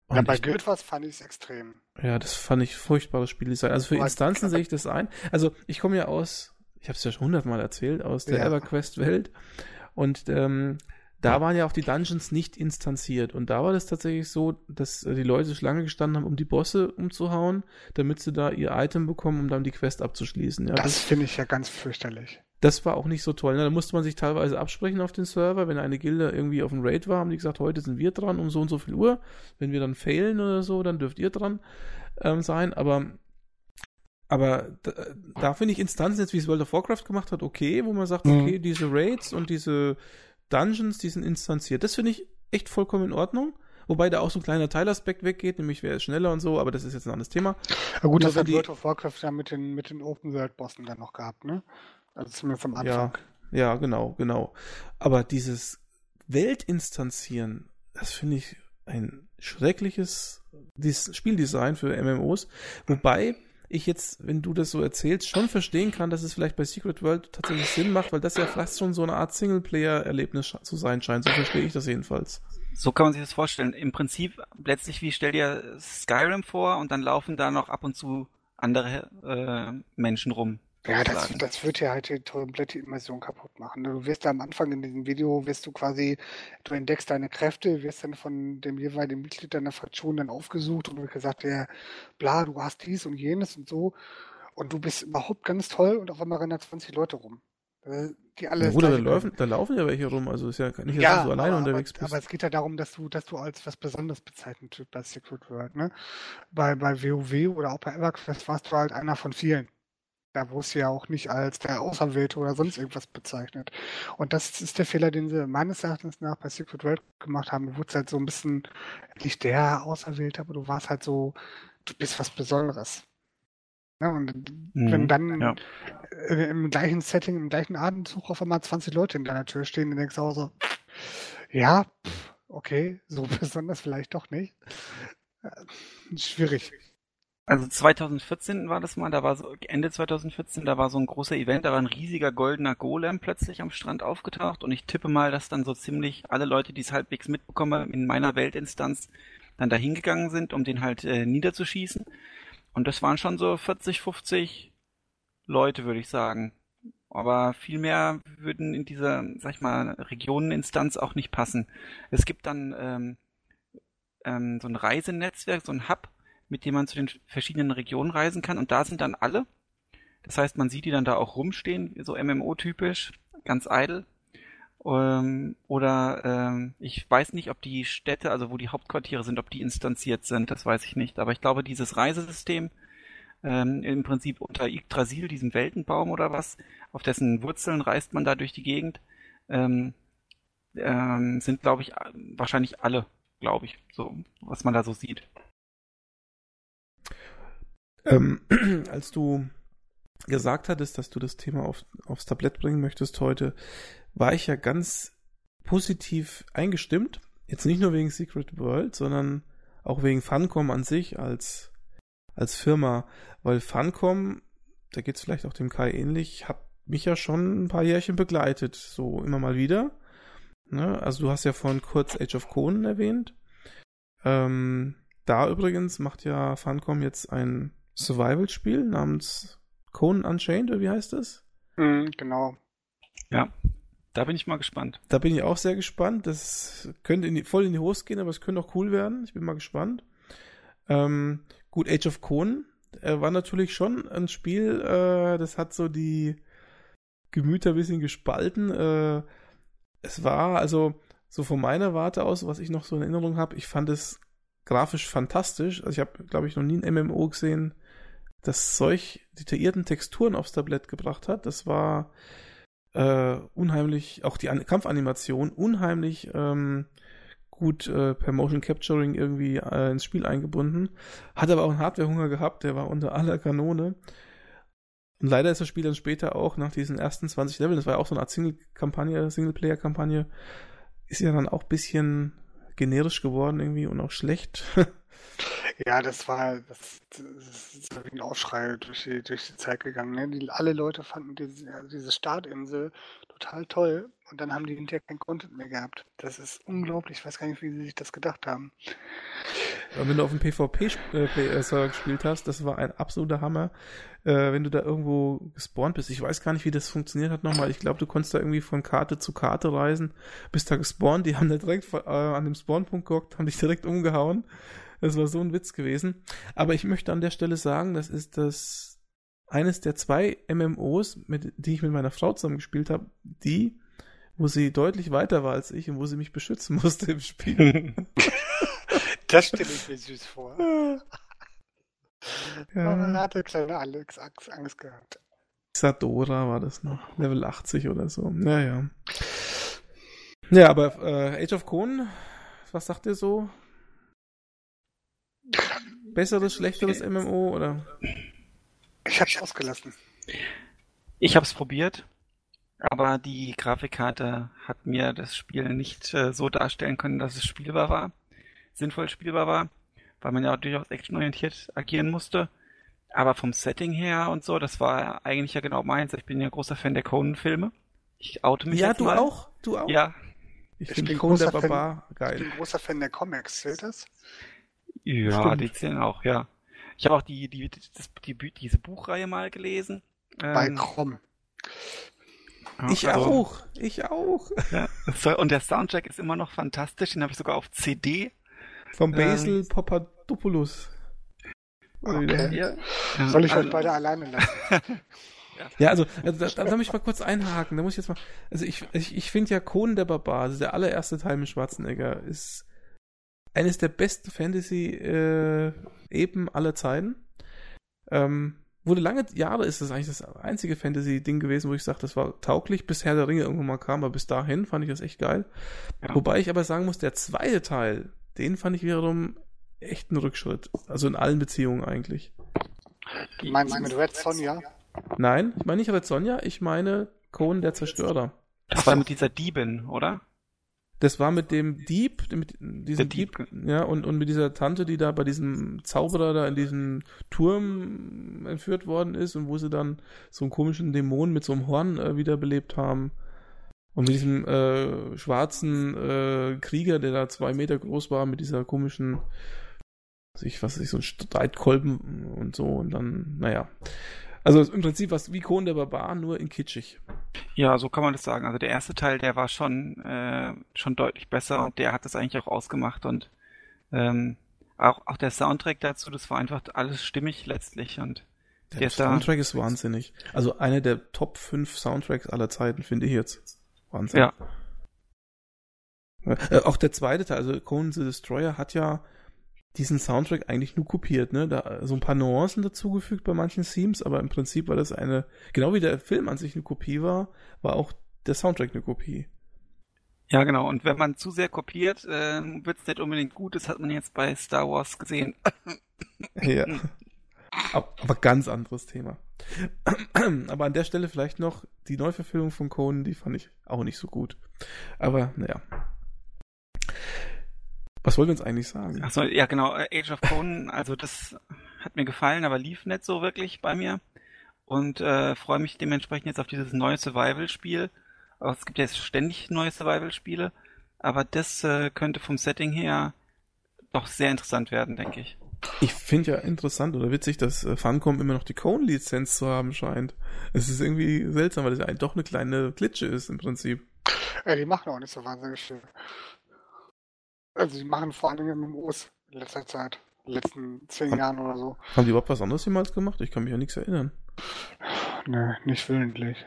Und ja, bei ich, Guild Wars fand ich es extrem. Ja, das fand ich furchtbares Spieldesign. Also für Instanzen sehe ich das ein. Also ich komme ja aus ich habe es ja schon hundertmal erzählt, aus der ja. EverQuest-Welt. Und ähm, da waren ja auch die Dungeons nicht instanziert. Und da war das tatsächlich so, dass die Leute Schlange gestanden haben, um die Bosse umzuhauen, damit sie da ihr Item bekommen, um dann die Quest abzuschließen. Ja, das, das finde ich ja ganz fürchterlich. Das war auch nicht so toll. Ne? Da musste man sich teilweise absprechen auf den Server. Wenn eine Gilde irgendwie auf dem Raid war, haben die gesagt, heute sind wir dran um so und so viel Uhr. Wenn wir dann failen oder so, dann dürft ihr dran ähm, sein. Aber aber da, da finde ich Instanzen jetzt, wie es World of Warcraft gemacht hat, okay, wo man sagt, mhm. okay, diese Raids und diese Dungeons, die sind instanziert. Das finde ich echt vollkommen in Ordnung. Wobei da auch so ein kleiner Teilaspekt weggeht, nämlich wer ist schneller und so, aber das ist jetzt ein anderes Thema. Ja gut, Nur das hat die... World of Warcraft ja mit den, mit den Open World Bossen dann noch gehabt, ne? Also zumindest am Anfang. Ja, ja genau, genau. Aber dieses Weltinstanzieren, das finde ich ein schreckliches Spieldesign für MMOs. Wobei, ich jetzt, wenn du das so erzählst, schon verstehen kann, dass es vielleicht bei Secret World tatsächlich Sinn macht, weil das ja fast schon so eine Art Singleplayer-Erlebnis zu sein scheint. So verstehe ich das jedenfalls. So kann man sich das vorstellen. Im Prinzip letztlich wie stell dir Skyrim vor und dann laufen da noch ab und zu andere äh, Menschen rum. Ja, das, das wird ja halt die komplette Immersion kaputt machen. Du wirst da am Anfang in diesem Video, wirst du quasi, du entdeckst deine Kräfte, wirst dann von dem jeweiligen Mitglied deiner Fraktion dann aufgesucht und wird gesagt, ja, bla, du hast dies und jenes und so. Und du bist überhaupt ganz toll und auf einmal rennen da 20 Leute rum. Äh, die alle ja, gut, da laufen, da laufen ja welche rum, also ist ja nicht, dass ja, du alleine aber, unterwegs bist. Aber es geht ja darum, dass du, dass du als was Besonderes bezeichnet wird bei Secret World, ne? Bei, bei WoW oder auch bei EverQuest warst du halt einer von vielen. Da wurde es ja auch nicht als der Auserwählte oder sonst irgendwas bezeichnet. Und das ist der Fehler, den sie meines Erachtens nach bei Secret World gemacht haben. Du wurdest halt so ein bisschen nicht der Auserwählte, aber du warst halt so, du bist was Besonderes. Ja, und mhm, wenn dann ja. Im gleichen Setting, im gleichen Atemzug auf einmal 20 Leute in deiner Tür stehen, dann denkst du auch so, ja, okay, so besonders vielleicht doch nicht. Äh, schwierig. Also 2014 war das mal, da war so Ende 2014, da war so ein großer Event, da war ein riesiger goldener Golem plötzlich am Strand aufgetaucht und ich tippe mal, dass dann so ziemlich alle Leute, die es halbwegs mitbekommen in meiner Weltinstanz, dann da hingegangen sind, um den halt äh, niederzuschießen. Und das waren schon so 40, 50 Leute, würde ich sagen. Aber viel mehr würden in dieser, sag ich mal, Regioneninstanz auch nicht passen. Es gibt dann ähm, ähm, so ein Reisenetzwerk, so ein Hub, mit dem man zu den verschiedenen Regionen reisen kann. Und da sind dann alle, Das heißt, man sieht die dann da auch rumstehen, so MMO-typisch, ganz idle. Ähm, oder ähm, ich weiß nicht, ob die Städte, also wo die Hauptquartiere sind, ob die instanziert sind, das weiß ich nicht. Aber ich glaube, dieses Reisesystem ähm, im Prinzip unter Yggdrasil, diesem Weltenbaum oder was, auf dessen Wurzeln reist man da durch die Gegend, ähm, ähm, sind, glaube ich, wahrscheinlich alle, glaube ich, so, was man da so sieht. Ähm, als du gesagt hattest, dass du das Thema auf, aufs Tablett bringen möchtest heute, war ich ja ganz positiv eingestimmt. Jetzt nicht nur wegen Secret World, sondern auch wegen Funcom an sich als, als Firma. Weil Funcom, da geht es vielleicht auch dem Kai ähnlich, hat mich ja schon ein paar Jährchen begleitet, so immer mal wieder. Ne? Also du hast ja vorhin kurz Age of Conan erwähnt. Ähm, da übrigens macht ja Funcom jetzt ein Survival-Spiel namens Conan Unchained, oder wie heißt das? Mhm, genau. Ja, da bin ich mal gespannt. Da bin ich auch sehr gespannt. Das könnte in die, voll in die Hose gehen, aber es könnte auch cool werden. Ich bin mal gespannt. Ähm, gut, Age of Conan äh, war natürlich schon ein Spiel, äh, das hat so die Gemüter ein bisschen gespalten. Äh, es war also so von meiner Warte aus, was ich noch so in Erinnerung habe, ich fand es grafisch fantastisch. Also ich habe, glaube ich, noch nie ein MMO gesehen, das solch detaillierten Texturen aufs Tablett gebracht hat. Das war äh, unheimlich, auch die An Kampfanimation unheimlich ähm, gut äh, per Motion Capturing irgendwie äh, ins Spiel eingebunden. Hat aber auch einen Hardwarehunger gehabt, der war unter aller Kanone. Und leider ist das Spiel dann später auch nach diesen ersten 20 Leveln, das war ja auch so eine Art Single-Kampagne, Singleplayer-Kampagne, ist ja dann auch ein bisschen generisch geworden irgendwie und auch schlecht. Ja, das war, das, das ist wie ein Aufschrei durch die, durch die Zeit gegangen. Ne? Die, alle Leute fanden diese, diese Startinsel total toll und dann haben die hinterher kein Content mehr gehabt. Das ist unglaublich. Ich weiß gar nicht, wie sie sich das gedacht haben. Wenn du auf dem PvP-Server äh, gespielt hast, das war ein absoluter Hammer. Äh, wenn du da irgendwo gespawnt bist, ich weiß gar nicht, wie das funktioniert hat nochmal. Ich glaube, du konntest da irgendwie von Karte zu Karte reisen, bist da gespawnt, die haben da direkt äh, an dem Spawnpunkt geguckt, haben dich direkt umgehauen. Das war so ein Witz gewesen. Aber ich möchte an der Stelle sagen, das ist das eines der zwei MMOs, mit, die ich mit meiner Frau zusammen gespielt habe, die, wo sie deutlich weiter war als ich und wo sie mich beschützen musste im Spiel. das stelle ich mir süß vor. Ja. Man hatte kleine Alex Angst gehabt. Isadora war das noch. Level 80 oder so. Naja. Ja, aber äh, Age of Conan, was sagt ihr so? Besseres, schlechteres MMO oder? Ich hab's ausgelassen. Ich hab's probiert, aber die Grafikkarte hat mir das Spiel nicht äh, so darstellen können, dass es spielbar war, sinnvoll spielbar war, weil man ja durchaus actionorientiert agieren musste. Aber vom Setting her und so, das war eigentlich ja genau meins. Ich bin ja großer Fan der Conan-Filme. Ich oute mich Ja, jetzt du mal. auch? Du auch? Ja, Ich, Ich finde bin der großer Fan- Barbar Ich geil. bin großer Fan der Comics, zählt das? Ja, Stimmt. die zählen auch, ja. Ich habe auch die, die, das, die, diese Buchreihe mal gelesen. Bei Ähm, Crom. ja, Ich also- auch. Ich auch. Ja, und der Soundtrack ist immer noch fantastisch. Den habe ich sogar auf CD. Vom Ähm. Basil Papadopoulos. Wie der- Okay. Ja, ja, Soll ich also- euch beide alleine lassen? Ja, also, also da, da muss ich mal kurz einhaken. Da muss ich jetzt mal. Also ich, ich, ich finde ja Conan der Barbar, also der allererste Teil mit Schwarzenegger, ist eines der besten Fantasy äh, eben aller Zeiten. Ähm, wurde lange Jahre ist das eigentlich das einzige Fantasy-Ding gewesen, wo ich sage, das war tauglich, bis Herr der Ringe irgendwann mal kam, aber bis dahin fand ich das echt geil. Ja. Wobei ich aber sagen muss, der zweite Teil, den fand ich wiederum echt einen Rückschritt. Also in allen Beziehungen eigentlich. Du meinst mit Red Sonja? Nein, ich meine nicht Red Sonja, ich meine Conan der Zerstörer. Das war mit dieser Diebin, oder? Das war mit dem Dieb, mit diesem Dieb, Dieb, ja, und, und mit dieser Tante, die da bei diesem Zauberer da in diesem Turm entführt worden ist und wo sie dann so einen komischen Dämon mit so einem Horn äh, wiederbelebt haben. Und mit diesem äh, schwarzen äh, Krieger, der da zwei Meter groß war, mit dieser komischen, was weiß ich, was weiß ich, so ein Streitkolben und so und dann, naja. Also im Prinzip was wie Conan der Barbar, nur in kitschig. Ja, so kann man das sagen. Also der erste Teil, der war schon, äh, schon deutlich besser und der hat das eigentlich auch ausgemacht und ähm, auch, auch der Soundtrack dazu, das war einfach alles stimmig letztlich und Der, der Soundtrack ist wahnsinnig. Also einer der Top 5 Soundtracks aller Zeiten, finde ich jetzt. Wahnsinn. Ja. Äh, auch der zweite Teil, also Conan the Destroyer hat ja diesen Soundtrack eigentlich nur kopiert, ne? Da so ein paar Nuancen dazugefügt bei manchen Themes, aber im Prinzip war das eine, genau wie der Film an sich eine Kopie war, war auch der Soundtrack eine Kopie. Ja, genau. Und wenn man zu sehr kopiert, äh, wird es nicht unbedingt gut. Das hat man jetzt bei Star Wars gesehen. ja. Aber ganz anderes Thema. Aber an der Stelle vielleicht noch die Neuverfilmung von Conan, die fand ich auch nicht so gut. Aber naja. Was wollen wir uns eigentlich sagen? Achso, ja genau, äh, Age of Conan, also das hat mir gefallen, aber lief nicht so wirklich bei mir. Und äh, freue mich dementsprechend jetzt auf dieses neue Survival-Spiel. Es gibt ja jetzt ständig neue Survival-Spiele, aber das äh, könnte vom Setting her doch sehr interessant werden, denke ich. Ich finde ja interessant oder witzig, dass äh, Funcom immer noch die Cone-Lizenz zu haben scheint. Es ist irgendwie seltsam, weil das ja doch eine kleine Klitsche ist im Prinzip. Ja, die machen auch nicht so wahnsinnig viel. Also die machen vor allen Dingen MMOs in letzter Zeit. In den letzten zehn haben, Jahren oder so. Haben die überhaupt was anderes jemals gemacht? Ich kann mich an nichts erinnern. Ne, nicht willentlich.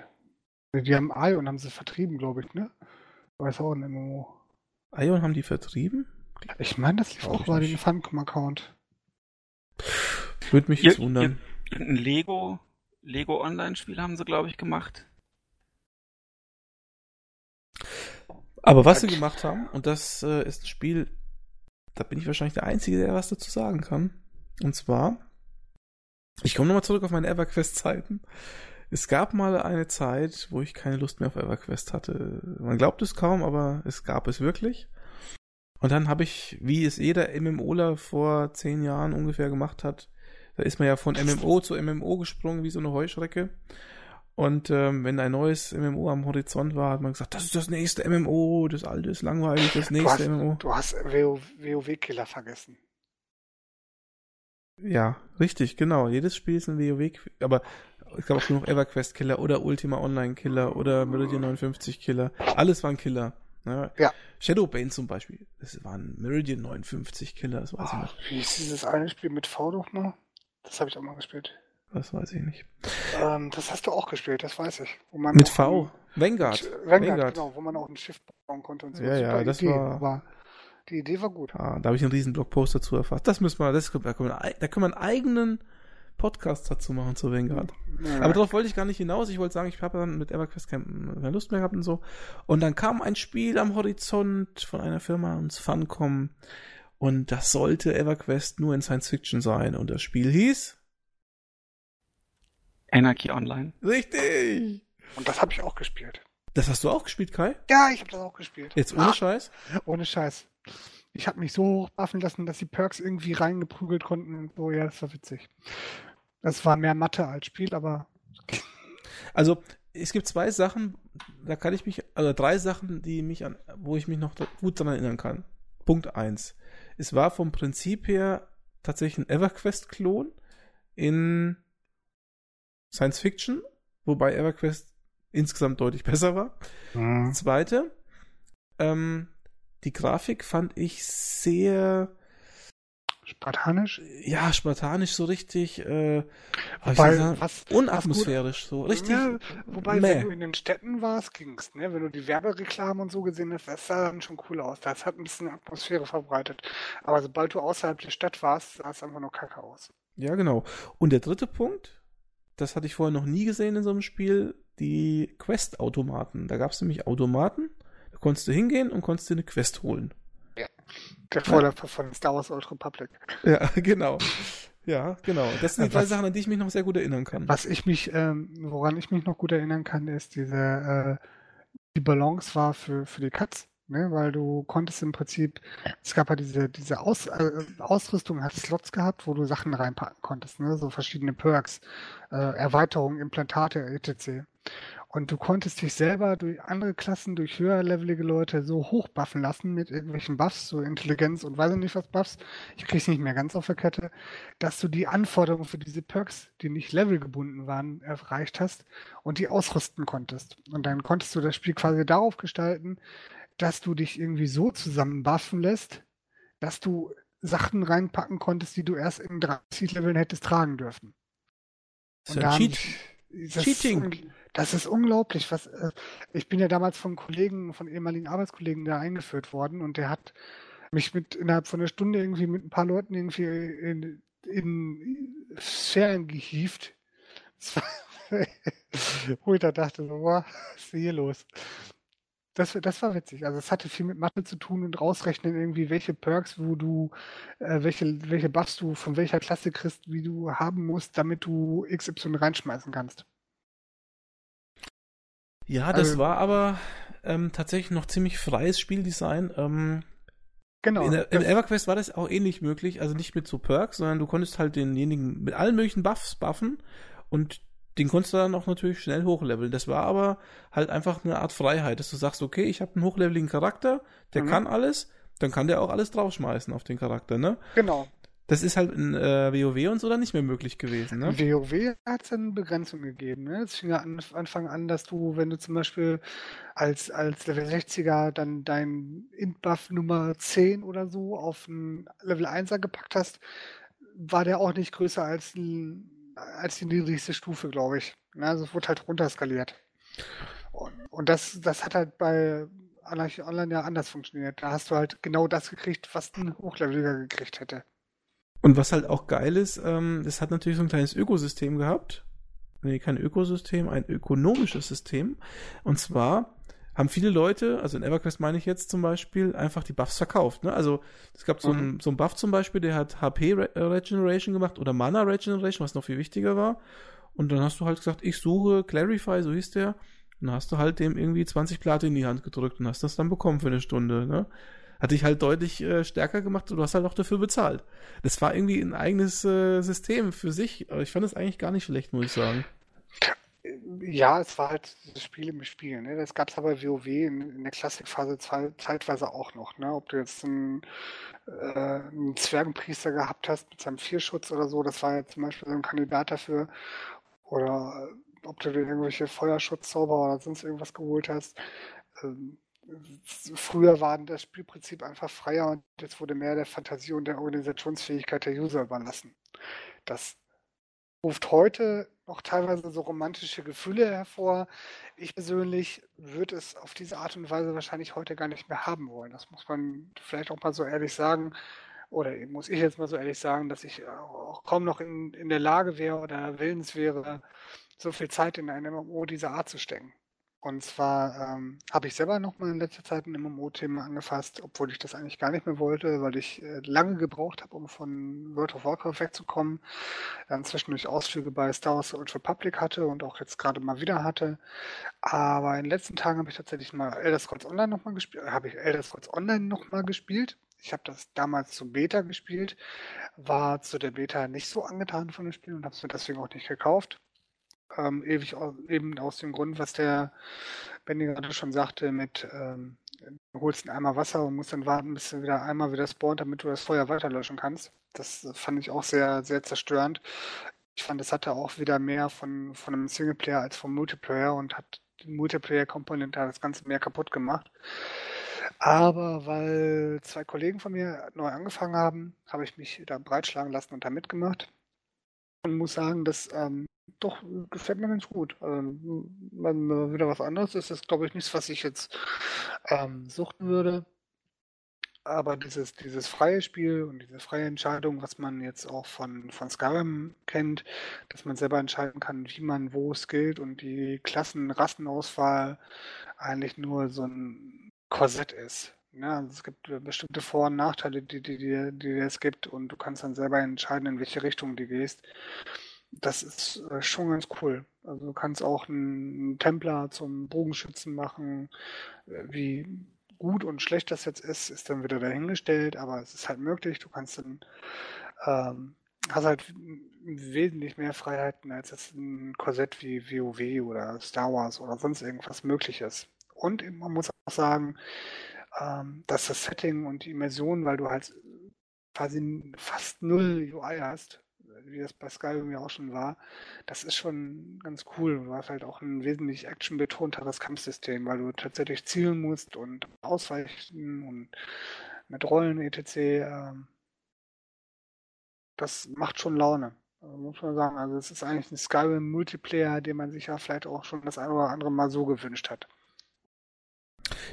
Die haben Ion haben sie vertrieben, glaube ich, ne? Weiß auch ein MMO. Ion haben die vertrieben? Ich meine, das lief auch bei den Funcom-Account. Würde mich jetzt wundern. Ein Lego, Lego Online-Spiel haben sie, glaube ich, gemacht. Aber was sie gemacht haben, und das äh, ist ein Spiel, da bin ich wahrscheinlich der Einzige, der was dazu sagen kann. Und zwar, ich komme nochmal zurück auf meine EverQuest-Zeiten. Es gab mal eine Zeit, wo ich keine Lust mehr auf EverQuest hatte. Man glaubt es kaum, aber es gab es wirklich. Und dann habe ich, wie es jeder MMOler vor zehn Jahren ungefähr gemacht hat, da ist man ja von MMO zu MMO gesprungen, wie so eine Heuschrecke. Und ähm, wenn ein neues MMO am Horizont war, hat man gesagt, das ist das nächste MMO, das alte ist langweilig, das nächste du hast, MMO. Du hast WoW-Killer vergessen. Ja, richtig, genau. Jedes Spiel ist ein WoW, aber es gab auch genug EverQuest Killer oder Ultima Online Killer oder Meridian 59 Killer. Alles waren Killer. Ne? Ja. Shadowbane zum Beispiel. Das war ein Meridian 59 Killer, das weiß oh, ich noch. Wie ist dieses eine Spiel mit V doch mal? Das habe ich auch mal gespielt. Das weiß ich nicht. Ähm, das hast du auch gespielt, das weiß ich. mit V? Vanguard. Mit, Vanguard. Vanguard, genau, wo man auch ein Schiff bauen konnte und so. Ja, ja, das Idee, war... Aber die Idee war gut. Ah, da habe ich einen riesen Blogpost dazu erfasst. Das müssen wir, das, da können wir, da können wir einen eigenen Podcast dazu machen zu Vanguard. Ja. Aber darauf wollte ich gar nicht hinaus. Ich wollte sagen, ich habe dann mit EverQuest keine Lust mehr gehabt und so. Und dann kam ein Spiel am Horizont von einer Firma uns Funcom. Und das sollte EverQuest nur in Science Fiction sein. Und das Spiel hieß Anarchy Online. Richtig! Und das habe ich auch gespielt. Das hast du auch gespielt, Kai? Ja, ich habe das auch gespielt. Jetzt ohne ah, Scheiß? Ohne Scheiß. Ich habe mich so hochwaffen lassen, dass die Perks irgendwie reingeprügelt konnten und so. Ja, das war witzig. Das war mehr Mathe als Spiel, aber. Also, es gibt zwei Sachen, da kann ich mich, also drei Sachen, die mich an, wo ich mich noch gut daran erinnern kann. Punkt eins. Es war vom Prinzip her tatsächlich ein EverQuest-Klon in Science Fiction, wobei EverQuest insgesamt deutlich besser war. Mhm. Zweite, ähm, die Grafik fand ich sehr Spartanisch? Ja, spartanisch, so richtig, äh, wobei, sagen, was, unatmosphärisch, was so richtig. Ja, wobei, meh. wenn du in den Städten warst, ging's, ne? Wenn du die Werbereklamen und so gesehen hast, das sah dann schon cool aus. Das hat ein bisschen Atmosphäre verbreitet. Aber sobald du außerhalb der Stadt warst, sah es einfach nur kacke aus. Ja, genau. Und der dritte Punkt, das hatte ich vorher noch nie gesehen in so einem Spiel, die Quest-Automaten. Da gab es nämlich Automaten, da konntest du hingehen und konntest dir eine Quest holen. Ja. Der Vorläufer von Star Wars Old Republic. Ja, genau. Ja, genau. Das sind die drei Sachen, an die ich mich noch sehr gut erinnern kann. Was ich mich, ähm, woran ich mich noch gut erinnern kann, ist diese, äh, die Balance war für, für die Cuts, ne? weil du konntest im Prinzip, es gab ja diese, diese Aus, äh, Ausrüstung, hat Slots gehabt, wo du Sachen reinpacken konntest, ne? so verschiedene Perks, äh, Erweiterungen, Implantate, etc. Und du konntest dich selber durch andere Klassen, durch höherlevelige Leute so hochbuffen lassen mit irgendwelchen Buffs, so Intelligenz und weiß nicht was Buffs, ich krieg's nicht mehr ganz auf der Kette, dass du die Anforderungen für diese Perks, die nicht levelgebunden waren, erreicht hast und die ausrüsten konntest. Und dann konntest du das Spiel quasi darauf gestalten, dass du dich irgendwie so zusammen buffen lässt, dass du Sachen reinpacken konntest, die du erst in 30 Leveln hättest tragen dürfen. Das ist ja Cheat. Das Cheating. Ist, das ist unglaublich. Was, äh, ich bin ja damals von Kollegen, von ehemaligen Arbeitskollegen da eingeführt worden und der hat mich mit innerhalb von einer Stunde irgendwie mit ein paar Leuten irgendwie in, in Sphären gehievt. Wo ich da dachte, so, boah, was ist hier los? Das, das war witzig. Also es hatte viel mit Mathe zu tun und rausrechnen irgendwie, welche Perks, wo du, äh, welche, welche Buffs du von welcher Klasse kriegst, wie du haben musst, damit du XY reinschmeißen kannst. Ja, das also, war aber ähm, tatsächlich noch ziemlich freies Spieldesign. Ähm, genau. In, in EverQuest war das auch ähnlich möglich, also nicht mit so Perks, sondern du konntest halt denjenigen mit allen möglichen Buffs buffen und den konntest du dann auch natürlich schnell hochleveln. Das war aber halt einfach eine Art Freiheit, dass du sagst, okay, ich habe einen hochleveligen Charakter, der mhm. kann alles, dann kann der auch alles draufschmeißen auf den Charakter, ne? Genau. Das ist halt in äh, WoW und so dann nicht mehr möglich gewesen, ne? In WoW hat es dann Begrenzungen gegeben, ne? Es fing ja an, Anfang an, dass du, wenn du zum Beispiel als, als Level 60er dann dein Int-Buff Nummer 10 oder so auf ein Level 1er gepackt hast, war der auch nicht größer als ein als die niedrigste Stufe, glaube ich. Ja, also es wurde halt runterskaliert. Und, und das, das hat halt bei Anarchy Online ja anders funktioniert. Da hast du halt genau das gekriegt, was ein Hochleveliger gekriegt hätte. Und was halt auch geil ist, ähm, hat natürlich so ein kleines Ökosystem gehabt. Nee, kein Ökosystem, ein ökonomisches System. Und zwar haben viele Leute, also in EverQuest meine ich jetzt zum Beispiel, einfach die Buffs verkauft. Ne? Also es gab so, mhm. einen, so einen Buff zum Beispiel, der hat HP Re Regeneration gemacht oder Mana Regeneration, was noch viel wichtiger war. Und dann hast du halt gesagt, ich suche Clarify, so hieß der. Und dann hast du halt dem irgendwie 20 Platin in die Hand gedrückt und hast das dann bekommen für eine Stunde. Ne? Hat dich halt deutlich äh, stärker gemacht und du hast halt auch dafür bezahlt. Das war irgendwie ein eigenes äh, System für sich. Aber ich fand es eigentlich gar nicht schlecht, muss ich sagen. Ja, es war halt das Spiel im Spiel. Ne? Das gab es aber WoW in, in der Klassikphase zeitweise auch noch. Ne? Ob du jetzt einen, äh, einen Zwergenpriester gehabt hast mit seinem Vierschutz oder so, das war ja zum Beispiel so ein Kandidat dafür. Oder äh, ob du dir irgendwelche Feuerschutzzauber oder sonst irgendwas geholt hast. Ähm, früher war das Spielprinzip einfach freier und jetzt wurde mehr der Fantasie und der Organisationsfähigkeit der User überlassen. Das ruft heute noch teilweise so romantische Gefühle hervor. Ich persönlich würde es auf diese Art und Weise wahrscheinlich heute gar nicht mehr haben wollen. Das muss man vielleicht auch mal so ehrlich sagen. Oder muss ich jetzt mal so ehrlich sagen, dass ich auch kaum noch in, in der Lage wäre oder willens wäre, so viel Zeit in ein MMO dieser Art zu stecken. Und zwar ähm, habe ich selber nochmal in letzter Zeit ein MMO-Thema angefasst, obwohl ich das eigentlich gar nicht mehr wollte, weil ich äh, lange gebraucht habe, um von World of Warcraft wegzukommen. Dann zwischendurch Ausflüge bei Star Wars Old Republic hatte und auch jetzt gerade mal wieder hatte. Aber in den letzten Tagen habe ich tatsächlich mal Elder Scrolls Online nochmal gespielt, habe ich Elder Scrolls Online nochmal gespielt. Ich habe das damals zu Beta gespielt, war zu der Beta nicht so angetan von dem Spiel und habe es mir deswegen auch nicht gekauft ähm, ewig eben aus dem Grund, was der Benny gerade schon sagte, mit ähm, du holst einen Eimer Wasser und musst dann warten, bis du wieder einmal wieder spawnt, damit du das Feuer weiterlöschen kannst. Das fand ich auch sehr, sehr zerstörend. Ich fand, es hatte auch wieder mehr von, von einem Singleplayer als vom Multiplayer und hat die Multiplayer-Komponente das Ganze mehr kaputt gemacht. Aber weil zwei Kollegen von mir neu angefangen haben, habe ich mich da breitschlagen lassen und da mitgemacht. Und muss sagen, dass ähm, doch, gefällt mir ganz gut. Also, mal wieder was anderes ist das, glaube ich, nichts, was ich jetzt ähm, suchten würde. Aber dieses, dieses freie Spiel und diese freie Entscheidung, was man jetzt auch von, von Skyrim kennt, dass man selber entscheiden kann, wie man wo skillt und die Klassen-Rassenauswahl eigentlich nur so ein Korsett ist. Ja, also es gibt bestimmte Vor- und Nachteile, die, die, die, die es gibt und du kannst dann selber entscheiden, in welche Richtung du gehst das ist äh, schon ganz cool. Also du kannst auch einen Templer zum Bogenschützen machen. Äh, wie gut und schlecht das jetzt ist, ist dann wieder dahingestellt, aber es ist halt möglich. Du kannst dann ähm, hast halt wesentlich mehr Freiheiten als jetzt ein Korsett wie WoW oder Star Wars oder sonst irgendwas möglich ist. Und man muss auch sagen, ähm, dass das Setting und die Immersion, weil du halt quasi fast null UI hast, wie das bei Skyrim ja auch schon war, das ist schon ganz cool. Du hast halt auch ein wesentlich actionbetonteres Kampfsystem, weil du tatsächlich zielen musst und ausweichen und mit Rollen etc. Ähm, das macht schon Laune. Also muss man sagen, also es ist eigentlich ein Skyrim-Multiplayer, den man sich ja vielleicht auch schon das eine oder andere Mal so gewünscht hat.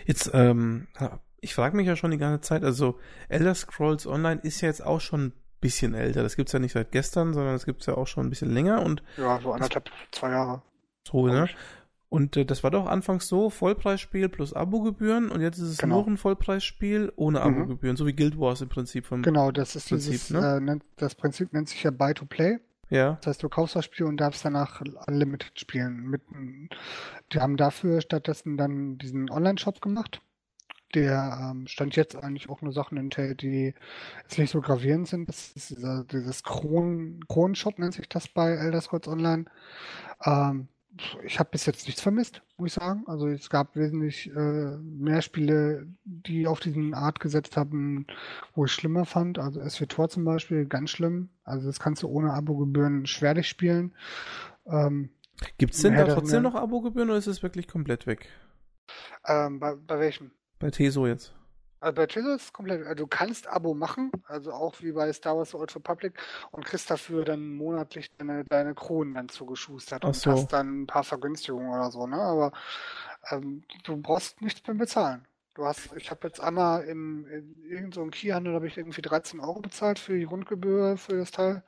Jetzt, ähm, ich frage mich ja schon die ganze Zeit, also Elder Scrolls Online ist ja jetzt auch schon bisschen älter. Das gibt's ja nicht seit gestern, sondern das gibt's ja auch schon ein bisschen länger und. Ja, so anderthalb, zwei Jahre. So, ne? Und äh, das war doch anfangs so, Vollpreisspiel plus Abogebühren und jetzt ist es genau. nur ein Vollpreisspiel ohne mhm. Abogebühren, mhm. so wie Guild Wars im Prinzip vom Genau, das ist Prinzip, dieses, ne? äh, das Prinzip nennt sich ja Buy to Play. Ja. Das heißt, du kaufst das Spiel und darfst danach Unlimited spielen. Mit, die haben dafür stattdessen dann diesen Online-Shop gemacht. Der ähm, stand jetzt eigentlich auch nur Sachen enthält, die jetzt nicht so gravierend sind. Das ist dieser, dieses Kron-Shop nennt sich das bei Elder Scrolls Online. Ähm, ich habe bis jetzt nichts vermisst, muss ich sagen. Also es gab wesentlich äh, mehr Spiele, die auf diesen Art gesetzt haben, wo ich schlimmer fand. Also SW-Tor zum Beispiel, ganz schlimm. Also das kannst du ohne Abogebühren schwerlich spielen. Ähm, Gibt es denn da trotzdem noch Abogebühren oder ist es wirklich komplett weg? Ähm, bei, bei welchem? Bei Teso jetzt. Also bei Twitter ist es komplett, also du kannst Abo machen, also auch wie bei Star Wars The Old Republic und kriegst dafür dann monatlich deine, deine Kronen dann zugeschustert und so. hast dann ein paar Vergünstigungen oder so, ne? Aber ähm, du brauchst nichts mehr bezahlen. Du hast, ich habe jetzt einmal im, in irgendeinem Keyhandel habe ich irgendwie 13 Euro bezahlt für die Grundgebühr für das Teil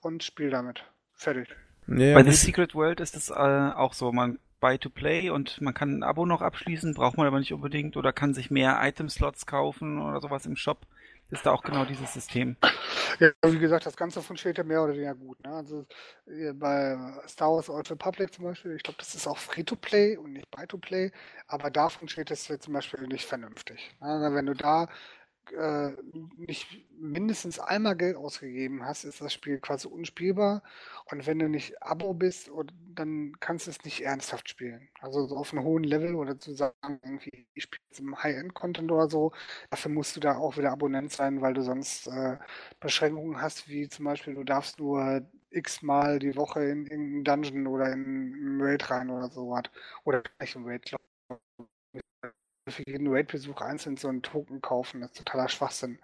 und spiel damit. Fertig. Ja, Bei The Secret World ist es äh, auch so, man Buy-to-Play und man kann ein Abo noch abschließen, braucht man aber nicht unbedingt oder kann sich mehr Item-Slots kaufen oder sowas im Shop. Ist da auch genau dieses System. Ja, wie gesagt, das Ganze funktioniert ja mehr oder weniger gut. Ne? Also bei Star Wars Old Republic zum Beispiel, ich glaube, das ist auch Free-to-Play und nicht Buy-to-Play, aber da funktioniert das zum Beispiel nicht vernünftig. Ne? Wenn du da äh, nicht mindestens einmal Geld ausgegeben hast, ist das Spiel quasi unspielbar. Und wenn du nicht Abo bist, dann kannst du es nicht ernsthaft spielen. Also so auf einem hohen Level oder zu sagen, irgendwie, ich spiele jetzt im High-End-Content oder so, dafür musst du da auch wieder Abonnent sein, weil du sonst äh, Beschränkungen hast, wie zum Beispiel, du darfst nur x-mal die Woche in irgendeinen Dungeon oder in einen Raid rein oder so was. Oder nicht im Raid, glaube für jeden Raid-Besuch einzeln so einen Token kaufen. Das ist totaler Schwachsinn.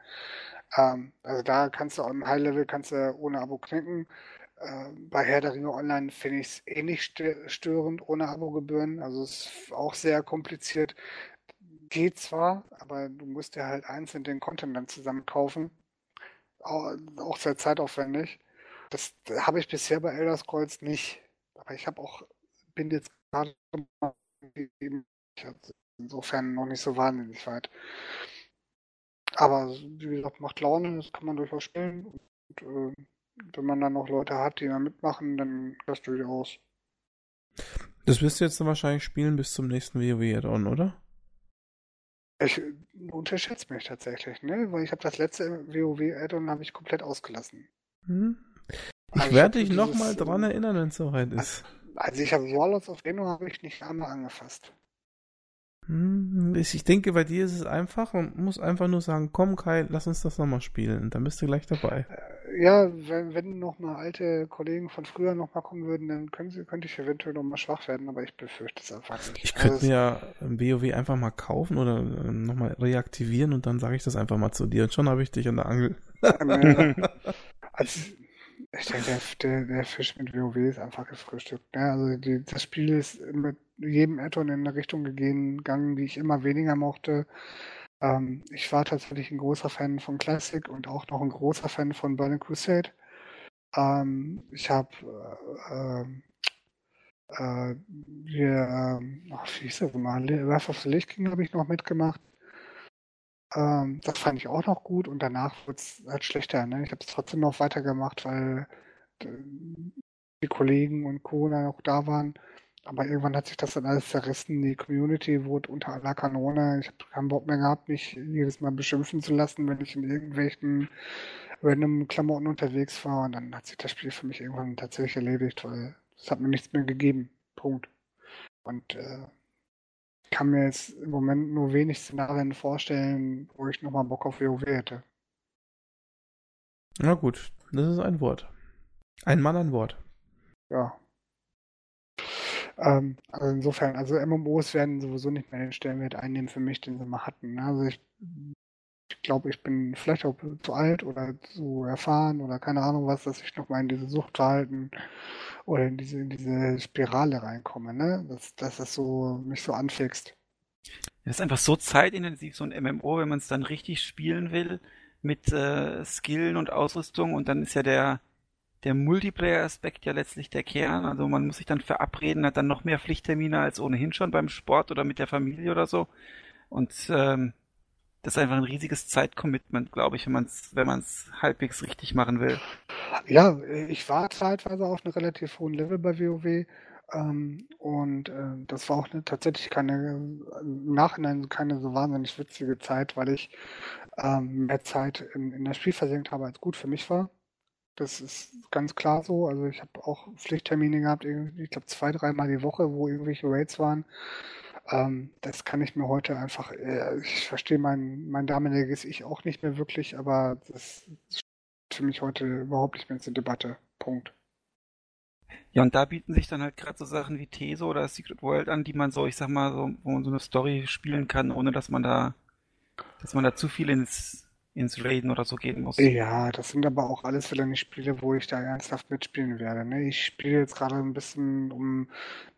Ähm, also da kannst du im High-Level kannst du ohne Abo knicken. Äh, bei Herr der Ringe Online finde ich es eh nicht störend ohne Abogebühren. Also es ist auch sehr kompliziert. Geht zwar, aber du musst dir halt einzeln den Content dann zusammen kaufen. Auch, sehr zeitaufwendig. Das habe ich bisher bei Elder Scrolls nicht. Aber ich habe auch, bin jetzt gerade Insofern noch nicht so wahnsinnig weit. Aber wie gesagt, macht Laune, das kann man durchaus spielen. Und äh, wenn man dann noch Leute hat, die da mitmachen, dann das durchaus. Das wirst du jetzt dann wahrscheinlich spielen bis zum nächsten WoW-Add-on, oder? Ich unterschätze mich tatsächlich, ne? Weil ich habe das letzte WoW-Add-on habe ich komplett ausgelassen. Hm. Ich also werde dich nochmal dran erinnern, wenn es soweit ist. Also ich habe Warlords of Reno habe ich nicht einmal angefasst. Hm, ich denke, bei dir ist es einfach. Man muss einfach nur sagen, komm Kai, lass uns das nochmal spielen. Dann bist du gleich dabei. Äh, ja, wenn, wenn nochmal alte Kollegen von früher nochmal kommen würden, dann sie, könnte ich eventuell nochmal schwach werden, aber ich befürchte es einfach nicht. Ich könnte also, mir ja WoW einfach mal kaufen oder ähm, nochmal reaktivieren und dann sage ich das einfach mal zu dir. Und schon habe ich dich an der Angel. also, ich denke, der, der, Fisch mit WoW ist einfach gefrühstückt. Ne? Also die, das Spiel ist mit jedem Addon in eine Richtung gegangen, die ich immer weniger mochte. Ähm, ich war tatsächlich ein großer Fan von Classic und auch noch ein großer Fan von Burning Crusade. Ähm, ich habe äh, äh, hier, äh, ach, wie hieß das mal, Wrath of the Lich King habe ich noch mitgemacht. Ähm, das fand ich auch noch gut und danach wurde es halt schlechter. Ne? Ich habe es trotzdem noch weitergemacht, weil äh, die Kollegen und Co. dann auch da waren. Aber irgendwann hat sich das dann alles zerrissen. Die Community wurde unter aller Kanone. Ich habe keinen Bock mehr gehabt, mich jedes Mal beschimpfen zu lassen, wenn ich in irgendwelchen random Klamotten unterwegs war. Und dann hat sich das Spiel für mich irgendwann tatsächlich erledigt, weil es hat mir nichts mehr gegeben. Punkt. Und äh, kann mir jetzt im Moment nur wenig Szenarien vorstellen, wo ich nochmal Bock auf WoW hätte. Na gut, das ist ein Wort. Ein Mann, ein Wort. Ja. Ähm, also insofern, also MMOs werden sowieso nicht mehr den Stellenwert einnehmen für mich, den sie mal hatten. Ne? Also ich ich glaube, ich bin vielleicht auch zu alt oder zu erfahren oder keine Ahnung was, dass ich nochmal in diese Suchtverhalten oder in diese, in diese Spirale reinkomme, ne? Dass, dass das so mich so anfixt. Das ist einfach so zeitintensiv, so ein MMO, wenn man es dann richtig spielen will, mit äh, Skillen und Ausrüstung und dann ist ja der, der Multiplayer-Aspekt ja letztlich der Kern. Also man muss sich dann verabreden, hat dann noch mehr Pflichttermine als ohnehin schon beim Sport oder mit der Familie oder so. Und ähm, das ist einfach ein riesiges Zeitcommitment, glaube ich, wenn man es wenn man's halbwegs richtig machen will. Ja, ich war zeitweise auf einem relativ hohen Level bei WoW. Ähm, und äh, das war auch eine, tatsächlich keine, im Nachhinein keine so wahnsinnig witzige Zeit, weil ich ähm, mehr Zeit in, in das Spiel versenkt habe, als gut für mich war. Das ist ganz klar so. Also ich habe auch Pflichttermine gehabt, ich glaube zwei, dreimal die Woche, wo irgendwelche Raids waren. Ähm, das kann ich mir heute einfach, äh, ich verstehe mein, mein damaliges Ich auch nicht mehr wirklich, aber das ist für mich heute überhaupt nicht mehr zur Debatte. Punkt. Ja, und da bieten sich dann halt gerade so Sachen wie Teso oder Secret World an, die man so, ich sag mal, so, wo man so eine Story spielen kann, ohne dass man da, dass man da zu viel ins, ins Raiden oder so gehen muss. Ja, das sind aber auch alles wieder nicht Spiele, wo ich da ernsthaft mitspielen werde. Ne? Ich spiele jetzt gerade ein bisschen, um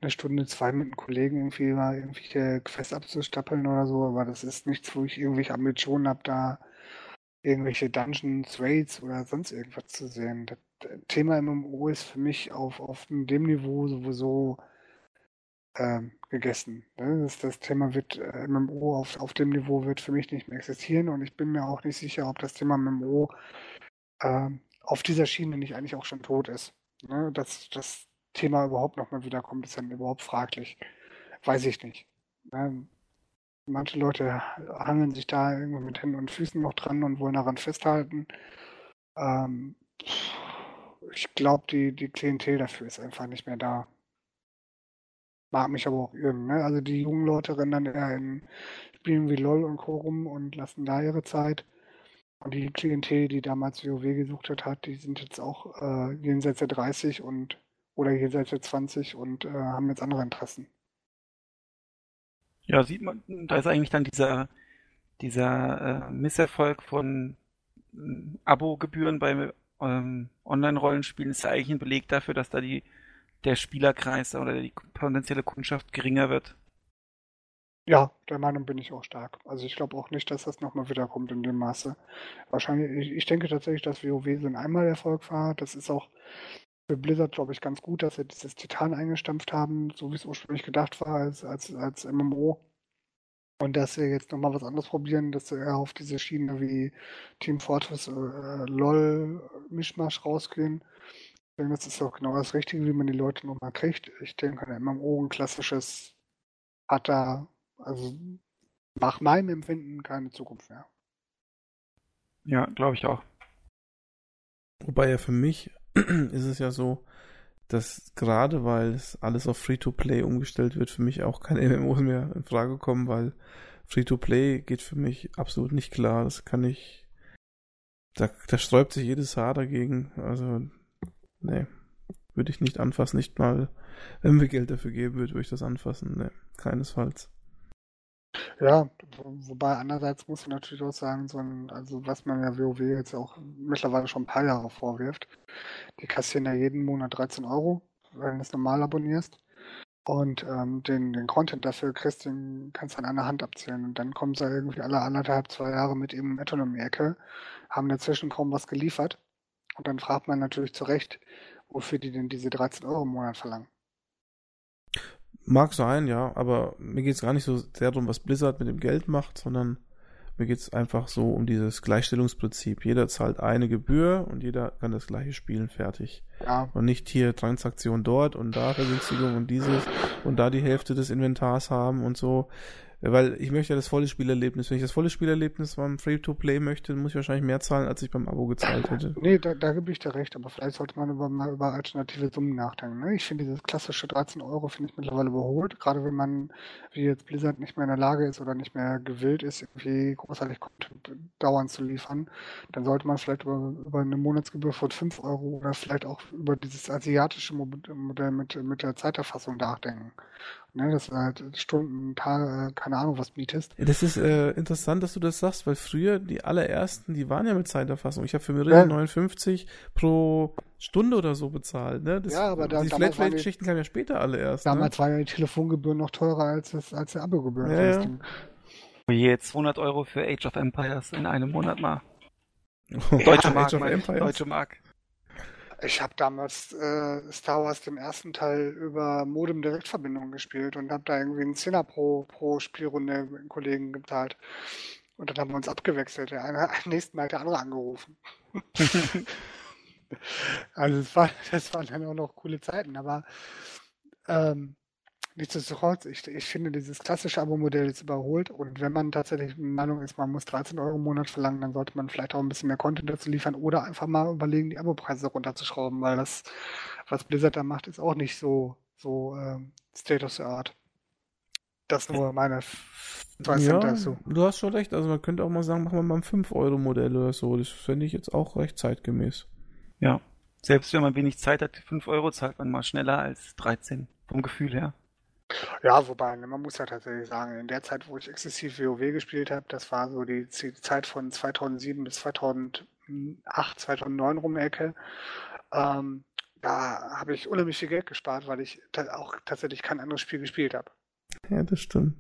eine Stunde, zwei mit einem Kollegen irgendwie mal irgendwelche Quests abzustapeln oder so, aber das ist nichts, wo ich irgendwelche Ambitionen habe, da irgendwelche Dungeons, Raids oder sonst irgendwas zu sehen. Das Thema MMO ist für mich auf, auf dem Niveau sowieso ähm, gegessen. Ne? Das, das, Thema wird äh, MMO auf, auf dem Niveau wird für mich nicht mehr existieren und ich bin mir auch nicht sicher, ob das Thema MMO äh, auf dieser Schiene nicht eigentlich auch schon tot ist. Ne? Dass das Thema überhaupt nochmal wiederkommt, ist dann überhaupt fraglich. Weiß ich nicht. Ne? Manche Leute hangeln sich da irgendwie mit Händen und Füßen noch dran und wollen daran festhalten. Ähm, ich glaube, die, die Klientel dafür ist einfach nicht mehr da. Mag mich aber auch irren. Ne? Also die jungen Leute rennen dann eher in Spielen wie LOL und Co. rum und lassen da ihre Zeit. Und die Klientel, die damals WoW gesucht hat, die sind jetzt auch äh, jenseits der 30 und oder jenseits der 20 und äh, haben jetzt andere Interessen. Ja, sieht man, da ist eigentlich dann dieser, dieser äh, Misserfolg von äh, Abo-Gebühren bei ähm, Online-Rollenspielen ist ja eigentlich ein Beleg dafür, dass da die, der Spielerkreis oder die potenzielle Kundschaft geringer wird. Ja, der Meinung bin ich auch stark. Also ich glaube auch nicht, dass das nochmal wiederkommt in dem Maße. Wahrscheinlich, ich, denke tatsächlich, dass WoW so ein Einmalerfolg war. Das ist auch für Blizzard, glaube ich, ganz gut, dass sie dieses Titan eingestampft haben, so wie es ursprünglich gedacht war, als, als, als MMO. Und dass sie jetzt nochmal was anderes probieren, dass sie eher auf diese Schiene wie Team Fortress, äh, LOL, Mischmasch rausgehen. Ich denke, das ist auch genau das Richtige, wie man die Leute nochmal kriegt. Ich denke, ein MMO, ein klassisches, hat da, also nach meinem Empfinden keine Zukunft mehr. Ja, glaube ich auch. Wobei ja für mich ist es ja so, dass gerade weil es alles auf Free-to-Play umgestellt wird, für mich auch keine MMOs mehr in Frage kommen, weil Free-to-Play geht für mich absolut nicht klar. Das kann ich. Da, da sträubt sich jedes Haar dagegen. Also, nee. Würde ich nicht anfassen, nicht mal, wenn mir Geld dafür geben würde, würde ich das anfassen. Nee, keinesfalls. Ja, wobei andererseits muss man natürlich auch sagen, so ein, also was man ja WoW jetzt auch mittlerweile schon ein paar Jahre vorwirft, die kassieren ja jeden Monat 13 Euro, wenn du es normal abonnierst. Und ähm, den, den Content dafür kriegst, den kannst du an einer Hand abzählen. Und dann kommen sie irgendwie alle anderthalb, zwei Jahre mit eben Etton um die Ecke, haben dazwischen kaum was geliefert. Und dann fragt man natürlich zu Recht, wofür die denn diese 13 Euro im Monat verlangen. Mag sein, ja, aber mir geht es gar nicht so sehr darum, was Blizzard mit dem Geld macht, sondern mir geht es einfach so um dieses Gleichstellungsprinzip. Jeder zahlt eine Gebühr und jeder kann das gleiche spielen, fertig. Ja. Und nicht hier Transaktion dort und da Vergünstigung und dieses und da die Hälfte des Inventars haben und so. Weil ich möchte ja das volle Spielerlebnis. Wenn ich das volle Spielerlebnis beim Free-to-Play möchte, muss ich wahrscheinlich mehr zahlen, als ich beim Abo gezahlt hätte. Nee, da, da gebe ich dir recht, aber vielleicht sollte man über, mal über alternative Summen nachdenken. Ne? Ich finde dieses klassische 13 Euro finde ich mittlerweile überholt, gerade wenn man wie jetzt Blizzard nicht mehr in der Lage ist oder nicht mehr gewillt ist, irgendwie großartig Content dauernd zu liefern, dann sollte man vielleicht über, über eine Monatsgebühr von 5 Euro oder vielleicht auch über dieses asiatische Modell mit, mit der Zeiterfassung nachdenken. Ne, dass du halt Stunden, Tage, keine Ahnung was mietest. Ja, das ist äh, interessant, dass du das sagst, weil früher die allerersten, die waren ja mit Zeiterfassung. Ich habe für Meridian ja. 59 pro Stunde oder so bezahlt. Ne? Das, ja, aber da, die Flatrate-Geschichten kamen ja später alle erst. Ne? Damals ne? war ja die Telefongebühr noch teurer als, das, als der Abogebühr. Ja, ja. Oh je, 200 Euro für Age of Empires in einem Monat mal. Deutsche Mark, Deutsche Mark. Ich habe damals äh, Star Wars den ersten Teil über Modem-Direktverbindung gespielt und habe da irgendwie einen Zehner pro, pro Spielrunde mit einem Kollegen gezahlt. Und dann haben wir uns abgewechselt. Der eine, am nächsten Mal hat der andere angerufen. also das, war, das waren dann auch noch coole Zeiten, aber ähm, Nichtsdestotrotz, ich, ich finde dieses klassische Abo-Modell ist überholt und wenn man tatsächlich der Meinung ist, man muss 13 Euro im Monat verlangen, dann sollte man vielleicht auch ein bisschen mehr Content dazu liefern oder einfach mal überlegen, die Abo-Preise runterzuschrauben, weil das, was Blizzard da macht, ist auch nicht so, so ähm, State of the Art. Das nur meine zwei ja, dazu. Du hast schon recht, also man könnte auch mal sagen, machen wir mal ein 5-Euro-Modell oder so. Das fände ich jetzt auch recht zeitgemäß. Ja. Selbst wenn man wenig Zeit hat, 5 Euro zahlt man mal schneller als 13, vom Gefühl her. Ja, wobei, ne, man muss ja tatsächlich sagen, in der Zeit, wo ich exzessiv WoW gespielt habe, das war so die, Zeit von 2007 bis 2008, 2009 rum Ecke, ähm, da habe ich unheimlich viel Geld gespart, weil ich auch tatsächlich kein anderes Spiel gespielt habe. Ja, das stimmt.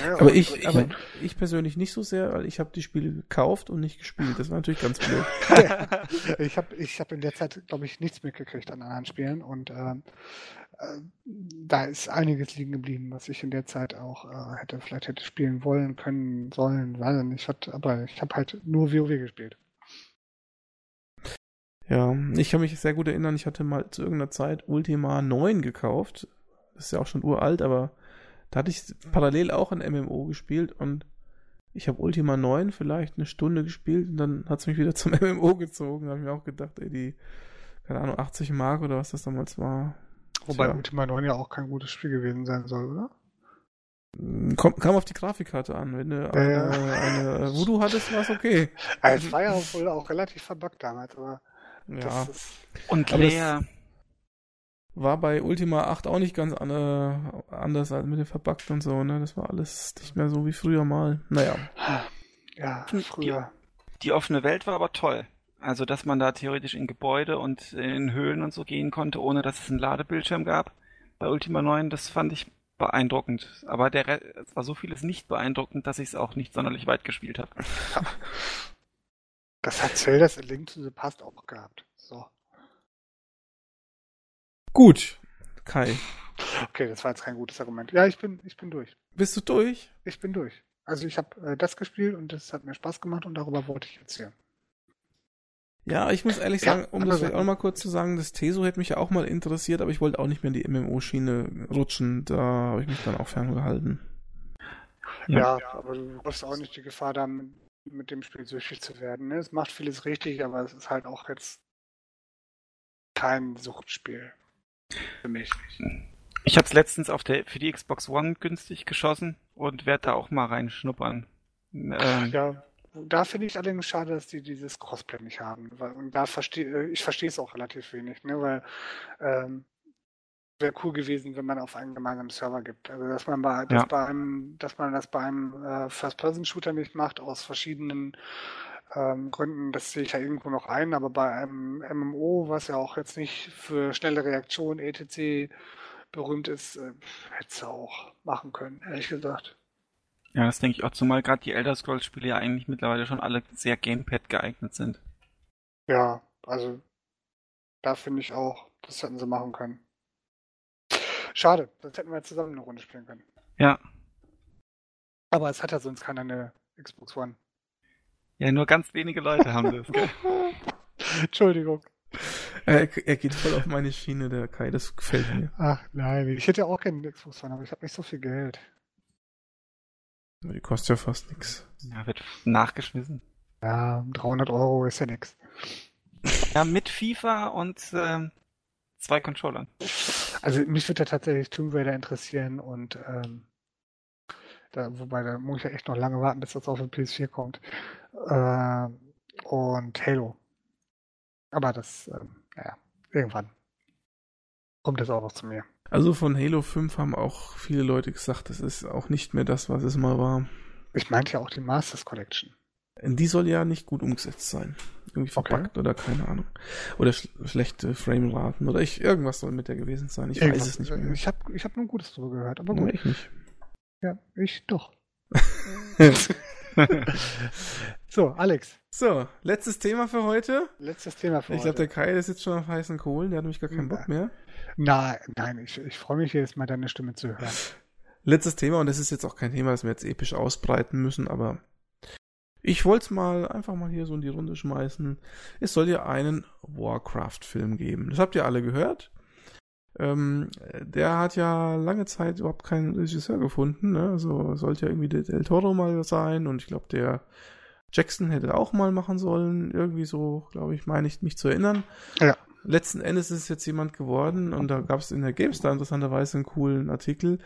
Ja, aber ich, ich, aber ich persönlich nicht so sehr, weil ich habe die Spiele gekauft und nicht gespielt. Das war natürlich ganz blöd. ich habe ich hab in der Zeit, glaube ich, nichts mitgekriegt an anderen Spielen und ähm, äh, da ist einiges liegen geblieben, was ich in der Zeit auch äh, hätte, vielleicht hätte spielen wollen, können, sollen, weiß nicht. Hat, aber ich habe halt nur WoW gespielt. Ja, ich kann mich sehr gut erinnern, ich hatte mal zu irgendeiner Zeit Ultima 9 gekauft. Das ist ja auch schon uralt, aber da hatte ich parallel auch ein MMO gespielt und ich habe Ultima 9 vielleicht eine Stunde gespielt und dann hat es mich wieder zum MMO gezogen. Da habe ich mir auch gedacht, ey, die, keine Ahnung, 80 Mark oder was das damals war. Wobei Tja. Ultima 9 ja auch kein gutes Spiel gewesen sein soll, oder? Komm, kam auf die Grafikkarte an. Wenn du eine, ja. eine, eine Voodoo hattest, war es okay. Also es war ja wohl auch relativ verbuggt damals, aber. Ja. Und leer war bei Ultima 8 auch nicht ganz an, äh, anders als mit dem Verbuggt und so, ne? Das war alles nicht mehr so wie früher mal. Naja. Ja, früher. Die, die offene Welt war aber toll. Also, dass man da theoretisch in Gebäude und in Höhlen und so gehen konnte, ohne dass es einen Ladebildschirm gab. Bei Ultima 9, das fand ich beeindruckend. Aber der Re es war so vieles nicht beeindruckend, dass ich es auch nicht sonderlich weit gespielt habe. Das hat Zelda's A Link to the Past auch gehabt. So. Gut, Kai. Okay, das war jetzt kein gutes Argument. Ja, ich bin, ich bin durch. Bist du durch? Ich bin durch. Also ich habe äh, das gespielt und das hat mir Spaß gemacht und darüber wollte ich erzählen. Ja, ich muss ehrlich sagen, um das vielleicht auch mal kurz zu sagen, das Teso hätte mich ja auch mal interessiert, aber ich wollte auch nicht mehr in die MMO-Schiene rutschen. Da habe ich mich dann auch ferngehalten. Ja, ja, aber du hast auch nicht die Gefahr, da mit, mit dem Spiel süchtig zu werden. Ne? Es macht vieles richtig, aber es ist halt auch jetzt kein Suchtspiel. Für mich. Ich habe es letztens auf der für die Xbox One günstig geschossen und werde da auch mal reinschnuppern. Ähm, ja, da finde ich allerdings schade, dass die dieses Crossplay nicht haben. Und da verstehe äh, ich verstehe es auch relativ wenig, ne? Weil ähm, wäre cool gewesen, wenn man auf einen gemeinsamen Server gibt. Also dass man bei, ja. bei einem, dass man das bei einem äh, First-Person-Shooter nicht macht, aus verschiedenen ähm, Gründen, das sehe ich ja irgendwo noch ein, aber bei einem MMO, was ja auch jetzt nicht für schnelle Reaktion etc. berühmt ist, äh, hätte es auch machen können, ehrlich gesagt. Ja, das denke ich auch, zumal gerade die Elder Scrolls Spiele ja eigentlich mittlerweile schon alle sehr Gamepad geeignet sind. Ja, also da finde ich auch, das hätten sie machen können. Schade, sonst hätten wir zusammen eine Runde spielen können. Ja. Aber es hat ja sonst keiner eine Xbox One. Ja, nur ganz wenige Leute haben das, gell? Entschuldigung. Er, er, geht voll auf meine Schiene, der Kai, das gefällt mir. Ach nein, ich hätte ja auch keinen Xbox One, aber ich habe nicht so viel Geld. Die kostet ja fast nichts. Ja, wird nachgeschmissen. Ja, 300 Euro ist ja nix. Ja, mit FIFA und ähm, zwei Controllern. Also mich würde ja tatsächlich Tomb Raider interessieren und ähm, Da, wobei, da muss ich ja echt noch lange warten, bis das auf den PS4 kommt. Äh, und Halo. Aber das, äh, naja, irgendwann kommt das auch noch zu mir. Also von Halo 5 haben auch viele Leute gesagt, das ist auch nicht mehr das, was es mal war. Ich meinte ja auch die Masters Collection. Die soll ja nicht gut umgesetzt sein. Irgendwie verpackt okay. oder keine Ahnung. Oder sch schlechte Frameraten oder ich, irgendwas soll mit der gewesen sein. Ich irgendwas, weiß es nicht mehr. Ich habe ich hab nur Gutes drüber gehört, aber gut. Ja, ich nicht. Ja, ich doch. so, Alex. So, letztes Thema für heute. Letztes Thema für ich heute. Ich glaube, der Kai ist jetzt schon auf heißen Kohlen, der hat nämlich gar keinen Bock mehr. Nein, nein, ich, ich freue mich jetzt mal, deine Stimme zu hören. Letztes Thema, und das ist jetzt auch kein Thema, das wir jetzt episch ausbreiten müssen, aber ich wollte es mal einfach mal hier so in die Runde schmeißen. Es soll ja einen Warcraft-Film geben. Das habt ihr alle gehört. Ähm, der hat ja lange Zeit überhaupt keinen Regisseur gefunden. Ne? Also sollte ja irgendwie der Del Toro mal sein und ich glaube der Jackson hätte auch mal machen sollen. Irgendwie so, glaube ich, meine ich mich zu erinnern. Ja letzten Endes ist es jetzt jemand geworden und da gab es in der GameStar interessanterweise einen coolen Artikel,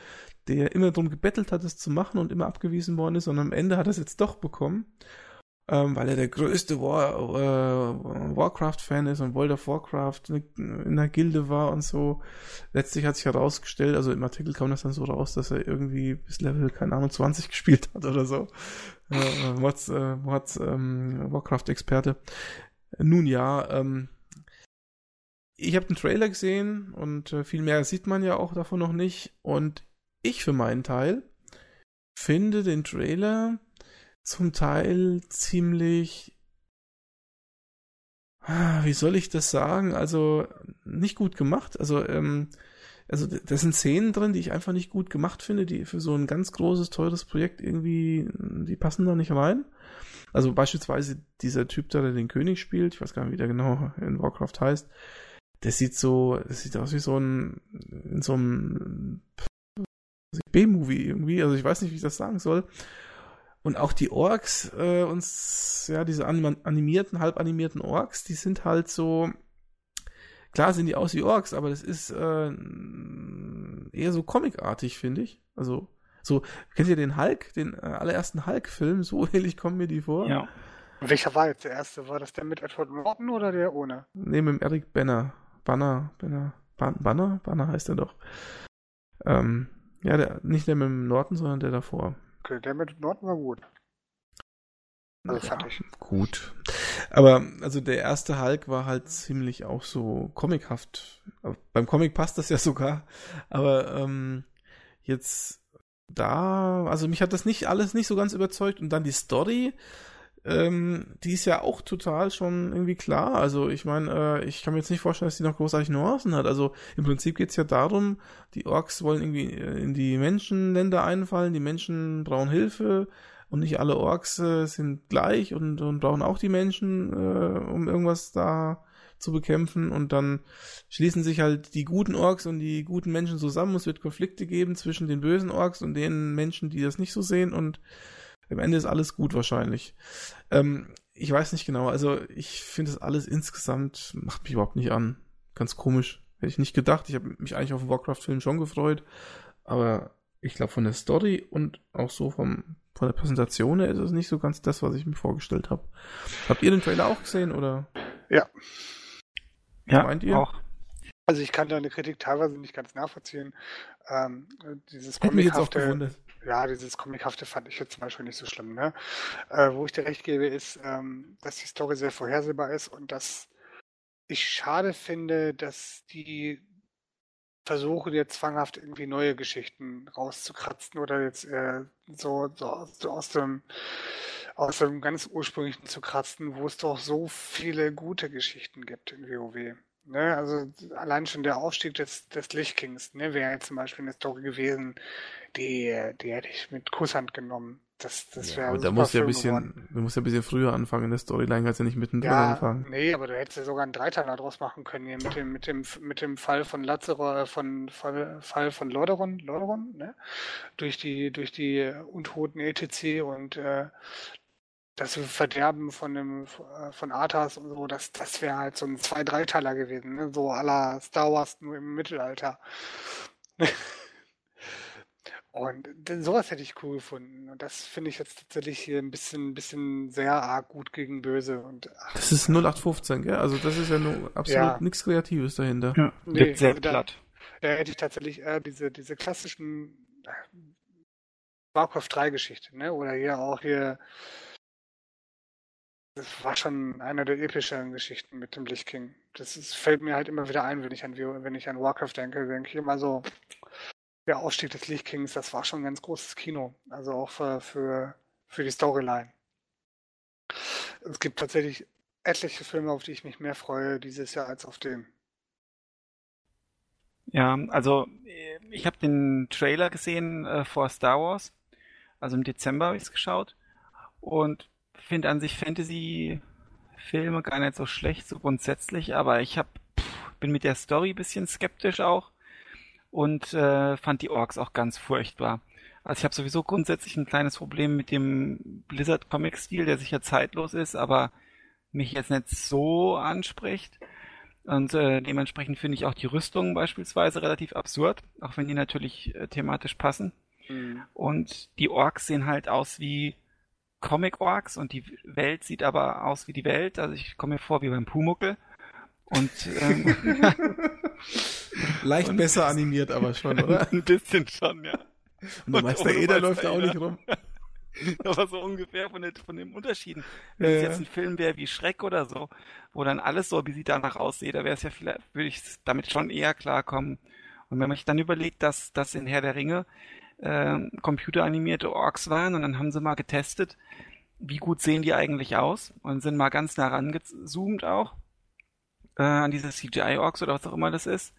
der immer darum gebettelt hat, es zu machen und immer abgewiesen worden ist und am Ende hat er es jetzt doch bekommen, ähm, weil er der größte War, äh, Warcraft-Fan ist und World of Warcraft in der Gilde war und so. Letztlich hat sich herausgestellt, also im Artikel kam das dann so raus, dass er irgendwie bis Level, keine Ahnung, 20 gespielt hat oder so. Äh, Mods, äh, Mods ähm, Warcraft-Experte. Nun ja, ähm, ich habe den Trailer gesehen und äh, viel mehr sieht man ja auch davon noch nicht. Und ich für meinen Teil finde den Trailer zum Teil ziemlich. Ah, wie soll ich das sagen? Also nicht gut gemacht. Also, ähm, also da sind Szenen drin, die ich einfach nicht gut gemacht finde, die für so ein ganz großes, teures Projekt irgendwie, die passen da nicht rein. Also beispielsweise dieser Typ da, der den König spielt, ich weiß gar nicht, wie der genau in Warcraft heißt, das sieht so, das sieht aus wie so ein, in so einem B-Movie irgendwie, also ich weiß nicht, wie ich das sagen soll. Und auch die Orks, äh, uns, ja, diese animierten, halb animierten Orks, die sind halt so, klar sehen die aus wie Orks, aber das ist äh, eher so comicartig, finde ich. Also, so, kennt ihr den Hulk, den äh, allerersten Hulk-Film? So ähnlich kommen mir die vor. Ja. Welcher war jetzt der erste? War das der mit Edward Norton oder der ohne? Nee, mit Eric Banner. Banner, Banner, Banner, Banner heißt er doch. Ähm, ja, der, nicht der mit dem Norton, sondern der davor. Okay, der mit Norton war gut. Also ja, fand ich. Gut. Aber also der erste Hulk war halt ziemlich auch so comichaft. Beim Comic passt das ja sogar. Aber ähm, jetzt da, also mich hat das nicht alles nicht so ganz überzeugt. Und dann die Story, ähm, die ist ja auch total schon irgendwie klar. Also ich meine, äh, ich kann mir jetzt nicht vorstellen, dass die noch großartig Nuancen hat. Also im Prinzip geht's ja darum, die Orks wollen irgendwie äh, in die Menschenländer einfallen, die Menschen brauchen Hilfe und nicht alle Orks äh, sind gleich und, und brauchen auch die Menschen, äh, um irgendwas da zu bekämpfen und dann schließen sich halt die guten Orks und die guten Menschen zusammen. Es wird Konflikte geben zwischen den bösen Orks und den Menschen, die das nicht so sehen und am Ende ist alles gut wahrscheinlich. Ähm, ich weiß nicht genau. Also ich finde das alles insgesamt macht mich überhaupt nicht an. Ganz komisch. Hätte ich nicht gedacht. Ich habe mich eigentlich auf den Warcraft-Film schon gefreut. Aber ich glaube, von der Story und auch so vom, von der Präsentation her ist es nicht so ganz das, was ich mir vorgestellt habe. Habt ihr den Trailer auch gesehen oder? Ja. Ja, meint ihr? Auch. Also ich kann deine Kritik teilweise nicht ganz nachvollziehen. Ähm, dieses Hätte mich jetzt auch gewundert ja, dieses Comichafte fand ich jetzt zum Beispiel nicht so schlimm. Ne? Äh, wo ich dir recht gebe, ist, ähm, dass die Story sehr vorhersehbar ist und dass ich schade finde, dass die versuchen jetzt zwanghaft irgendwie neue Geschichten rauszukratzen oder jetzt äh, so, so, so, aus dem aus dem ganz ursprünglichen zu kratzen, wo es doch so viele gute Geschichten gibt in WoW. Ne, also allein schon der Aufstieg des, des Lichtkings, ne, wäre jetzt zum Beispiel eine Story gewesen, die, die hätte ich mit Kusshand genommen. Das, das wäre ja, aber da muss ja ein bisschen, du musst ja ein bisschen früher anfangen in der Storyline, kannst ja nicht mittendrin ja, anfangen. Nee, aber du hättest ja sogar einen Dreiteiler draus machen können hier mit dem, mit dem, mit dem Fall von Lazarus, von, Fall, Fall von Lordaeron, Lordaeron, ne? Durch die, durch die Untoten ETC und, äh, das Verderben von dem von Arthas und so, das, das wäre halt so ein zwei Dreiteiler gewesen, ne? so aller Star Wars nur im Mittelalter. Und sowas hätte ich cool gefunden. Und das finde ich jetzt tatsächlich hier ein bisschen, bisschen sehr arg gut gegen böse. Und, das ist 0815, gell? Also das ist ja nur absolut ja. nichts Kreatives dahinter. Ja, nee, sehr also platt. Da, da, hätte ich tatsächlich äh, diese, diese klassischen äh, Warcraft 3 Geschichte, ne? Oder hier auch hier. Das war schon einer der epischeren Geschichten mit dem Lich King. Das ist, fällt mir halt immer wieder ein, wenn ich an, wenn ich an Warcraft denke, denke ich immer so, der Ausstieg des Lich Kings, das war schon ein ganz großes Kino. Also auch für, für, für die Storyline. Es gibt tatsächlich etliche Filme, auf die ich mich mehr freue dieses Jahr als auf den. Ja, also ich habe den Trailer gesehen äh, vor Star Wars. Also im Dezember habe ich es geschaut. Und finde an sich Fantasy-Filme gar nicht so schlecht, so grundsätzlich. Aber ich hab, bin mit der Story ein bisschen skeptisch auch und äh, fand die Orks auch ganz furchtbar. Also ich habe sowieso grundsätzlich ein kleines Problem mit dem Blizzard Comic Stil, der sicher zeitlos ist, aber mich jetzt nicht so anspricht. Und äh, dementsprechend finde ich auch die Rüstungen beispielsweise relativ absurd, auch wenn die natürlich äh, thematisch passen. Mhm. Und die Orks sehen halt aus wie Comic-Orks und die Welt sieht aber aus wie die Welt. Also ich komme mir vor wie beim Pumuckel. Und ähm, leicht und besser animiert, aber schon, oder? Ein bisschen schon, ja. Und der Meister Eder läuft auch nicht rum. aber so ungefähr von, den, von den Unterschieden. Wenn ja, es jetzt ein Film wäre wie Schreck oder so, wo dann alles so, wie sie danach aussieht, da wäre es ja vielleicht, würde ich damit schon eher klarkommen. Und wenn man sich dann überlegt, dass das in Herr der Ringe äh, computeranimierte Orks waren und dann haben sie mal getestet, wie gut sehen die eigentlich aus und sind mal ganz nah rangezoomt auch äh, an diese CGI-Orks oder was auch immer das ist.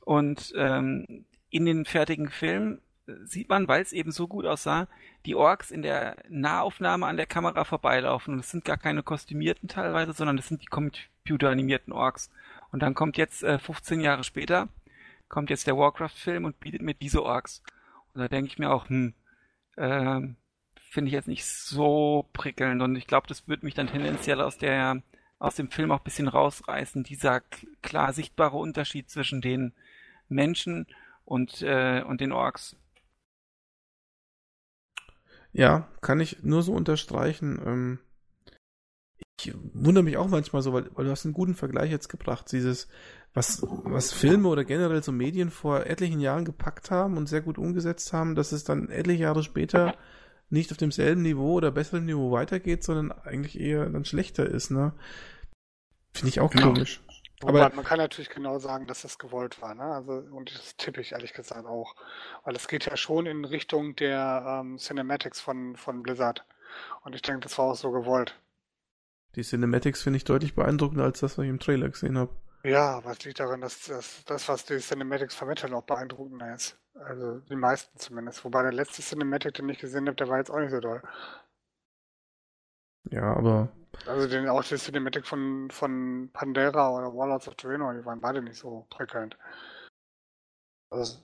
Und ähm, in den fertigen Film äh, sieht man, weil es eben so gut aussah, die Orks in der Nahaufnahme an der Kamera vorbeilaufen. Und es sind gar keine kostümierten teilweise, sondern das sind die computeranimierten Orks. Und dann kommt jetzt, äh, 15 Jahre später, kommt jetzt der Warcraft-Film und bietet mir diese Orks. Und da denke ich mir auch, hm, äh, finde ich jetzt nicht so prickelnd. Und ich glaube, das wird mich dann tendenziell aus der aus dem Film auch ein bisschen rausreißen, dieser klar sichtbare Unterschied zwischen den Menschen und, äh, und den Orks. Ja, kann ich nur so unterstreichen. Ähm, ich wundere mich auch manchmal so, weil, weil du hast einen guten Vergleich jetzt gebracht, dieses, was, was Filme oder generell so Medien vor etlichen Jahren gepackt haben und sehr gut umgesetzt haben, dass es dann etliche Jahre später nicht auf demselben Niveau oder besseren Niveau weitergeht, sondern eigentlich eher dann schlechter ist, ne? Finde ich auch genau. komisch. Aber man kann natürlich genau sagen, dass das gewollt war, ne? Also, und das tippe ich ehrlich gesagt auch. Weil es geht ja schon in Richtung der ähm, Cinematics von, von Blizzard. Und ich denke, das war auch so gewollt. Die Cinematics finde ich deutlich beeindruckender als das, was ich im Trailer gesehen habe. Ja, aber es liegt daran, dass das, das, was die Cinematics vermitteln, auch beeindruckender ist. Also die meisten zumindest. Wobei der letzte Cinematic, den ich gesehen habe, der war jetzt auch nicht so doll. Ja, aber. Also den auch die Cinematic von, von Pandera oder Warlords of Draenor, die waren beide nicht so prickelnd. Also,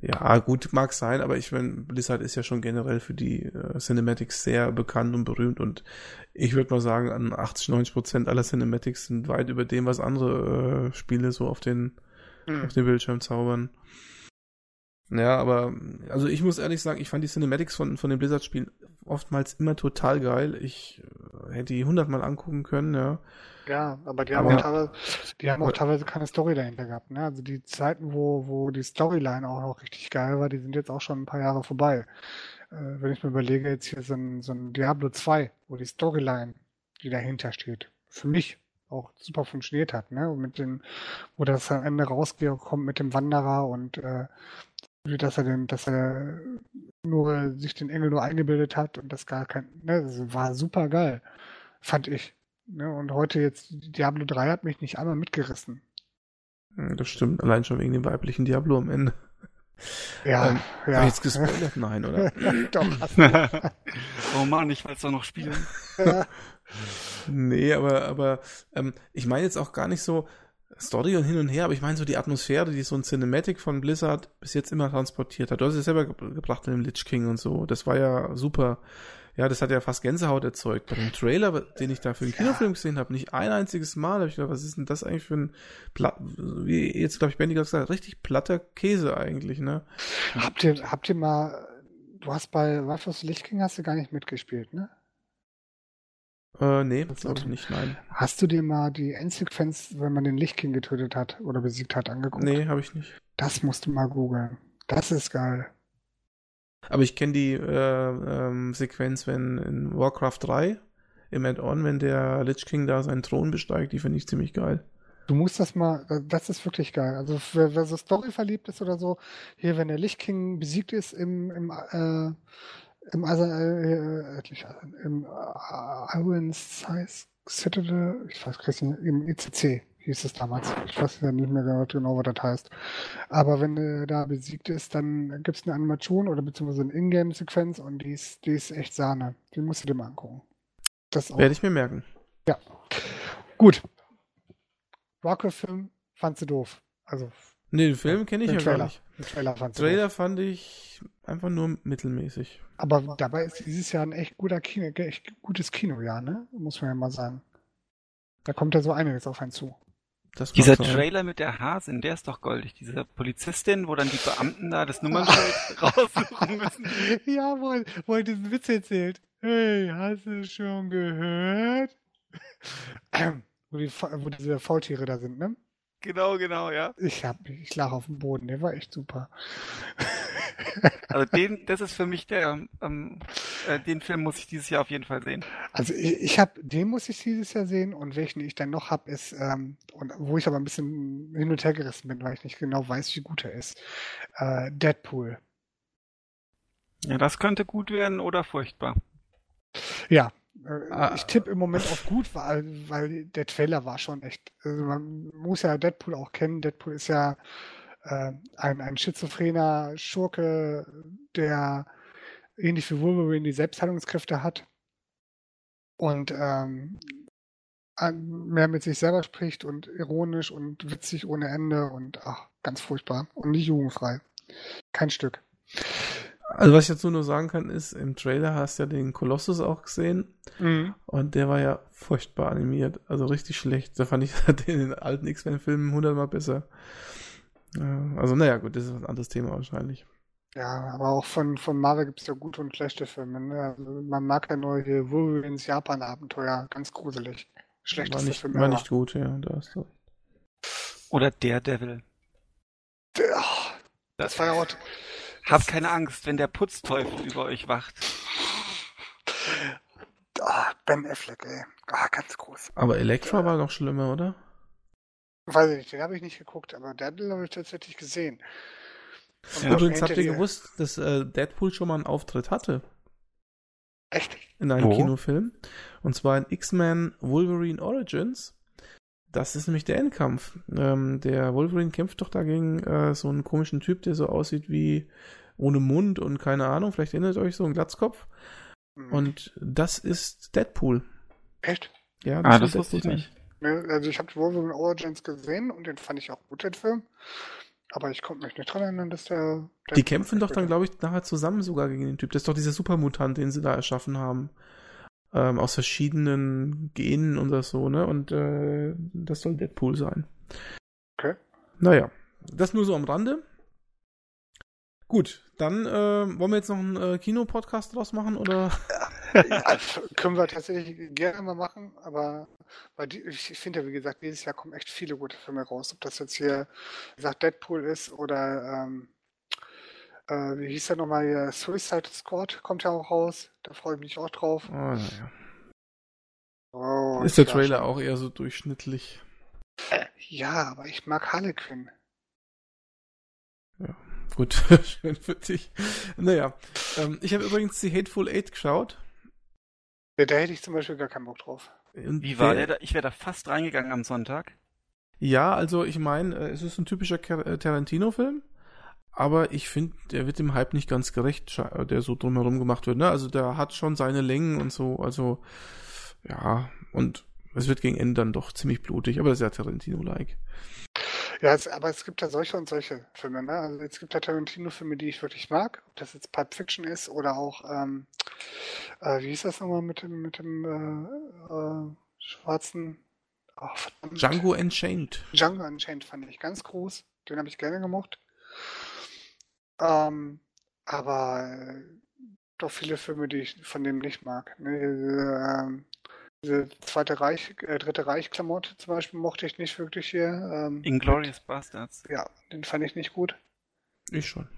ja, gut, mag sein, aber ich meine, Blizzard ist ja schon generell für die äh, Cinematics sehr bekannt und berühmt und ich würde mal sagen, an 80, 90 Prozent aller Cinematics sind weit über dem, was andere äh, Spiele so auf den, hm. auf den Bildschirm zaubern. Ja, aber also ich muss ehrlich sagen, ich fand die Cinematics von, von den Blizzard-Spielen oftmals immer total geil. Ich äh, hätte die hundertmal angucken können, ja. Ja, aber die haben, aber, auch, teilweise, die haben auch teilweise keine Story dahinter gehabt. Ne? Also die Zeiten, wo, wo die Storyline auch noch richtig geil war, die sind jetzt auch schon ein paar Jahre vorbei. Äh, wenn ich mir überlege, jetzt hier so ein, so ein Diablo 2, wo die Storyline, die dahinter steht, für mich auch super funktioniert hat, ne? Und mit dem, wo das am Ende rauskommt mit dem Wanderer und äh, dass er den, dass er nur sich den Engel nur eingebildet hat und das gar kein, ne, das war super geil, fand ich. Ne, und heute jetzt Diablo 3 hat mich nicht einmal mitgerissen. Das stimmt, allein schon wegen dem weiblichen Diablo am Ende. Ja, ähm, ja. jetzt gespoilert? Nein, oder? Doch, hast du. oh Mann, ich will es doch noch spielen. nee, aber, aber ähm, ich meine jetzt auch gar nicht so, Story und hin und her, aber ich meine so die Atmosphäre, die so ein Cinematic von Blizzard bis jetzt immer transportiert hat. Du hast es selber gebracht mit dem Lich King und so. Das war ja super. Ja, das hat ja fast Gänsehaut erzeugt. Bei dem Trailer, den ich da für den ja. Kinofilm gesehen habe, nicht ein einziges Mal habe ich gedacht, was ist denn das eigentlich für ein Platt, wie jetzt glaube ich Benny gesagt hat, richtig platter Käse eigentlich, ne? Habt ihr, habt ihr mal du hast bei Rifles Licht King hast du gar nicht mitgespielt, ne? Äh, nee, glaube ich nicht, nein. Hast du dir mal die Endsequenz, wenn man den Lichtking getötet hat oder besiegt hat, angeguckt? Nee, habe ich nicht. Das musst du mal googeln. Das ist geil. Aber ich kenne die äh, ähm, Sequenz, wenn in Warcraft 3 im Add-on, wenn der Lich King da seinen Thron besteigt, die finde ich ziemlich geil. Du musst das mal, das ist wirklich geil. Also wer, wer so Story verliebt ist oder so, hier, wenn der Lich King besiegt ist im, im äh, im, also, äh, im äh, Iron Size Citadel, ich weiß nicht, im ECC hieß es damals. Ich weiß ja nicht mehr genau, was das heißt. Aber wenn er da besiegt ist, dann gibt es eine Animation oder beziehungsweise eine Ingame-Sequenz und die ist, die ist echt Sahne. Die musst du dir mal angucken. Das Werde ich mir merken. Ja. Gut. Warcraft-Film fandst du doof. Also. Nee, den Film kenne ich ja Trailer. gar nicht. Den Trailer, fandst Trailer du fand ich einfach nur mittelmäßig. Aber dabei ist dieses Jahr ein echt guter Kino, echt gutes Kinojahr, ne? Muss man ja mal sagen. Da kommt ja so einiges auf einen zu. Dieser Trailer mit der Hasin, der ist doch goldig. Diese Polizistin, wo dann die Beamten da das Nummernschild raussuchen müssen. Ja, wo, wo er diesen Witz erzählt. Hey, hast du schon gehört? wo, die, wo diese Faultiere da sind, ne? Genau, genau, ja. Ich hab, ich lag auf dem Boden, der war echt super. Also den, das ist für mich der, ähm, äh, den Film muss ich dieses Jahr auf jeden Fall sehen. Also ich, ich habe, den muss ich dieses Jahr sehen und welchen ich dann noch habe, ist, ähm, und wo ich aber ein bisschen hin und her gerissen bin, weil ich nicht genau weiß, wie gut er ist. Äh, Deadpool. Ja, das könnte gut werden oder furchtbar. Ja, äh, ah. Ich tippe im Moment auf gut, weil, weil der Trailer war schon echt. Also man muss ja Deadpool auch kennen. Deadpool ist ja äh, ein, ein schizophrener Schurke, der ähnlich wie Wolverine die Selbstheilungskräfte hat und ähm, mehr mit sich selber spricht und ironisch und witzig ohne Ende und ach, ganz furchtbar und nicht jugendfrei. Kein Stück. Also was ich dazu nur sagen kann, ist, im Trailer hast du ja den Kolossus auch gesehen. Mhm. Und der war ja furchtbar animiert. Also richtig schlecht. Da fand ich den alten X-Men-Filmen hundertmal besser. Also naja, gut, das ist ein anderes Thema wahrscheinlich. Ja, aber auch von, von Marvel gibt es ja gute und schlechte Filme. Ne? Also man mag ja nur hier Wolverines Japan-Abenteuer. Ganz gruselig. Schlechteste war nicht, Film War nicht gut, ja, da hast du recht. Oder Daredevil. Der, das war ja auch Habt keine Angst, wenn der Putzteufel über euch wacht. Ah, ben Affleck, ey. Ah, ganz groß. Aber Elektra war noch schlimmer, oder? Weiß ich nicht, den habe ich nicht geguckt, aber Deadpool habe ich tatsächlich gesehen. Ja. Übrigens habt ihr gewusst, dass äh, Deadpool schon mal einen Auftritt hatte. Echt? In einem Wo? Kinofilm. Und zwar in X-Men Wolverine Origins. Das ist nämlich der Endkampf. Ähm, der Wolverine kämpft doch dagegen äh, so einen komischen Typ, der so aussieht wie ohne Mund und keine Ahnung. Vielleicht erinnert euch so ein Glatzkopf. Mhm. Und das ist Deadpool. Echt? Ja, das, ah, das wusste ich nicht. Also ich habe Wolverine Origins gesehen und den fand ich auch gut, den Film. Aber ich konnte mich nicht dran erinnern, dass der. Deadpool Die kämpfen doch dann, glaube ich, nachher zusammen sogar gegen den Typ. Das ist doch dieser Supermutant, den sie da erschaffen haben ähm, aus verschiedenen Genen und so, ne? Und äh, das soll Deadpool sein. Okay. Naja, das nur so am Rande. Gut, dann äh, wollen wir jetzt noch einen äh, Kinopodcast draus machen oder? Ja, können wir tatsächlich gerne mal machen, aber weil die, ich finde ja, wie gesagt, dieses Jahr kommen echt viele gute Filme raus. Ob das jetzt hier, wie gesagt, Deadpool ist oder ähm, äh, wie hieß der nochmal hier? Suicide Squad kommt ja auch raus. Da freue ich mich auch drauf. Oh, naja. Oh, ist der Trailer auch eher so durchschnittlich? Äh, ja, aber ich mag Harlequin. Ja, gut, schön für dich. Naja, ähm, ich habe übrigens die Hateful Eight geschaut. Ja, da hätte ich zum Beispiel gar keinen Bock drauf. Und Wie war der? der? Ich wäre da fast reingegangen am Sonntag. Ja, also ich meine, äh, es ist ein typischer äh, Tarantino-Film. Aber ich finde, der wird dem Hype nicht ganz gerecht, der so drumherum gemacht wird. Ne? Also der hat schon seine Längen und so. Also ja, und es wird gegen Ende dann doch ziemlich blutig, aber das ist ja Tarantino-like. Ja, es, aber es gibt ja solche und solche Filme. Ne? Also es gibt ja Tarantino-Filme, die ich wirklich mag. Ob das jetzt Pulp Fiction ist oder auch, ähm, äh, wie hieß das nochmal mit dem, mit dem äh, äh, schwarzen... Oh, Django Unchained. Django Unchained fand ich ganz groß. Den habe ich gerne gemocht. Ähm, aber auch viele Filme, die ich von dem nicht mag. Ne, diese, Zweite Reich, äh, Dritte Reich-Klamotte zum Beispiel mochte ich nicht wirklich hier. Ähm, Inglorious Bastards. Ja, den fand ich nicht gut. Ich schon.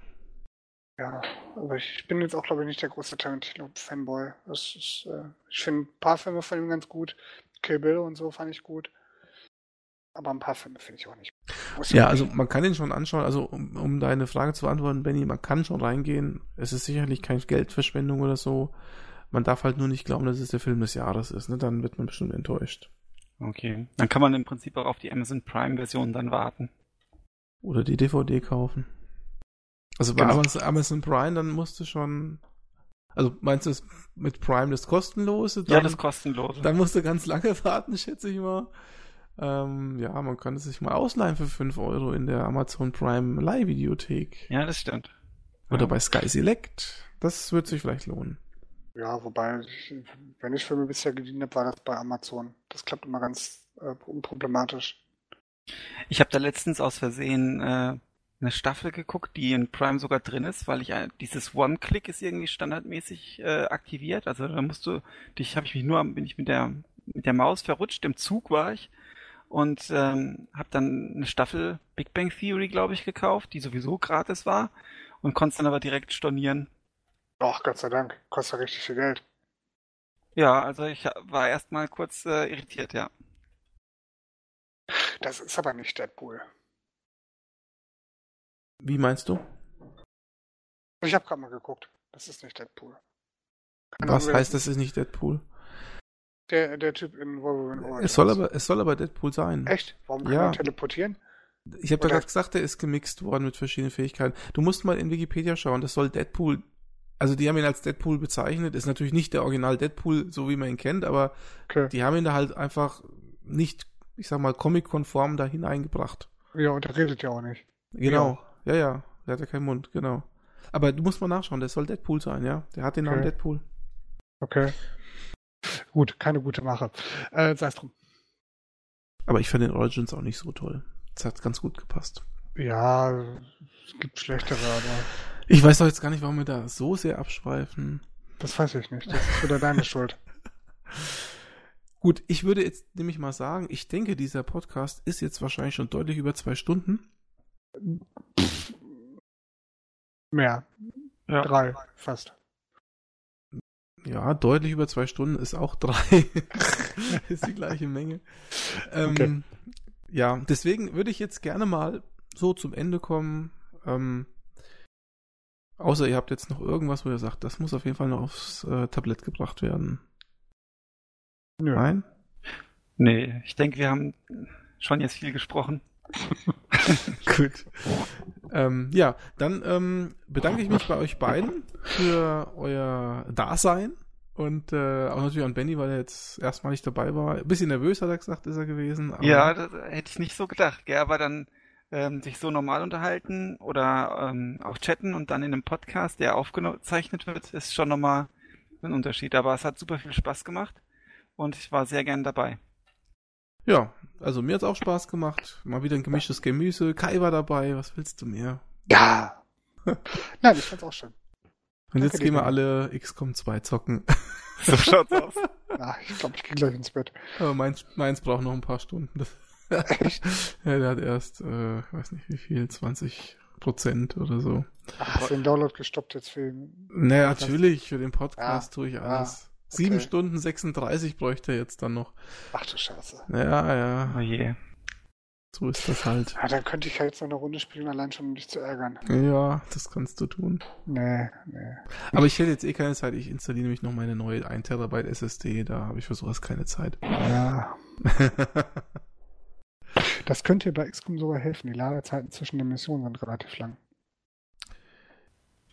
Ja, aber ich bin jetzt auch, glaube ich, nicht der große Tarantino-Fanboy. Äh, ich finde ein paar Filme von ihm ganz gut. Kill Bill und so fand ich gut. Aber ein paar Filme finde ich auch nicht. Muss Ja, also man kann ihn schon anschauen. Also um, um deine Frage zu beantworten, Benny, man kann schon reingehen. Es ist sicherlich keine Geldverschwendung oder so. Man darf halt nur nicht glauben, dass es der Film des Jahres ist. Ne? Dann wird man bestimmt enttäuscht. Okay. Dann kann man im Prinzip auch auf die Amazon Prime-Version dann warten. Oder die DVD kaufen. Also bei Genau. Amazon, Prime, dann musst du schon. Also meinst du es mit Prime das kostenlose? Dann, ja, das kostenlose. dann musst du ganz lange warten, schätze ich mal. Ähm, ja, man kann es sich mal ausleihen für 5 Euro in der Amazon Prime Leihvideothek. ja, das stimmt. Oder Ja. bei Sky Select. Das wird sich vielleicht lohnen. Ja, wobei, wenn ich Filme bisher gedient habe, war das bei Amazon. Das klappt immer ganz äh, unproblematisch. Ich habe da letztens aus Versehen äh, eine Staffel geguckt, die in Prime sogar drin ist, weil ich äh, dieses One-Click ist irgendwie standardmäßig äh, aktiviert. Also da musst du dich, habe ich mich nur, bin ich mit der mit der Maus verrutscht. Im Zug war ich und ähm, habe dann eine Staffel Big Bang Theory, glaube ich, gekauft, die sowieso gratis war und konnte dann aber direkt stornieren. Ach, Gott sei Dank. Kostet richtig viel Geld. Ja, also ich war erstmal kurz äh, irritiert, ja. Das ist aber nicht Deadpool. Wie meinst du? Ich habe gerade mal geguckt. Das ist nicht Deadpool. Keine Was Ahnung, heißt, das ist nicht Deadpool? Der, der Typ in Wolverine Origins. Es soll aber, es soll aber Deadpool sein. Echt? Warum kann Ja. man teleportieren? Ich habe da Oder- gerade gesagt, der ist gemixt worden mit verschiedenen Fähigkeiten. Du musst mal in Wikipedia schauen, das soll Deadpool, also die haben ihn als Deadpool bezeichnet, ist natürlich nicht der Original Deadpool, so wie man ihn kennt, aber Okay. die haben ihn da halt einfach nicht, ich sag mal, comic-konform da hineingebracht. Ja, und der redet ja auch nicht. Genau, ja, ja, der hat ja keinen Mund, genau. Aber du musst mal nachschauen, der soll Deadpool sein, ja? Der hat den Namen Okay. Deadpool. Okay. Gut, keine gute Mache. Äh, sei es drum. Aber ich fand den Origins auch nicht so toll. Das hat ganz gut gepasst. Ja, es gibt schlechtere, aber Ich weiß doch jetzt gar nicht, warum wir da so sehr abschweifen. das weiß ich nicht. Das ist wieder deine Schuld. Gut, ich würde jetzt nämlich mal sagen, ich denke, dieser Podcast ist jetzt wahrscheinlich schon deutlich über zwei Stunden. Mehr. Ja. Drei, fast. Ja, deutlich über zwei Stunden ist auch drei. ist die gleiche Menge. Ähm, Okay. Ja, deswegen würde ich jetzt gerne mal so zum Ende kommen. Ähm, außer ihr habt jetzt noch irgendwas, wo ihr sagt, das muss auf jeden Fall noch aufs äh, Tablett gebracht werden. Nö. Nein? Nee, ich denke, wir haben schon jetzt viel gesprochen. Gut. Ähm, ja, dann ähm, bedanke ich mich bei euch beiden für euer Dasein und äh, auch natürlich an Benny, weil er jetzt erstmalig dabei war. Ein bisschen nervös, hat er gesagt, ist er gewesen. Ja, das hätte ich nicht so gedacht, gell? Aber dann ähm, sich so normal unterhalten oder ähm, auch chatten und dann in einem Podcast, der aufgezeichnet wird, ist schon nochmal ein Unterschied. Aber es hat super viel Spaß gemacht und ich war sehr gern dabei. Ja, also mir hat's auch Spaß gemacht. Mal wieder ein gemischtes Gemüse. Kai war dabei, was willst du mehr? Ja. Nein, ich fand's auch schön. Und jetzt Danke gehen wir alle XCOM 2 zocken. So schaut's aus. Ah, ich glaube, ich gehe gleich ins Bett. Aber meins, meins braucht noch ein paar Stunden. Echt? ja, der hat erst, äh, weiß nicht wie viel, 20 Prozent oder so. Ach, hast du den Download gestoppt jetzt für ihn? Naja, Das- natürlich, für den Podcast Ja, tue ich ja, alles. Sieben okay. Stunden 36 bräuchte er jetzt dann noch. Ach du Scheiße. Ja, ja, Oh je. so ist das halt. Ja, dann könnte ich ja jetzt noch eine Runde spielen, allein schon, um dich zu ärgern. Ja, das kannst du tun. Nee, nee. Aber ich hätte jetzt eh keine Zeit. Ich installiere nämlich noch meine neue 1 Terabyte SSD. Da habe ich für sowas keine Zeit. Ja. Das könnte bei XCOM sogar helfen. Die Ladezeiten zwischen den Missionen sind relativ lang.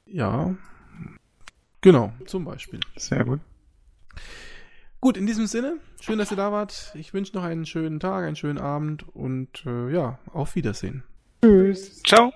ja. Genau, zum Beispiel. Sehr gut. Gut, in diesem Sinne, schön, dass ihr da wart. Ich wünsche noch einen schönen Tag, einen schönen Abend und äh, ja, auf Wiedersehen. Tschüss. Ciao.